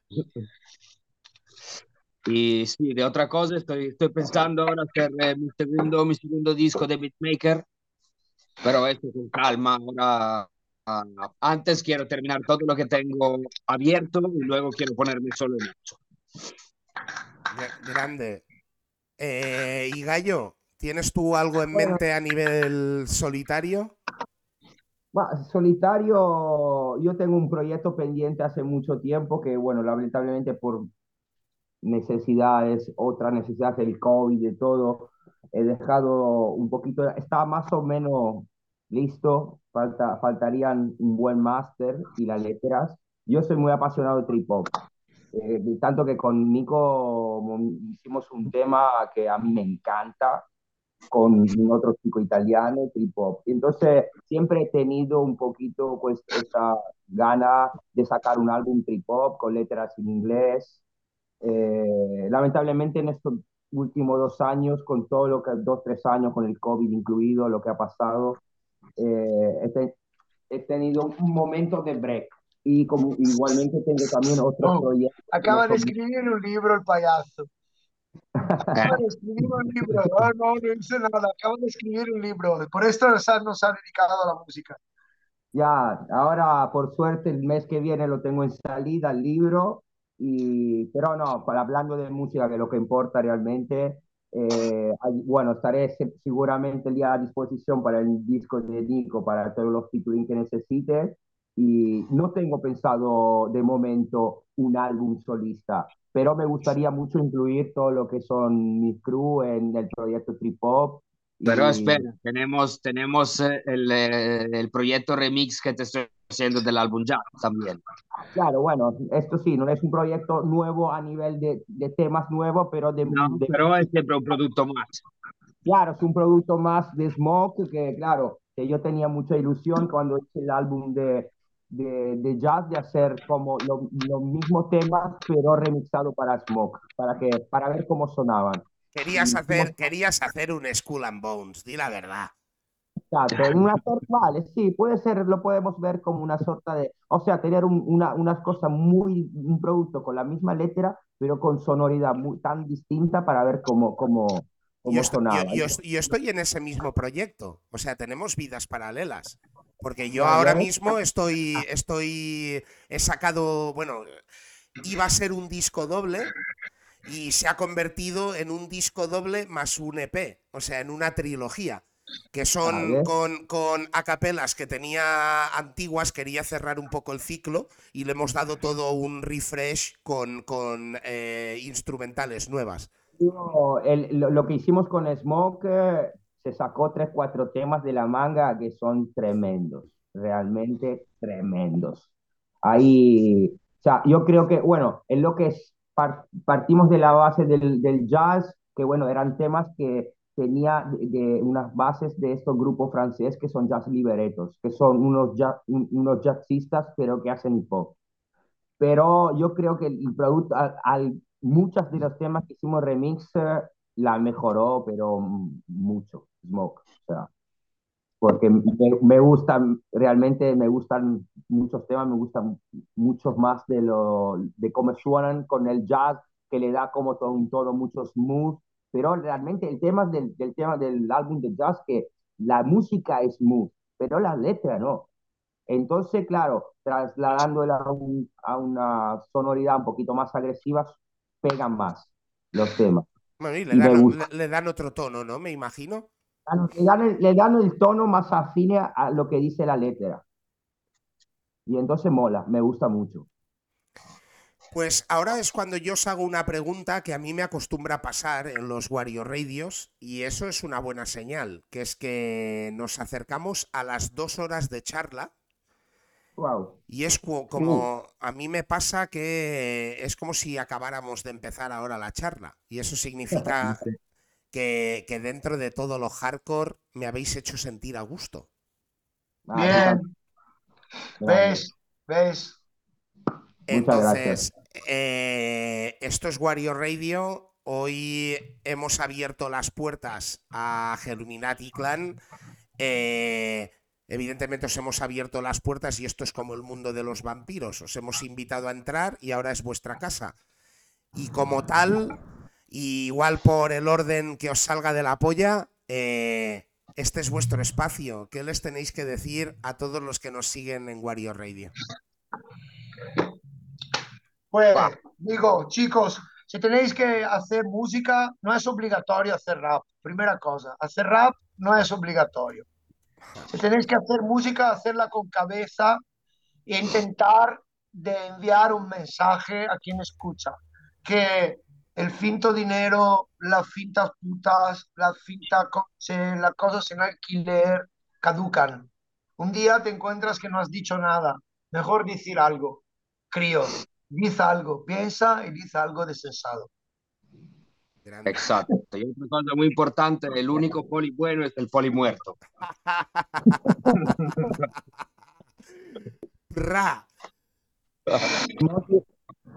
Y sí, de otra cosa, estoy, estoy pensando ahora hacer eh, mi segundo, mi segundo disco de beatmaker, pero esto con calma. Ahora, ah, antes quiero terminar todo lo que tengo abierto y luego quiero ponerme solo en eso. Gra- Grande. Eh, y Gallo, ¿Tienes tú algo en mente a nivel solitario? Solitario, yo tengo un proyecto pendiente hace mucho tiempo que, bueno, lamentablemente por necesidades, otra necesidad del COVID y todo, he dejado un poquito, está más o menos listo, falta, faltarían un buen máster y las letras. Yo soy muy apasionado de trip hop, eh, tanto que con Nico hicimos un tema que a mí me encanta, con otro chico italiano, trip hop. Entonces, siempre he tenido un poquito pues, esa gana de sacar un álbum trip hop con letras en inglés. Eh, lamentablemente en estos últimos dos años, con todo lo que, dos, tres años con el COVID incluido, lo que ha pasado, eh, he, tenido un momento de break. Y como igualmente tengo también otro oh, Acaba de escribir un libro el payaso. Acaba de escribir un libro. No, no, no hice nada. Acaba de escribir un libro. Por esto nos ha, dedicado a la música. Ya, ahora por suerte el mes que viene lo tengo en salida el libro, y, pero no, para, hablando de música, que es lo que importa realmente, eh, bueno, estaré seguramente a disposición para el disco de Nico, para todos los featuring que necesite, y no tengo pensado de momento un álbum solista, pero me gustaría mucho incluir todo lo que son mis crew en el proyecto Trip Hop. Pero espera, tenemos, tenemos eh, el, eh, el, proyecto remix que te estoy haciendo del álbum ya también. Claro, bueno, esto sí, no es un proyecto nuevo a nivel de, de temas nuevos, pero de, no, Pero es siempre un producto más. Claro, es un producto más de Smoke, que claro, que yo tenía mucha ilusión cuando hice el álbum de, de, de jazz de hacer como los mismos temas, pero remixado para Smoke, para, que, para ver cómo sonaban. Querías hacer, querías hacer un Skull and Bones, di la verdad. Exacto, una sorta, vale, sí, puede ser, lo podemos ver como una sorta de, o sea, tener un, una, unas cosas muy, un producto con la misma letra, pero con sonoridad muy, tan distinta para ver cómo, cómo, cómo yo, sonaba. Yo, yo, yo, estoy en ese mismo proyecto, o sea, tenemos vidas paralelas. Porque yo ahora mismo estoy, estoy, he sacado, bueno, iba a ser un disco doble y se ha convertido en un disco doble más un EP, o sea, en una trilogía, que son con, con acapelas que tenía antiguas, quería cerrar un poco el ciclo y le hemos dado todo un refresh con, con eh, instrumentales nuevas. lo, que hicimos con Smoke eh, se sacó tres, cuatro temas de la manga que son tremendos, realmente tremendos. Ahí, o sea, yo creo que, bueno, en lo que es, partimos de la base del, del, jazz, que bueno, eran temas que tenía de, unas bases de estos grupos franceses que son jazz liberetos, que son unos, unos jazzistas, pero que hacen hip hop. Pero yo creo que el producto, al, muchos de los temas que hicimos remix la mejoró, pero mucho. Smoke. O sea, porque me, me, gustan, realmente me gustan muchos temas, me gustan muchos más de, lo, de cómo suenan con el jazz, que le da como todo un todo mucho smooth, pero realmente el tema del, del tema del álbum de jazz, que la música es smooth, pero la letra no. Entonces, claro, trasladándola a, a una sonoridad un poquito más agresiva, pegan más los temas. Bueno, y le, dan, le, le dan otro tono, ¿no? Me imagino. Le dan, el, le dan el tono más afín a lo que dice la letra. Y entonces mola, me gusta mucho. Pues ahora es cuando yo os hago una pregunta que a mí me acostumbra pasar en los Wario Radios y eso es una buena señal, que es que nos acercamos a las dos horas de charla. Wow. Y es como, a mí me pasa que es como si acabáramos de empezar ahora la charla. Y eso significa que, dentro de todo lo hardcore me habéis hecho sentir a gusto. Bien. ¿Ves? ¿Ves? Entonces, eh, esto es Wario Radio. Hoy hemos abierto las puertas a Germinati Clan. Eh, evidentemente os hemos abierto las puertas y esto es como el mundo de los vampiros. Os hemos invitado a entrar y ahora es vuestra casa. Y como tal, igual por el orden que os salga de la polla, eh, este es vuestro espacio. ¿Qué les tenéis que decir a todos los que nos siguen en Wario Radio? Pues digo, chicos, si tenéis que hacer música, no es obligatorio hacer rap. Primera cosa, hacer rap no es obligatorio. Si tenéis que hacer música, hacerla con cabeza e intentar de enviar un mensaje a quien escucha. Que el finto dinero, las fintas putas, las finta coche, las cosas en alquiler caducan. Un día te encuentras que no has dicho nada. Mejor decir algo. Crío, dice algo, piensa y dice algo de sensado. Exacto. *laughs* Y otra cosa muy importante, el único poli bueno es el poli muerto. *laughs* *laughs*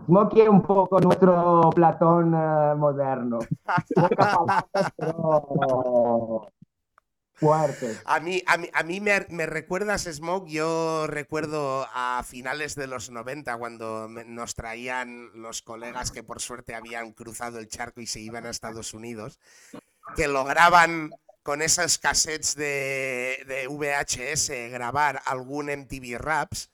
Smokey un poco nuestro Platón uh, moderno. *laughs* pero fuerte. A mí, a mí, a mí me, me, recuerdas, Smoke, yo recuerdo a finales de los 90 cuando nos traían los colegas que por suerte habían cruzado el charco y se iban a Estados Unidos, que lograban con esas cassettes de, de VHS grabar algún MTV Raps.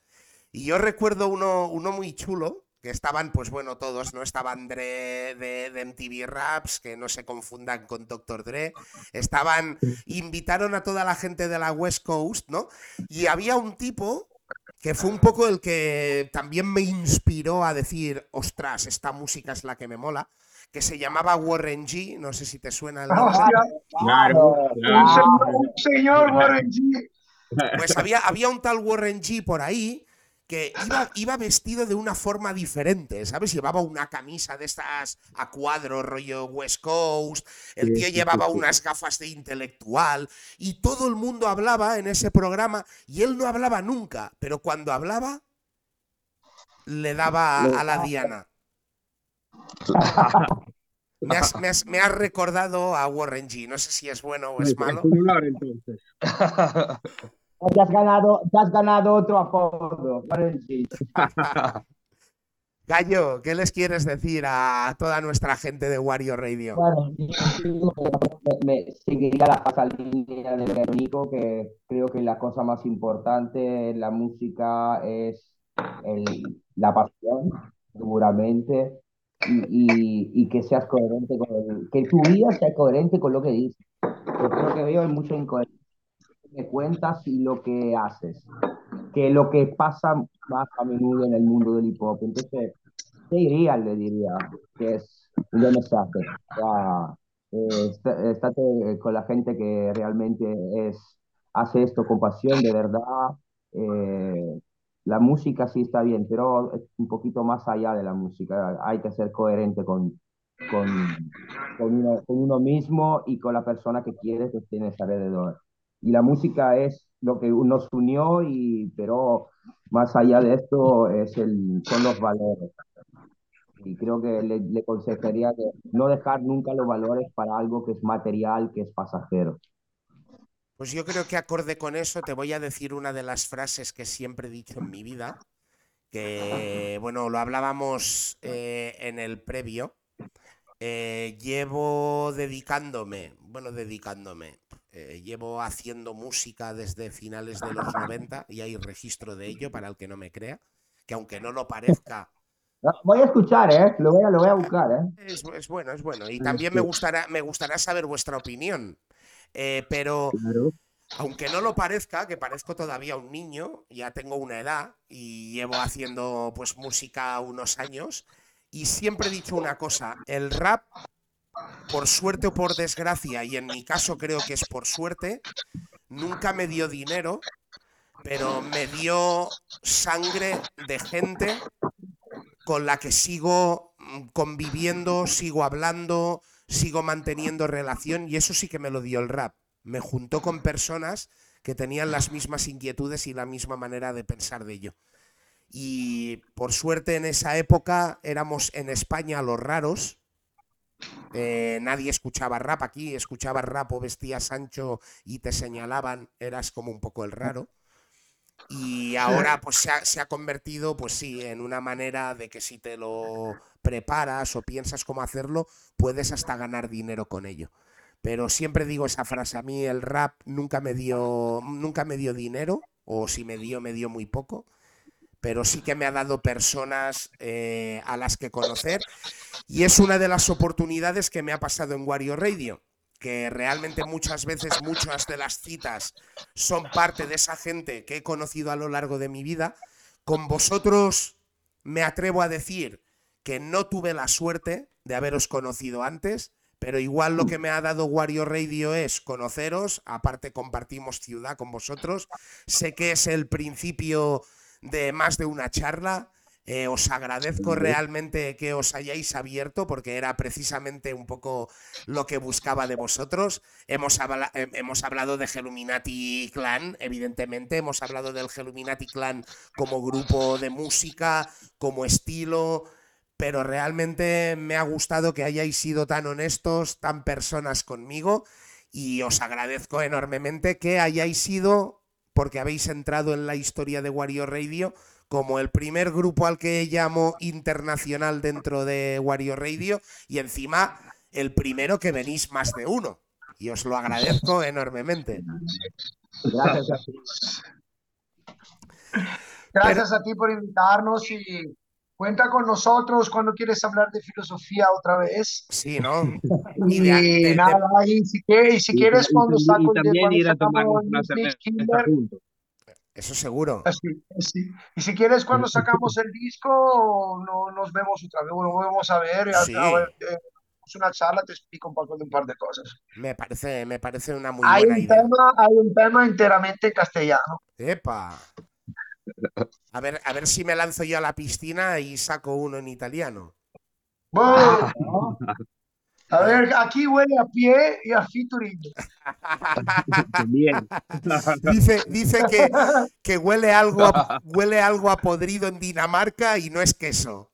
Y yo recuerdo uno, uno muy chulo, que estaban, pues bueno, todos, ¿no? Estaban Dre de, de, MTV Raps, que no se confundan con Dr. Dre. Estaban, invitaron a toda la gente de la West Coast, ¿no? Y había un tipo que fue un poco el que también me inspiró a decir, ostras, esta música es la que me mola, que se llamaba Warren G, no sé si te suena el nombre. Claro, claro. Señor Warren G. Pues había, había un tal Warren G por ahí que iba, iba, vestido de una forma diferente, ¿sabes? Llevaba una camisa de estas a cuadro, rollo West Coast, el tío llevaba unas gafas de intelectual y todo el mundo hablaba en ese programa y él no hablaba nunca, pero cuando hablaba le daba a la Diana. *laughs* Me has, me, has, me has, recordado a Warren G. No sé si es bueno o es malo. entonces. *laughs* Te has ganado, te has ganado otro apodo. *laughs* Gallo, ¿qué les quieres decir a toda nuestra gente de Wario Radio? Bueno, me, seguiría la pasa línea de Veronico, que creo que la cosa más importante en la música es el, la pasión, seguramente, y, y, y, que seas coherente con el, que tu vida sea coherente con lo que dices. Yo creo que veo mucho incoherencia que cuentas y lo que haces, que lo que pasa más a menudo en el mundo del hip hop. Entonces, te diría, le diría, que es un buen mensaje. Eh, estate con la gente que realmente es, hace esto con pasión, de verdad. Eh, la música sí está bien, pero un poquito más allá de la música. Hay que ser coherente con, con, con, uno, con uno mismo y con la persona que quieres que tienes alrededor y la música es lo que nos unió, y, pero más allá de esto es el, son los valores. Y creo que le, le aconsejaría que no dejar nunca los valores para algo que es material, que es pasajero. Pues yo creo que acorde con eso te voy a decir una de las frases que siempre he dicho en mi vida, que *laughs* bueno, lo hablábamos eh, en el previo. Eh, llevo dedicándome, bueno, dedicándome, eh, llevo haciendo música desde finales de los 90 y hay registro de ello para el que no me crea, que aunque no lo parezca... Voy a escuchar, ¿eh? Lo voy a, lo voy a buscar, ¿eh? Es, es, bueno, es bueno. Y también me gustará, me gustará saber vuestra opinión. Eh, pero... Claro. Aunque no lo parezca, que parezco todavía un niño, ya tengo una edad y llevo haciendo pues música unos años y siempre he dicho una cosa, el rap por suerte o por desgracia, y en mi caso creo que es por suerte, nunca me dio dinero, pero me dio sangre de gente con la que sigo mm, conviviendo, sigo hablando, sigo manteniendo relación, y eso sí que me lo dio el rap. Me juntó con personas que tenían las mismas inquietudes y la misma manera de pensar de ello. Y por suerte en esa época éramos en España los raros, eh, nadie escuchaba rap aquí, escuchaba rap o vestías Sancho y te señalaban, eras como un poco el raro. Y ahora *laughs* pues se ha, se ha, convertido, pues sí, en una manera de que si te lo preparas o piensas cómo hacerlo, puedes hasta ganar dinero con ello. Pero siempre digo esa frase, a mí el rap nunca me dio, nunca me dio dinero, o si me dio, me dio muy poco pero sí que me ha dado personas eh, a las que conocer y es una de las oportunidades que me ha pasado en Wario Radio que realmente muchas veces muchas de las citas son parte de esa gente que he conocido a lo largo de mi vida. Con vosotros me atrevo a decir que no tuve la suerte de haberos conocido antes, pero igual lo que me ha dado Wario Radio es conoceros, aparte compartimos ciudad con vosotros, sé que es el principio de más de una charla, eh, os agradezco realmente que os hayáis abierto porque era precisamente un poco lo que buscaba de vosotros. Hemos, hemos hablado de Geluminati Clan, evidentemente, hemos hablado del Geluminati Clan como grupo de música, como estilo, pero realmente me ha gustado que hayáis sido tan honestos, tan personas conmigo y os agradezco enormemente que hayáis sido, porque habéis entrado en la historia de Wario Radio, como el primer grupo al que llamo internacional dentro de Wario Radio y encima el primero que venís más de uno. Y os lo agradezco enormemente. Gracias a ti. Gracias a ti por invitarnos y cuenta con nosotros cuando quieres hablar de filosofía otra vez. Sí, ¿no? Y, nada, y si, quieres, cuando saco y también ir a tomar una cerveza eso seguro. Y si quieres, cuando sacamos el disco, no, nos vemos otra vez, nos vamos a ver. Sí. Eh, una charla, te explico un poco de un par de cosas. Me parece, me parece una muy hay buena un idea. Tema, hay un tema enteramente castellano. ¡Epa! A ver, a ver si me lanzo yo a la piscina y saco uno en italiano. Bueno, A ver, aquí huele a pie y a featuring. dice dice que, que huele, algo a, huele algo a podrido en Dinamarca y no es queso.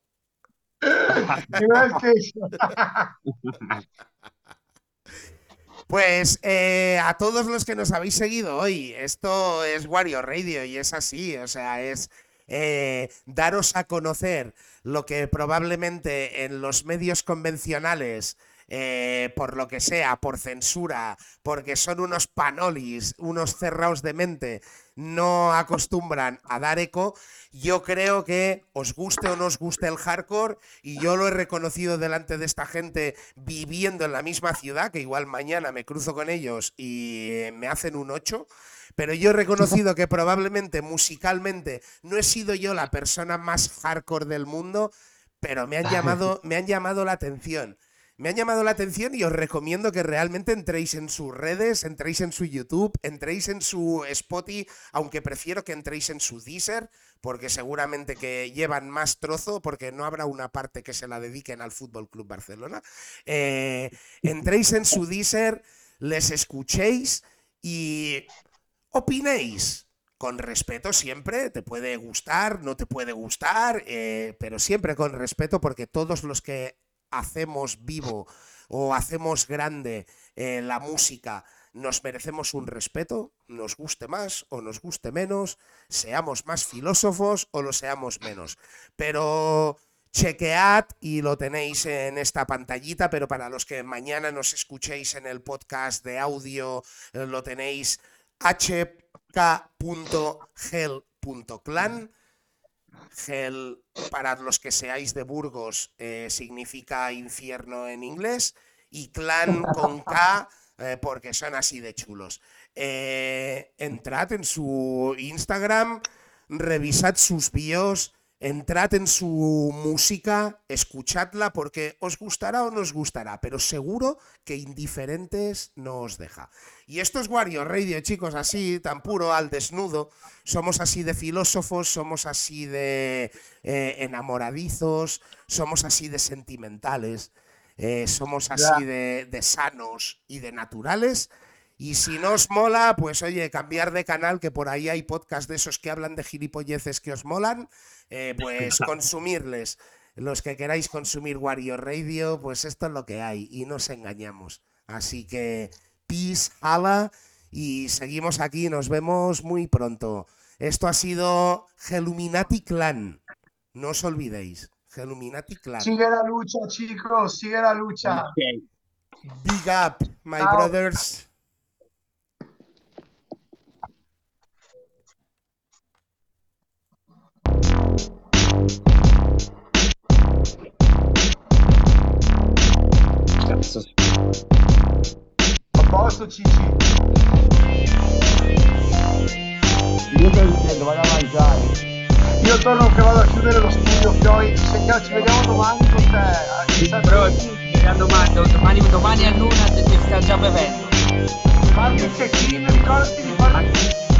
*laughs* no es queso. *laughs* Pues eh, a todos los que nos habéis seguido hoy, esto es Wario Radio y es así, o sea, es eh, daros a conocer lo que probablemente en los medios convencionales eh, por lo que sea, por censura, porque son unos panolis, unos cerrados de mente, no acostumbran a dar eco, yo creo que os guste o no os guste el hardcore, y yo lo he reconocido delante de esta gente viviendo en la misma ciudad, que igual mañana me cruzo con ellos y me hacen un 8. Pero yo he reconocido que probablemente musicalmente no he sido yo la persona más hardcore del mundo, pero me han llamado, me han llamado la atención me han llamado la atención y os recomiendo que realmente entréis en sus redes, entréis en su YouTube, entréis en su Spotify, aunque prefiero que entréis en su Deezer, porque seguramente que llevan más trozo, porque no habrá una parte que se la dediquen al Fútbol Club Barcelona. Eh, entréis en su Deezer, les escuchéis y opinéis con respeto siempre, te puede gustar, no te puede gustar, eh, pero siempre con respeto porque todos los que hacemos vivo o hacemos grande eh, la música, nos merecemos un respeto, nos guste más o nos guste menos, seamos más filósofos o lo seamos menos. Pero chequead y lo tenéis en esta pantallita, pero para los que mañana nos escuchéis en el podcast de audio, eh, lo tenéis hk.gel.clan Gel, para los que seáis de Burgos, eh, significa infierno en inglés. Y clan con *laughs* K, eh, porque son así de chulos. Eh, entrad en su Instagram, revisad sus bios entrad en su música, escuchadla porque os gustará o no os gustará, pero seguro que indiferentes no os deja. Y esto es Wario Radio, chicos, así, tan puro, al desnudo. Somos así de filósofos, somos así de eh, enamoradizos, somos así de sentimentales, eh, somos así de, de sanos y de naturales. Y si no os mola, pues oye, cambiar de canal, que por ahí hay podcast de esos que hablan de gilipolleces que os molan, eh, *laughs* pues consumirles. Los que queráis consumir Wario Radio, pues esto es lo que hay y nos engañamos. Así que peace, hala y seguimos aquí, nos vemos muy pronto. Esto ha sido Geluminati Clan. No os olvidéis, Geluminati Clan. Sigue la lucha, chicos, sigue la lucha. Big up, my brothers. Cazzo. A posto Cici. Io te lo chiedo, vado a mangiare. Io torno che vado a chiudere lo studio, Fioi. Se cazzo, ci vediamo domani con te. Eh, sì, a domani, domani, domani a luna ti sta già bevendo. Fammi un check-in, ricordati di fare...